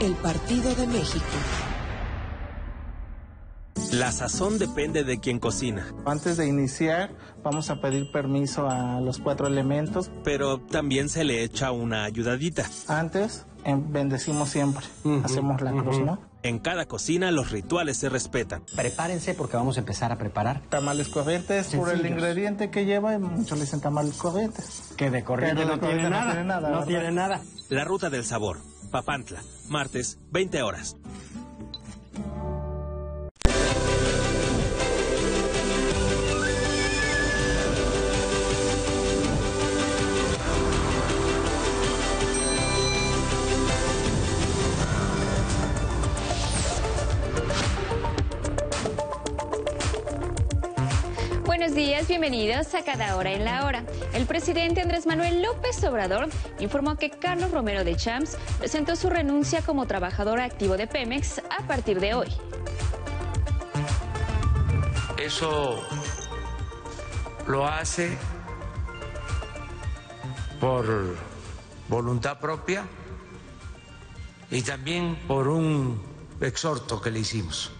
el Partido de México. La sazón depende de quien cocina. Antes de iniciar, vamos a pedir permiso a los cuatro elementos. Pero también se le echa una ayudadita. Antes, bendecimos siempre. Hacemos la cruz, ¿no? En cada cocina los rituales se respetan. Prepárense porque vamos a empezar a preparar. Tamales corrientes por el ingrediente que lleva, y muchos le dicen tamales corrientes. Que de corriente Pero no, de tiene no nada. tiene nada, No tiene nada. La ruta del sabor. Papantla. Martes, 20 horas. Buenos días, bienvenidos a Cada Hora en la Hora. El presidente Andrés Manuel López Obrador informó que Carlos Romero de Champs presentó su renuncia como trabajador activo de Pemex a partir de hoy. Eso lo hace por voluntad propia y también por un exhorto que le hicimos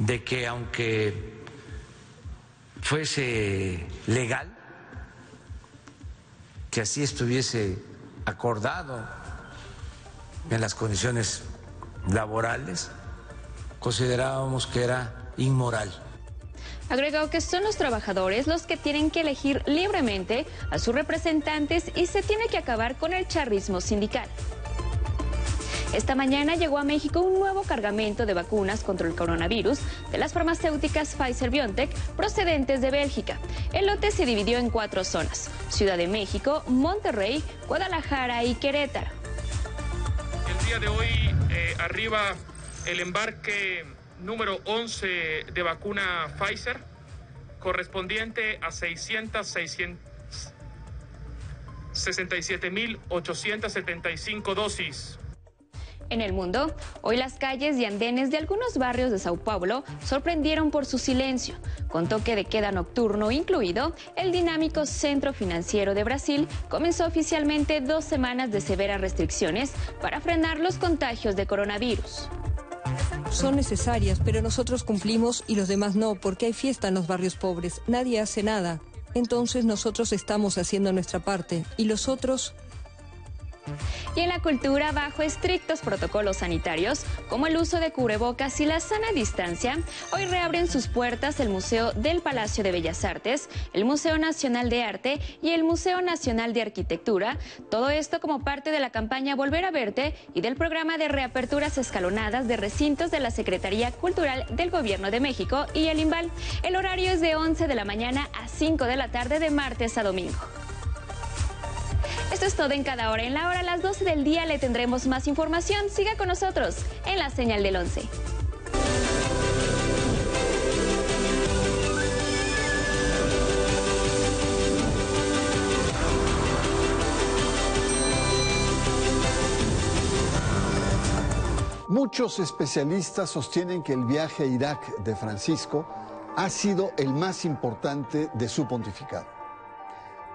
de que aunque fuese legal, que así estuviese acordado en las condiciones laborales, considerábamos que era inmoral. Agregó que son los trabajadores los que tienen que elegir libremente a sus representantes y se tiene que acabar con el charrismo sindical. Esta mañana llegó a México un nuevo cargamento de vacunas contra el coronavirus de las farmacéuticas Pfizer BioNTech procedentes de Bélgica. El lote se dividió en cuatro zonas: Ciudad de México, Monterrey, Guadalajara y Querétaro. El día de hoy eh, arriba el embarque número 11 de vacuna Pfizer, correspondiente a 600, 600 67.875 dosis. En el mundo, hoy las calles y andenes de algunos barrios de Sao Paulo sorprendieron por su silencio. Con toque de queda nocturno incluido, el dinámico centro financiero de Brasil comenzó oficialmente dos semanas de severas restricciones para frenar los contagios de coronavirus. Son necesarias, pero nosotros cumplimos y los demás no, porque hay fiesta en los barrios pobres. Nadie hace nada. Entonces nosotros estamos haciendo nuestra parte y los otros Y en la cultura, bajo estrictos protocolos sanitarios, como el uso de cubrebocas y la sana distancia, hoy reabren sus puertas el Museo del Palacio de Bellas Artes, el Museo Nacional de Arte y el Museo Nacional de Arquitectura. Todo esto como parte de la campaña Volver a Verte y del programa de reaperturas escalonadas de recintos de la Secretaría Cultural del Gobierno de México y el IMBAL. El horario es de 11 de la mañana a 5 de la tarde de martes a domingo. Esto es todo en cada hora. En la hora a las 12 del día le tendremos más información. Siga con nosotros en la señal del 11. Muchos especialistas sostienen que el viaje a Irak de Francisco ha sido el más importante de su pontificado.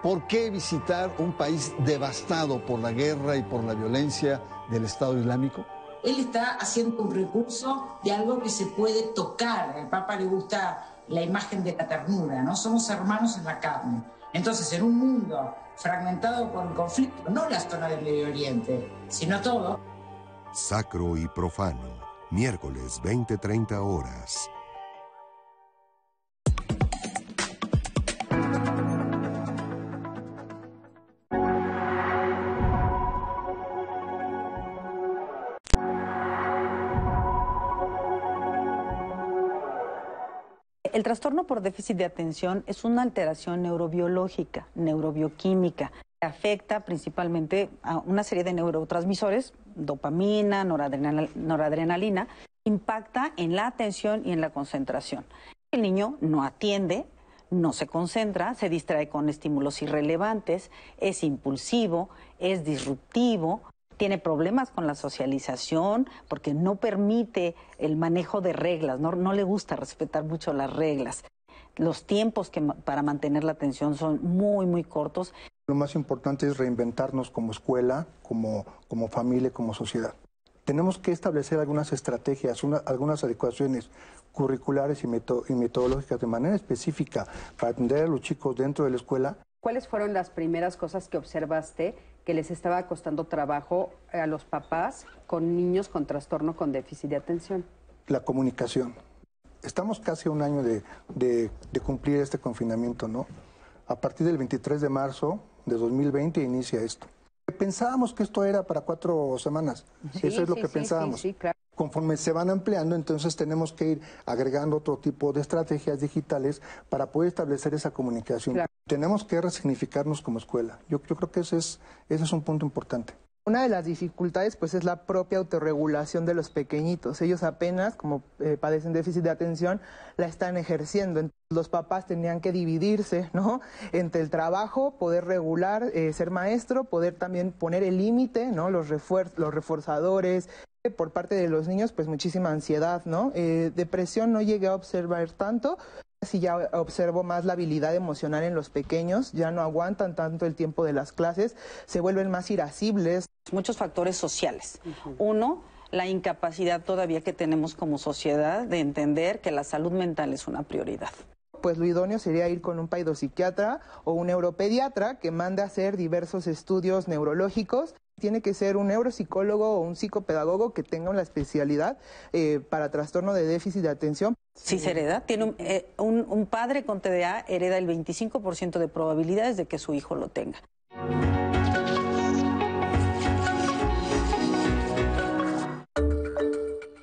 ¿Por qué visitar un país devastado por la guerra y por la violencia del Estado Islámico? Él está haciendo un recurso de algo que se puede tocar. Al Papa le gusta la imagen de la ternura, ¿no? Somos hermanos en la carne. Entonces, en un mundo fragmentado por el conflicto, no la zona del Medio Oriente, sino todo, Sacro y profano. Miércoles 20-30 horas. El trastorno por déficit de atención es una alteración neurobiológica, neurobioquímica. Afecta principalmente a una serie de neurotransmisores, dopamina, noradrenal- noradrenalina, impacta en la atención y en la concentración. El niño no atiende, no se concentra, se distrae con estímulos irrelevantes, es impulsivo, es disruptivo, tiene problemas con la socialización porque no permite el manejo de reglas, no, no le gusta respetar mucho las reglas. Los tiempos que, para mantener la atención son muy, muy cortos. Lo más importante es reinventarnos como escuela, como, como familia, como sociedad. Tenemos que establecer algunas estrategias, una- algunas adecuaciones curriculares y, meto- y metodológicas de manera específica para atender a los chicos dentro de la escuela. ¿Cuáles fueron las primeras cosas que observaste que les estaba costando trabajo a los papás con niños con trastorno con déficit de atención? La comunicación. Estamos casi a un año de, de- de cumplir este confinamiento, ¿no? A partir del 23 de marzo de 2020 inicia esto. Pensábamos que esto era para cuatro semanas. Sí, Eso es lo sí, que sí, pensábamos. claro. Conforme se van ampliando, entonces tenemos que ir agregando otro tipo de estrategias digitales para poder establecer esa comunicación. Claro. Tenemos que resignificarnos como escuela. Yo, yo creo que ese es, ese es un punto importante. Una de las dificultades pues es la propia autorregulación de los pequeñitos. Ellos apenas, como eh, padecen déficit de atención, la están ejerciendo. Los papás tenían que dividirse, ¿no? Entre el trabajo, poder regular, eh, ser maestro, poder también poner el límite, ¿no? Los, refuer- los reforzadores. Por parte de los niños, pues muchísima ansiedad, ¿no? Eh, depresión no llegué a observar tanto, si ya observo más la habilidad emocional en los pequeños, ya no aguantan tanto el tiempo de las clases, se vuelven más irascibles. Muchos factores sociales. Uno, la incapacidad todavía que tenemos como sociedad de entender que la salud mental es una prioridad. Pues lo idóneo sería ir con un paidopsiquiatra o un neuropediatra que mande a hacer diversos estudios neurológicos. Tiene que ser un neuropsicólogo o un psicopedagogo que tenga una especialidad eh, para trastorno de déficit de atención. Si se hereda, tiene un, eh, un- un padre con TDA hereda el 25% de probabilidades de que su hijo lo tenga.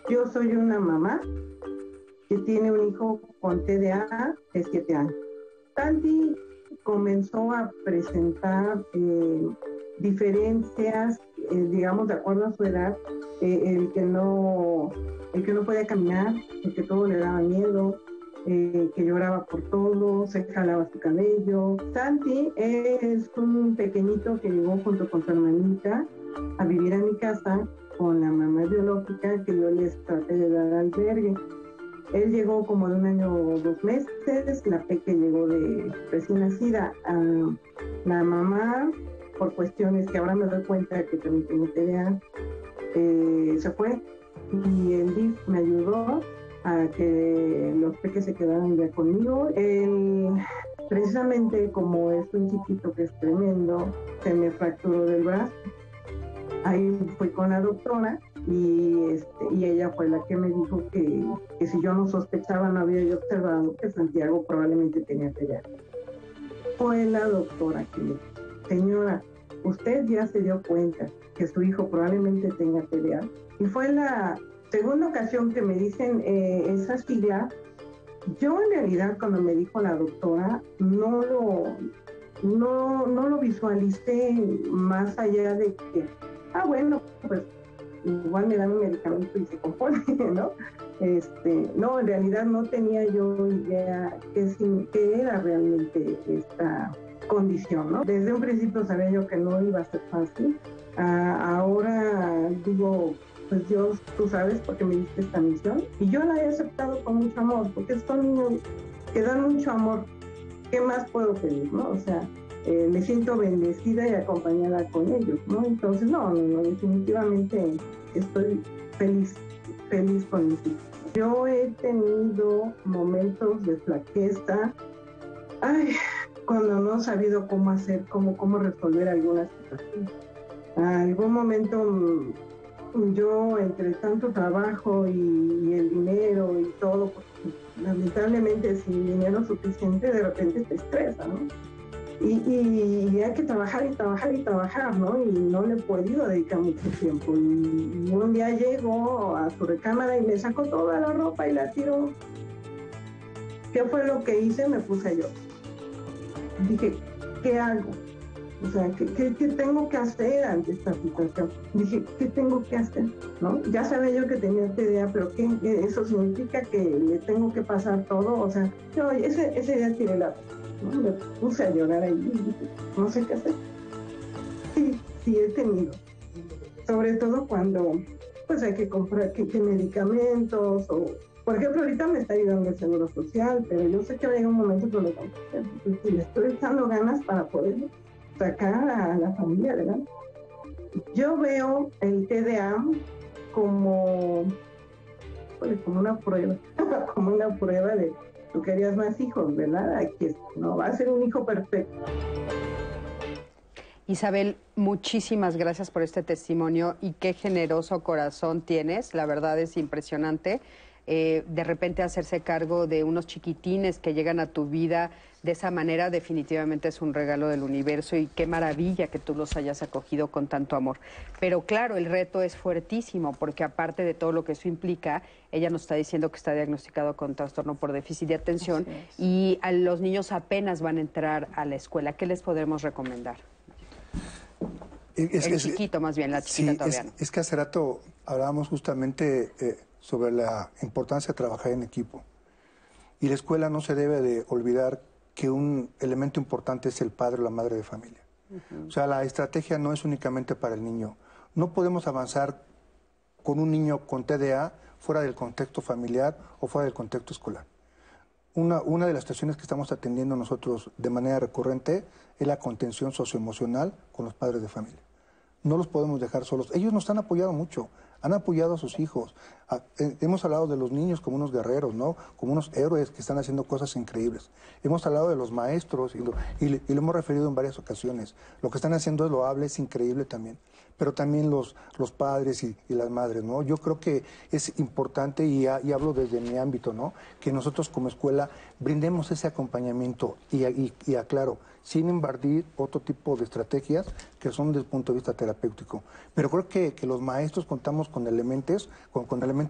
Yo soy una mamá que tiene un hijo con TDA de 7 años. Santi comenzó a presentar eh, diferencias, eh, digamos, de acuerdo a su edad, eh, el, que no, el que no podía caminar, el que todo le daba miedo, eh, que lloraba por todo, se jalaba su cabello. Santi es un pequeñito que llegó junto con su hermanita a vivir a mi casa con la mamá biológica que yo les traté de dar albergue. Él llegó como de un año o dos meses, la peque llegó de recién nacida. Ah, la mamá, por cuestiones que ahora me doy cuenta que también tengo TDA, eh, se fue y el DIF me ayudó a que los peques se quedaran ya conmigo. Él, precisamente como es un chiquito que es tremendo, se me fracturó del brazo ahí fui con la doctora y, este, y ella fue la que me dijo que, que si yo no sospechaba, no había yo observado que Santiago probablemente tenía TDA. Fue la doctora que me dijo, señora, usted ya se dio cuenta que su hijo probablemente tenga TDA. Y fue la segunda ocasión que me dicen eh, esa sigla. Yo en realidad cuando me dijo la doctora no lo, no, no lo visualicé más allá de que, ah bueno, pues igual me dan un medicamento y se compone, <laughs> ¿no? Este, no, en realidad no tenía yo idea qué, qué era realmente esta condición, ¿no? Desde un principio sabía yo que no iba a ser fácil. Ah, ahora digo, pues Dios, tú sabes por qué me diste esta misión. Y yo la he aceptado con mucho amor, porque son niños que dan mucho amor. ¿Qué más puedo pedir, no? O sea, eh, me siento bendecida y acompañada con ellos, ¿no? Entonces, no, no, no, definitivamente estoy feliz, feliz con mis hijos. Yo he tenido momentos de flaqueza, ay, cuando no he sabido cómo hacer, cómo, cómo resolver algunas situaciones. algún momento mm, yo, entre tanto trabajo y, el dinero y todo, pues, lamentablemente sin dinero suficiente, de repente te estresa, ¿no? Y, hay que trabajar y trabajar y trabajar, ¿no? Y no le he podido dedicar mucho tiempo. Y, un día llego a su recámara y me saco toda la ropa y la tiro. ¿Qué fue lo que hice? Me puse yo. Dije, ¿qué hago? O sea, ¿qué, qué, tengo que hacer ante esta situación? Dije, ¿qué tengo que hacer? ¿No? Ya sabía yo que tenía TDA, pero ¿qué, ¿eso significa que le tengo que pasar todo? O sea, yo ese, ese día tiré la... ¿no? Me puse a llorar ahí dije, no sé qué hacer. Sí, sí he tenido. Sobre todo cuando pues hay que comprar qué medicamentos o... Por ejemplo, ahorita me está ayudando el Seguro Social, pero yo sé que va a llegar un momento que lo. Y le estoy echando ganas para poder sacar a la familia adelante. Yo veo el TDA como, como una prueba, <laughs> como una prueba de tú querías más hijos, ¿verdad? Aquí no va a ser un hijo perfecto. Isabel, muchísimas gracias por este testimonio y qué generoso corazón tienes. La verdad es impresionante. Eh, de repente hacerse cargo de unos chiquitines que llegan a tu vida de esa manera definitivamente es un regalo del universo y qué maravilla que tú los hayas acogido con tanto amor. Pero claro, el reto es fuertísimo porque aparte de todo lo que eso implica, ella nos está diciendo que está diagnosticado con trastorno por déficit de atención y a los niños apenas van a entrar a la escuela. ¿Qué les podremos recomendar? Es- el es- chiquito más bien, la chiquita Sí, todavía es, no. es que hace rato hablábamos justamente eh, sobre la importancia de trabajar en equipo. Y la escuela no se debe de olvidar que un elemento importante es el padre o la madre de familia. O sea, la estrategia no es únicamente para el niño. No podemos avanzar con un niño con TDA fuera del contexto familiar o fuera del contexto escolar. Una, una de las situaciones que estamos atendiendo nosotros de manera recurrente es la contención socioemocional con los padres de familia. No los podemos dejar solos. Ellos nos han apoyado mucho, han apoyado a sus hijos. Eh, hemos hablado de los niños como unos guerreros, ¿no? Como unos héroes que están haciendo cosas increíbles. Hemos hablado de los maestros y lo, y lo hemos referido en varias ocasiones. Lo que están haciendo es loable, es increíble también. Pero también los, padres y, las madres, ¿no? Yo creo que es importante, y, ha- y hablo desde mi ámbito, ¿no? Que nosotros como escuela brindemos ese acompañamiento y, aclaro, sin invadir otro tipo de estrategias que son desde el punto de vista terapéutico. Pero creo que, que los maestros contamos con, con elementos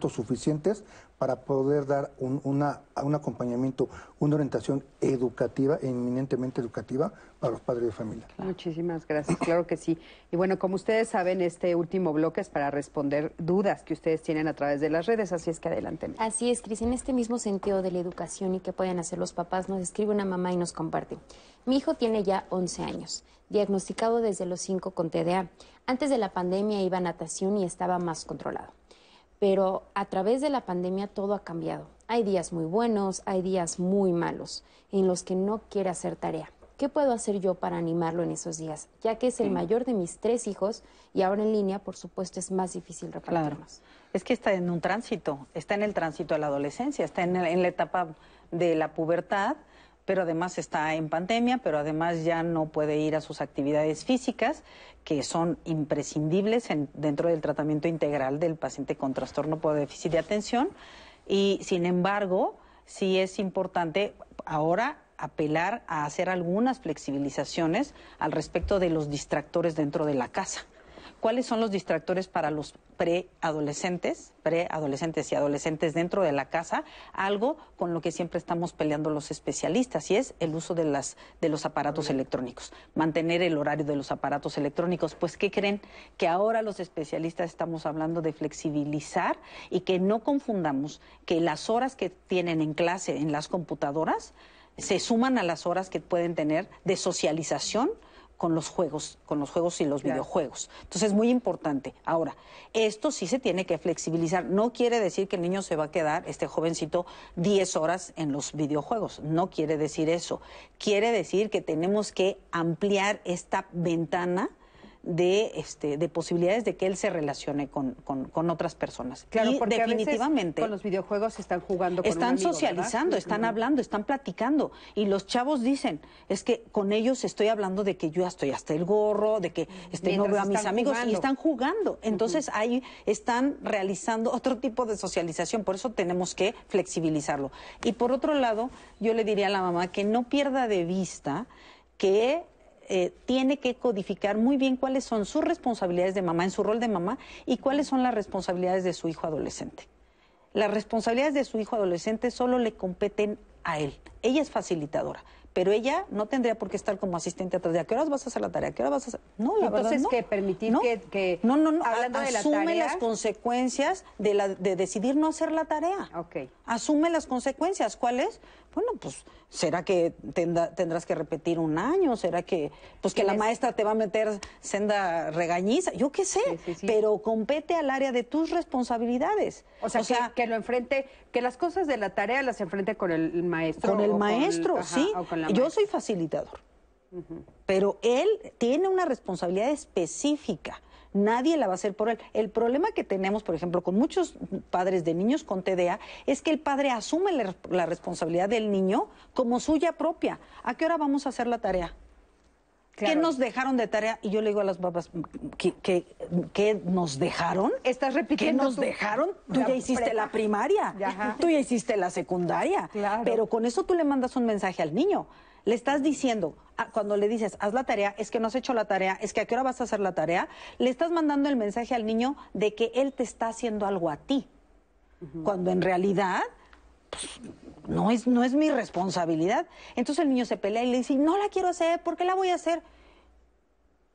suficientes para poder dar un, una, un acompañamiento, una orientación educativa, eminentemente educativa, para los padres de familia. Muchísimas gracias, claro que sí. Y bueno, como ustedes saben, este último bloque es para responder dudas que ustedes tienen a través de las redes, así es que adelante. Así es, Cris. En este mismo sentido de la educación y qué pueden hacer los papás, nos escribe una mamá y nos comparte. Mi hijo tiene ya 11 años, diagnosticado desde los 5 con TDA. Antes de la pandemia iba a natación y estaba más controlado. Pero a través de la pandemia todo ha cambiado. Hay días muy buenos, hay días muy malos, en los que no quiere hacer tarea. ¿Qué puedo hacer yo para animarlo en esos días? Ya que es el mayor de mis tres hijos y ahora en línea, por supuesto, es más difícil repartirnos. Es que está en un tránsito, está en el tránsito a la adolescencia, está en, el- en la etapa de la pubertad, pero además está en pandemia, pero además ya no puede ir a sus actividades físicas, que son imprescindibles en- dentro del tratamiento integral del paciente con trastorno por déficit de atención. Y sin embargo, sí es importante ahora apelar a hacer algunas flexibilizaciones al respecto de los distractores dentro de la casa. ¿Cuáles son los distractores para los preadolescentes, preadolescentes y adolescentes dentro de la casa? Algo con lo que siempre estamos peleando los especialistas y es el uso de las de los aparatos electrónicos, mantener el horario de los aparatos electrónicos. Pues qué creen que ahora los especialistas estamos hablando de flexibilizar y que no confundamos que las horas que tienen en clase en las computadoras se suman a las horas que pueden tener de socialización con los juegos, con los juegos y los videojuegos. Entonces es muy importante. Ahora, esto sí se tiene que flexibilizar. No quiere decir que el niño se va a quedar, este jovencito, 10 horas en los videojuegos. No quiere decir eso. Quiere decir que tenemos que ampliar esta ventana de, este, de posibilidades de que él se relacione con, con- con otras personas. Claro, y porque a veces definitivamente con los videojuegos están jugando con un están socializando, están hablando, están platicando. Y los chavos dicen, es que con ellos estoy hablando de que yo estoy hasta el gorro, de que este, no veo a mis amigos y están jugando. Entonces ahí están realizando otro tipo de socialización. Por eso tenemos que flexibilizarlo. Y por otro lado, yo le diría a la mamá que no pierda de vista que eh, tiene que codificar muy bien cuáles son sus responsabilidades de mamá en su rol de mamá y cuáles son las responsabilidades de su hijo adolescente. Las responsabilidades de su hijo adolescente solo le competen a él. Ella es facilitadora, pero ella no tendría por qué estar como asistente atrás de ¿a qué horas vas a hacer la tarea? ¿A qué hora vas a hacer? No, la verdad Entonces, no. que permitir No. que, que- No, no, no. Hablando a- de la asume tarea. las consecuencias de, la, de decidir no hacer la tarea. Ok. Asume las consecuencias. ¿Cuáles? Bueno, pues, ¿será que tenda- tendrás que repetir un año? ¿Será que, pues, que la maestra te va a meter senda regañiza? Yo qué sé, pero compete al área de tus responsabilidades. O sea, que, que lo enfrente, que las cosas de la tarea las enfrente con el maestro. Con el o maestro, sí. o con Yo soy facilitador. Pero él tiene una responsabilidad específica. Nadie la va a hacer por él. El problema que tenemos, por ejemplo, con muchos padres de niños con TDA es que el padre asume la, la responsabilidad del niño como suya propia. ¿A qué hora vamos a hacer la tarea? ¿Qué nos dejaron de tarea? Y yo le digo a las papás, ¿qué, qué- qué nos dejaron? Estás ¿Qué repitiendo nos tu- dejaron? Tú la ya hiciste prepa. la primaria, tú ya hiciste la secundaria. Pero con eso tú le mandas un mensaje al niño. Le estás diciendo, ah, cuando le dices, haz la tarea, es que no has hecho la tarea, es que a qué hora vas a hacer la tarea, le estás mandando el mensaje al niño de que él te está haciendo algo a ti. Cuando en realidad pues, no, es, no es mi responsabilidad. Entonces el niño se pelea y le dice, no la quiero hacer, ¿por qué la voy a hacer?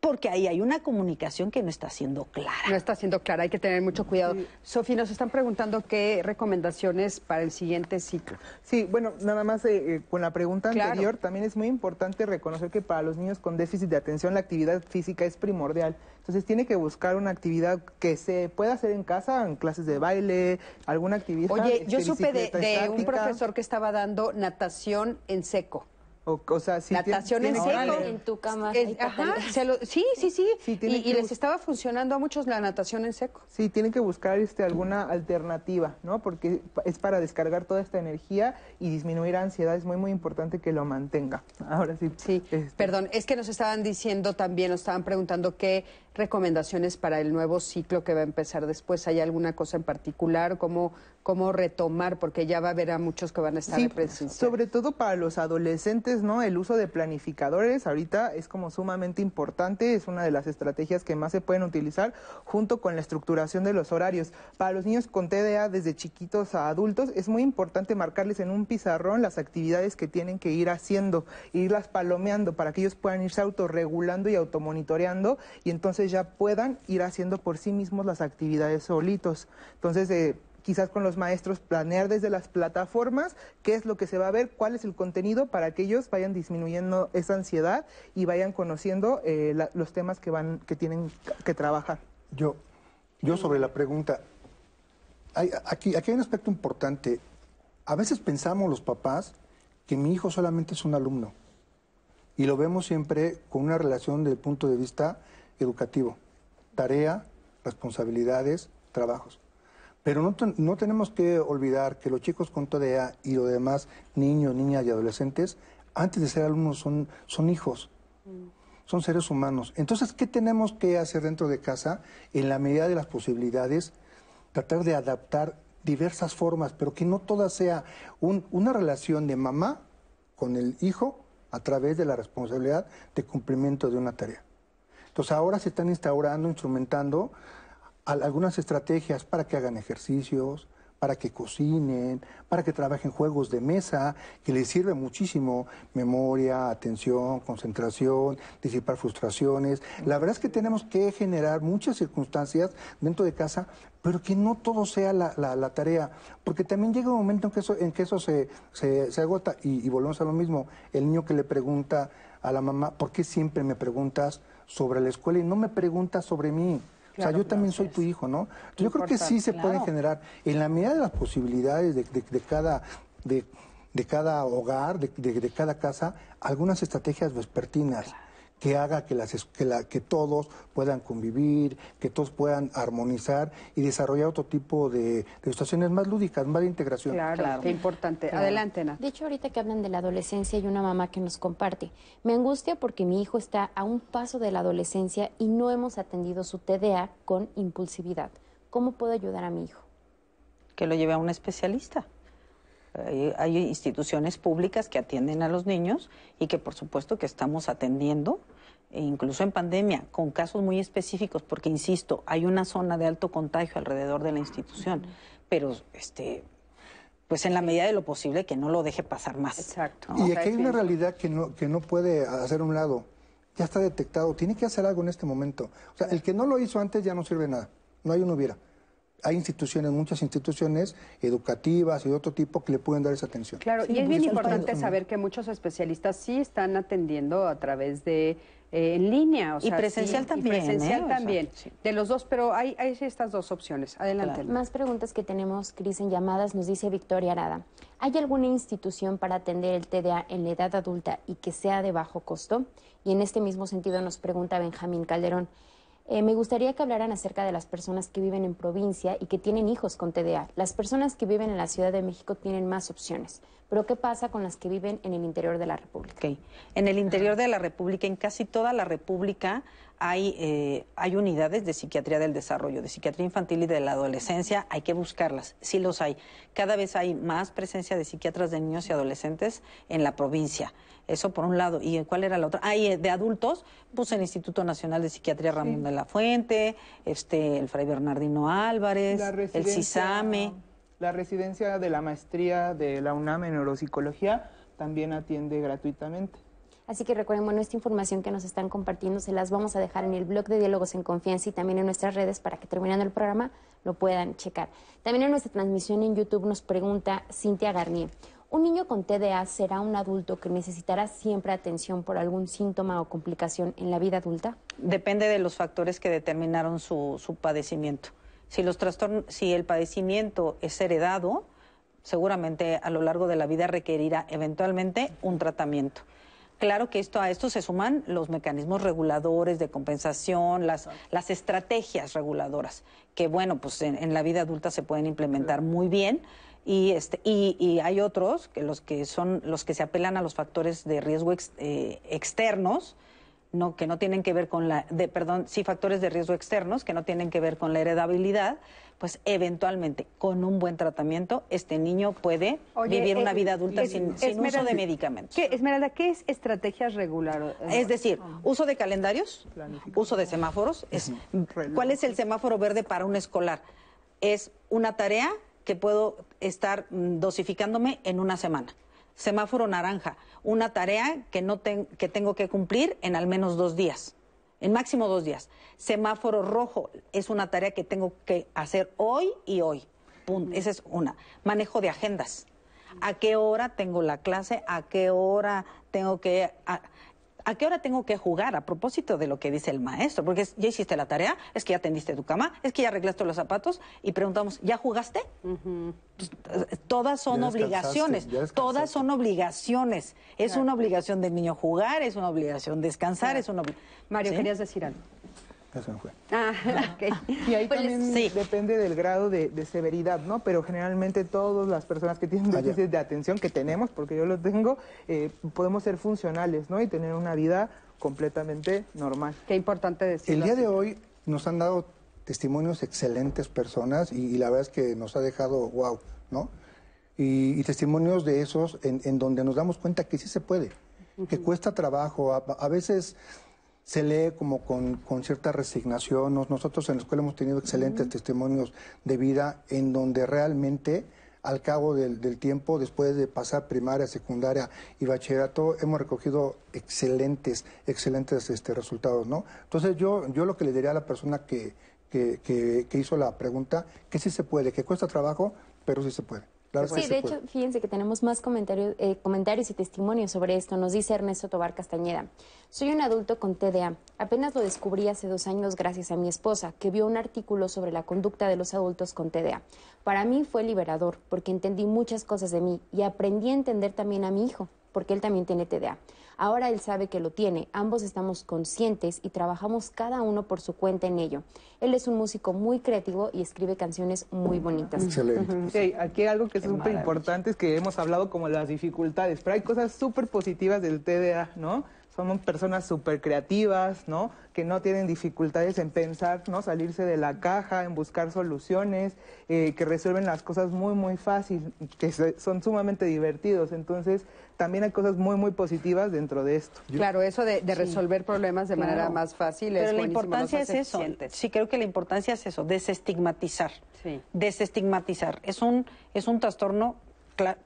Porque ahí hay una comunicación que no está siendo clara. No está siendo clara, hay que tener mucho cuidado. Sofi, nos están preguntando qué recomendaciones para el siguiente ciclo. Sí, bueno, nada más eh, eh, con la pregunta Claro. anterior, también es muy importante reconocer que para los niños con déficit de atención la actividad física es primordial. Entonces tiene que buscar una actividad que se pueda hacer en casa, en clases de baile, alguna actividad. Oye, yo este, supe de, un profesor que estaba dando natación en seco. O, o sea, sí Natación tiene- en seco. En tu cama. Es- ajá, pataleas. se lo- sí, sí, sí. y, les estaba funcionando a muchos la natación en seco. Sí, tienen que buscar este, alguna alternativa, ¿no? Porque es para descargar toda esta energía y disminuir ansiedad. Es muy, muy importante que lo mantenga. Ahora sí. Sí, perdón, es que nos estaban diciendo también, nos estaban preguntando qué recomendaciones para el nuevo ciclo que va a empezar después. ¿Hay alguna cosa en particular? ¿Cómo, cómo retomar? Porque ya va a haber a muchos que van a estar Sí, sobre todo para los adolescentes, ¿no? El uso de planificadores ahorita es como sumamente importante, es una de las estrategias que más se pueden utilizar junto con la estructuración de los horarios. Para los niños con TDA desde chiquitos a adultos es muy importante marcarles en un pizarrón las actividades que tienen que ir haciendo, irlas palomeando para que ellos puedan irse autorregulando y automonitoreando y entonces ya puedan ir haciendo por sí mismos las actividades solitos. Entonces, eh, quizás con los maestros planear desde las plataformas qué es lo que se va a ver, cuál es el contenido para que ellos vayan disminuyendo esa ansiedad y vayan conociendo eh, la- los temas que van que tienen que trabajar. Yo, yo sobre la pregunta, hay- aquí, aquí hay un aspecto importante. A veces pensamos los papás que mi hijo solamente es un alumno y lo vemos siempre con una relación desde el punto de vista educativo, tarea, responsabilidades, trabajos. Pero no, no tenemos que olvidar que los chicos con TDA y los demás niños, niñas y adolescentes antes de ser alumnos son, son hijos, son seres humanos. Entonces, ¿qué tenemos que hacer dentro de casa? En la medida de las posibilidades, tratar de adaptar diversas formas, pero que no toda sea un- una relación de mamá con el hijo a través de la responsabilidad de cumplimiento de una tarea. Entonces ahora se están instaurando, instrumentando al- algunas estrategias para que hagan ejercicios, para que cocinen, para que trabajen juegos de mesa, que les sirve muchísimo memoria, atención, concentración, disipar frustraciones. La verdad es que tenemos que generar muchas circunstancias dentro de casa, pero que no todo sea la, la- la tarea, porque también llega un momento en que eso, en que eso se, agota y volvemos a lo mismo. El niño que le pregunta a la mamá, ¿por qué siempre me preguntas sobre la escuela y no me preguntas sobre mí? o sea, Claro, yo también soy tu hijo, ¿no? Yo creo que sí se claro. pueden generar, en la medida de las posibilidades de, de- de cada, de, de cada hogar, de, cada casa, algunas estrategias vespertinas que haga que, las, que, la- que todos puedan convivir, que todos puedan armonizar y desarrollar otro tipo de, de situaciones más lúdicas, más de integración. Claro, qué importante. Adelante, Ana. De hecho, ahorita que hablan de la adolescencia, hay una mamá que nos comparte. Me angustia porque mi hijo está a un paso de la adolescencia y no hemos atendido su TDA con impulsividad. ¿Cómo puedo ayudar a mi hijo? que lo lleve a un especialista. Hay, hay instituciones públicas que atienden a los niños y que por supuesto que estamos atendiendo, e incluso en pandemia, con casos muy específicos, porque insisto, hay una zona de alto contagio alrededor de la institución, pero este, pues en la medida de lo posible que no lo deje pasar más. Exacto. Y aquí hay una realidad que no, que no puede hacer un lado. Ya está detectado, tiene que hacer algo en este momento. O sea, el que no lo hizo antes ya no sirve nada. No hay uno hubiera. Hay instituciones, muchas instituciones educativas y de otro tipo que le pueden dar esa atención. Claro, Sí, y es bien importante saber que muchos especialistas sí están atendiendo a través de eh, en línea. O Y sea, presencial sí, también, Y presencial ¿eh? O sea, también. De los dos, pero hay, hay estas dos opciones. Adelante. Más preguntas que tenemos, Cris, en llamadas, nos dice Victoria Arada. ¿Hay alguna institución para atender el TDA en la edad adulta y que sea de bajo costo? Y en este mismo sentido nos pregunta Benjamín Calderón. Eh, me gustaría que hablaran acerca de las personas que viven en provincia y que tienen hijos con TDA. Las personas que viven en la Ciudad de México tienen más opciones, pero ¿qué pasa con las que viven en el interior de la República? Ok. En el interior de la República, en casi toda la República, hay, eh, hay unidades de psiquiatría del desarrollo, de psiquiatría infantil y de la adolescencia. Hay que buscarlas, sí los hay. Cada vez hay más presencia de psiquiatras de niños y adolescentes en la provincia. Eso por un lado. ¿Y cuál era la otra? Hay de adultos, pues el Instituto Nacional de Psiquiatría Ramón de la Fuente, este, el Fray Bernardino Álvarez, La el CISAME. La residencia de la maestría de la UNAM en neuropsicología también atiende gratuitamente. Así que recuerden, bueno, esta información que nos están compartiendo se las vamos a dejar en el blog de Diálogos en Confianza y también en nuestras redes para que terminando el programa lo puedan checar. También en nuestra transmisión en YouTube nos pregunta Cintia Garnier, ¿un niño con TDA será un adulto que necesitará siempre atención por algún síntoma o complicación en la vida adulta? Depende de los factores que determinaron su, su padecimiento. Si, los trastornos, si el padecimiento es heredado, seguramente a lo largo de la vida requerirá eventualmente un tratamiento. Claro que esto, a esto se suman los mecanismos reguladores de compensación, las, las estrategias reguladoras, que bueno, pues en, en la vida adulta se pueden implementar muy bien. Y, este, y, y hay otros, que los que son los que se apelan a los factores de riesgo ex- eh, externos, no, que no tienen que ver con la, de, perdón, sí, factores de riesgo externos que no tienen que ver con la heredabilidad, pues eventualmente con un buen tratamiento este niño puede Oye, vivir una eh, vida adulta eh, sin, sin uso de medicamentos. ¿Qué, Esmeralda, ¿qué es estrategias regular? Es decir, uso de calendarios, uso de semáforos. Es, ¿Cuál es el semáforo verde para un escolar? Es una tarea que puedo estar mm, dosificándome en una semana. Semáforo naranja, una tarea que, no que tengo que cumplir en al menos dos días, en máximo dos días. Semáforo rojo es una tarea que tengo que hacer hoy y hoy. Punto. Esa es una. Manejo de agendas. ¿A qué hora tengo la clase? ¿A qué hora tengo que... a- ¿A qué hora tengo que jugar? A propósito de lo que dice el maestro, porque es, ya hiciste la tarea, es que ya tendiste tu cama, es que ya arreglaste los zapatos y preguntamos, ¿ya jugaste? Todas son Ya obligaciones, todas son obligaciones. Es Claro. una obligación del niño jugar, es una obligación descansar, Claro. es una Mario, ¿Sí? querías decir algo. Ya se me fue. Ah, <laughs> ok. Y ahí Pues, también sí. depende del grado de, de severidad, ¿no? Pero generalmente todas las personas que tienen déficit de atención, que tenemos, porque yo lo tengo, eh, podemos ser funcionales, ¿no? Y tener una vida completamente normal. Qué importante decirlo. El día así. de hoy nos han dado testimonios excelentes personas y, y la verdad es que nos ha dejado wow, ¿no? Y, y testimonios de esos en, en donde nos damos cuenta que sí se puede, que cuesta trabajo, a, a veces se lee como con, con cierta resignación. Nos- Nosotros en la escuela hemos tenido excelentes testimonios de vida en donde realmente al cabo del, del tiempo, después de pasar primaria, secundaria y bachillerato, hemos recogido excelentes, excelentes este, resultados, ¿no? Entonces yo, yo lo que le diría a la persona que, que, que- que hizo la pregunta, que sí se puede, que cuesta trabajo, pero sí se puede. Sí, de hecho, fíjense que tenemos más comentarios, eh, comentarios y testimonios sobre esto. Nos dice Ernesto Tobar Castañeda. Soy un adulto con TDA. Apenas lo descubrí hace dos años gracias a mi esposa, que vio un artículo sobre la conducta de los adultos con TDA. Para mí fue liberador, porque entendí muchas cosas de mí y aprendí a entender también a mi hijo, porque él también tiene TDA. Ahora él sabe que lo tiene, ambos estamos conscientes y trabajamos cada uno por su cuenta en ello. Él es un músico muy creativo y escribe canciones muy bonitas. Excelente. Sí, aquí hay algo que es súper importante es que hemos hablado como las dificultades, pero hay cosas súper positivas del TDA, ¿no? Somos personas súper creativas, ¿no? Que no tienen dificultades en pensar, ¿no? Salirse de la caja, en buscar soluciones, eh, que resuelven las cosas muy, muy fácil, que son sumamente divertidos. Entonces, también hay cosas muy, muy positivas dentro de esto. Claro, eso de, de Sí. resolver problemas de manera más fácil es Pero la buenísimo, importancia es eso. eficientes. Sí, creo que la importancia es eso, desestigmatizar. Sí. Desestigmatizar. Es un, es un trastorno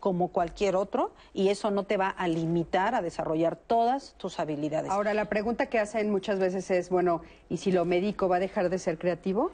como cualquier otro y eso no te va a limitar a desarrollar todas tus habilidades. Ahora, la pregunta que hacen muchas veces es, bueno, ¿y si lo médico va a dejar de ser creativo?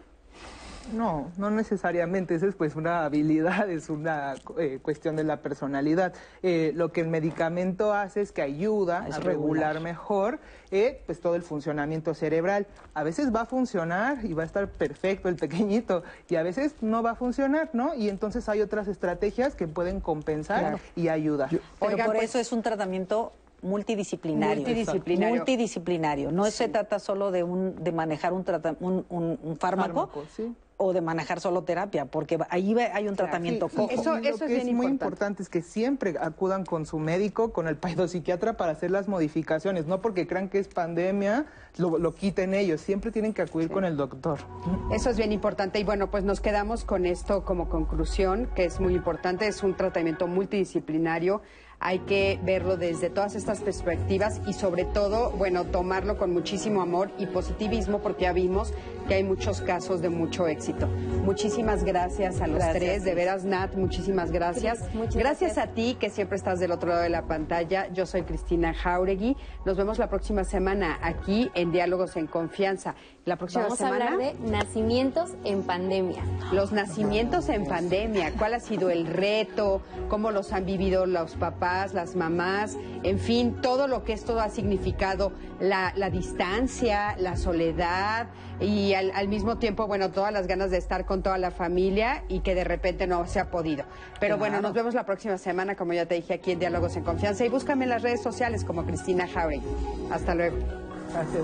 No, no necesariamente. Esa es pues una habilidad, <laughs> es una eh, cuestión de la personalidad. Eh, lo que el medicamento hace es que ayuda Es a regular. regular mejor eh, pues todo el funcionamiento cerebral. A veces va a funcionar y va a estar perfecto el pequeñito y a veces no va a funcionar, ¿no? Y entonces hay otras estrategias que pueden compensar Claro. y ayudar. Pero Oigan, por pues- eso es un tratamiento multidisciplinario. Multidisciplinario. Multidisciplinario. No se trata solo de un de manejar un, trata- un, un- un fármaco, Fármaco, sí. O de manejar solo terapia, porque ahí va- hay un tratamiento Sí, cojo. y lo que es muy importante es que siempre acudan con su médico, con el psiquiatra para hacer las modificaciones, no porque crean que es pandemia, lo, lo quiten ellos, siempre tienen que acudir con el doctor. Eso es bien importante y bueno, pues nos quedamos con esto como conclusión, que es muy importante, es un tratamiento multidisciplinario, hay que verlo desde todas estas perspectivas y sobre todo, bueno, tomarlo con muchísimo amor y positivismo porque ya vimos que hay muchos casos de mucho éxito. Muchísimas gracias a los Gracias, tres, de veras Nat, muchísimas gracias. Muchas gracias gracias. a ti que siempre estás del otro lado de la pantalla. Yo soy Cristina Jauregui. Nos vemos la próxima semana aquí en Diálogos en Confianza. La próxima Vamos semana a hablar de nacimientos en pandemia. los nacimientos en pandemia, cuál ha sido el reto, cómo los han vivido los papás, las mamás, en fin, todo lo que esto ha significado, la, la distancia, la soledad y al, al mismo tiempo, bueno, todas las ganas de estar con toda la familia y que de repente no se ha podido. Pero bueno, nos vemos la próxima semana, como ya te dije, aquí en Diálogos en Confianza y búscame en las redes sociales como Cristina Jauregui. Hasta luego. Gracias.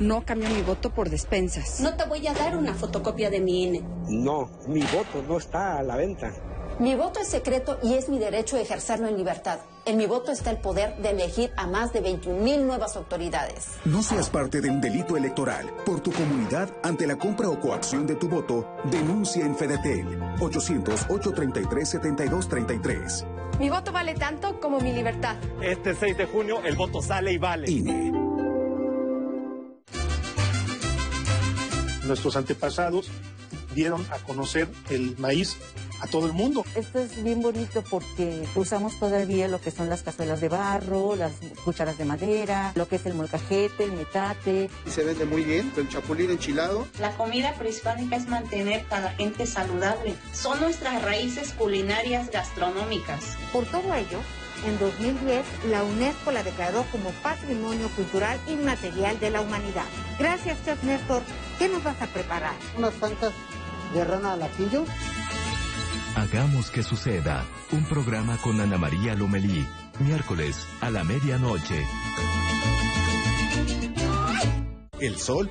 No cambio mi voto por despensas. No te voy a dar una fotocopia de mi INE. No, mi voto no está a la venta. Mi voto es secreto y es mi derecho a ejercerlo en libertad. En mi voto está el poder de elegir a más de 21 mil nuevas autoridades. No seas parte de un delito electoral. Por tu comunidad, ante la compra o coacción de tu voto, denuncia en Fedetel 800-833-7233. Mi voto vale tanto como mi libertad. Este 6 de junio el voto sale y vale. INE. Nuestros antepasados dieron a conocer el maíz a todo el mundo. Esto es bien bonito porque usamos todavía lo que son las cazuelas de barro, las cucharas de madera, lo que es el molcajete, el metate. Y se vende muy bien, el chapulín enchilado. La comida prehispánica es mantener a la gente saludable. Son nuestras raíces culinarias gastronómicas. Por todo ello, en 2010, la UNESCO la declaró como Patrimonio Cultural Inmaterial de la Humanidad. Gracias, Chef Néstor. ¿Qué nos vas a preparar? Unas pancas de rana al ajillo. Hagamos que suceda. Un programa con Ana María Lomelí. Miércoles a la medianoche. El sol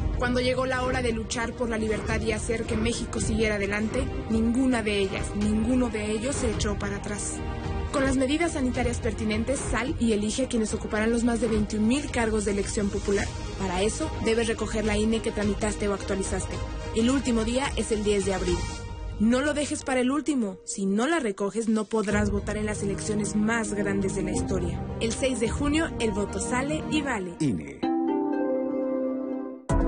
Cuando llegó la hora de luchar por la libertad y hacer que México siguiera adelante, ninguna de ellas, ninguno de ellos se echó para atrás. Con las medidas sanitarias pertinentes, sal y elige a quienes ocuparán los más de 21 mil cargos de elección popular. Para eso, debes recoger la INE que tramitaste o actualizaste. El último día es el 10 de abril. No lo dejes para el último. Si no la recoges, no podrás votar en las elecciones más grandes de la historia. El 6 de junio, el voto sale y vale. INE.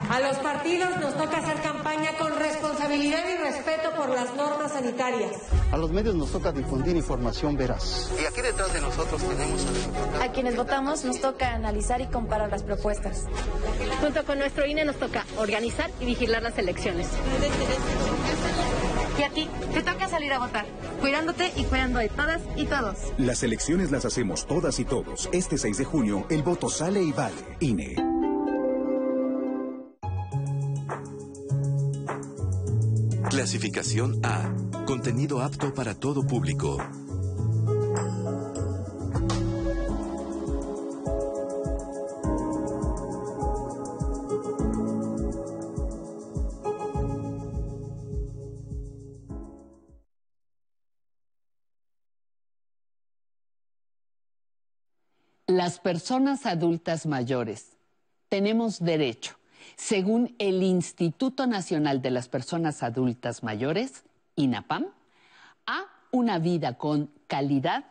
A los partidos nos toca hacer campaña con responsabilidad y respeto por las normas sanitarias. A los medios nos toca difundir información veraz. Y aquí detrás de nosotros tenemos a A quienes votamos nos toca analizar y comparar las propuestas. Junto con nuestro INE nos toca organizar y vigilar las elecciones. Y a ti te toca salir a votar, cuidándote y cuidando de todas y todos. Las elecciones las hacemos todas y todos. Este 6 de junio el voto sale y vale. INE. Clasificación A. Contenido apto para todo público. Las personas adultas mayores tenemos derecho según el Instituto Nacional de las Personas Adultas Mayores, INAPAM, a una vida con calidad,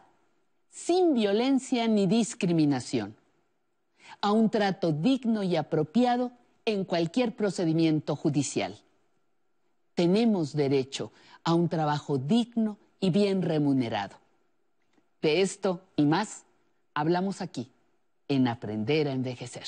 sin violencia ni discriminación, a un trato digno y apropiado en cualquier procedimiento judicial. Tenemos derecho a un trabajo digno y bien remunerado. De esto y más hablamos aquí, en Aprender a Envejecer.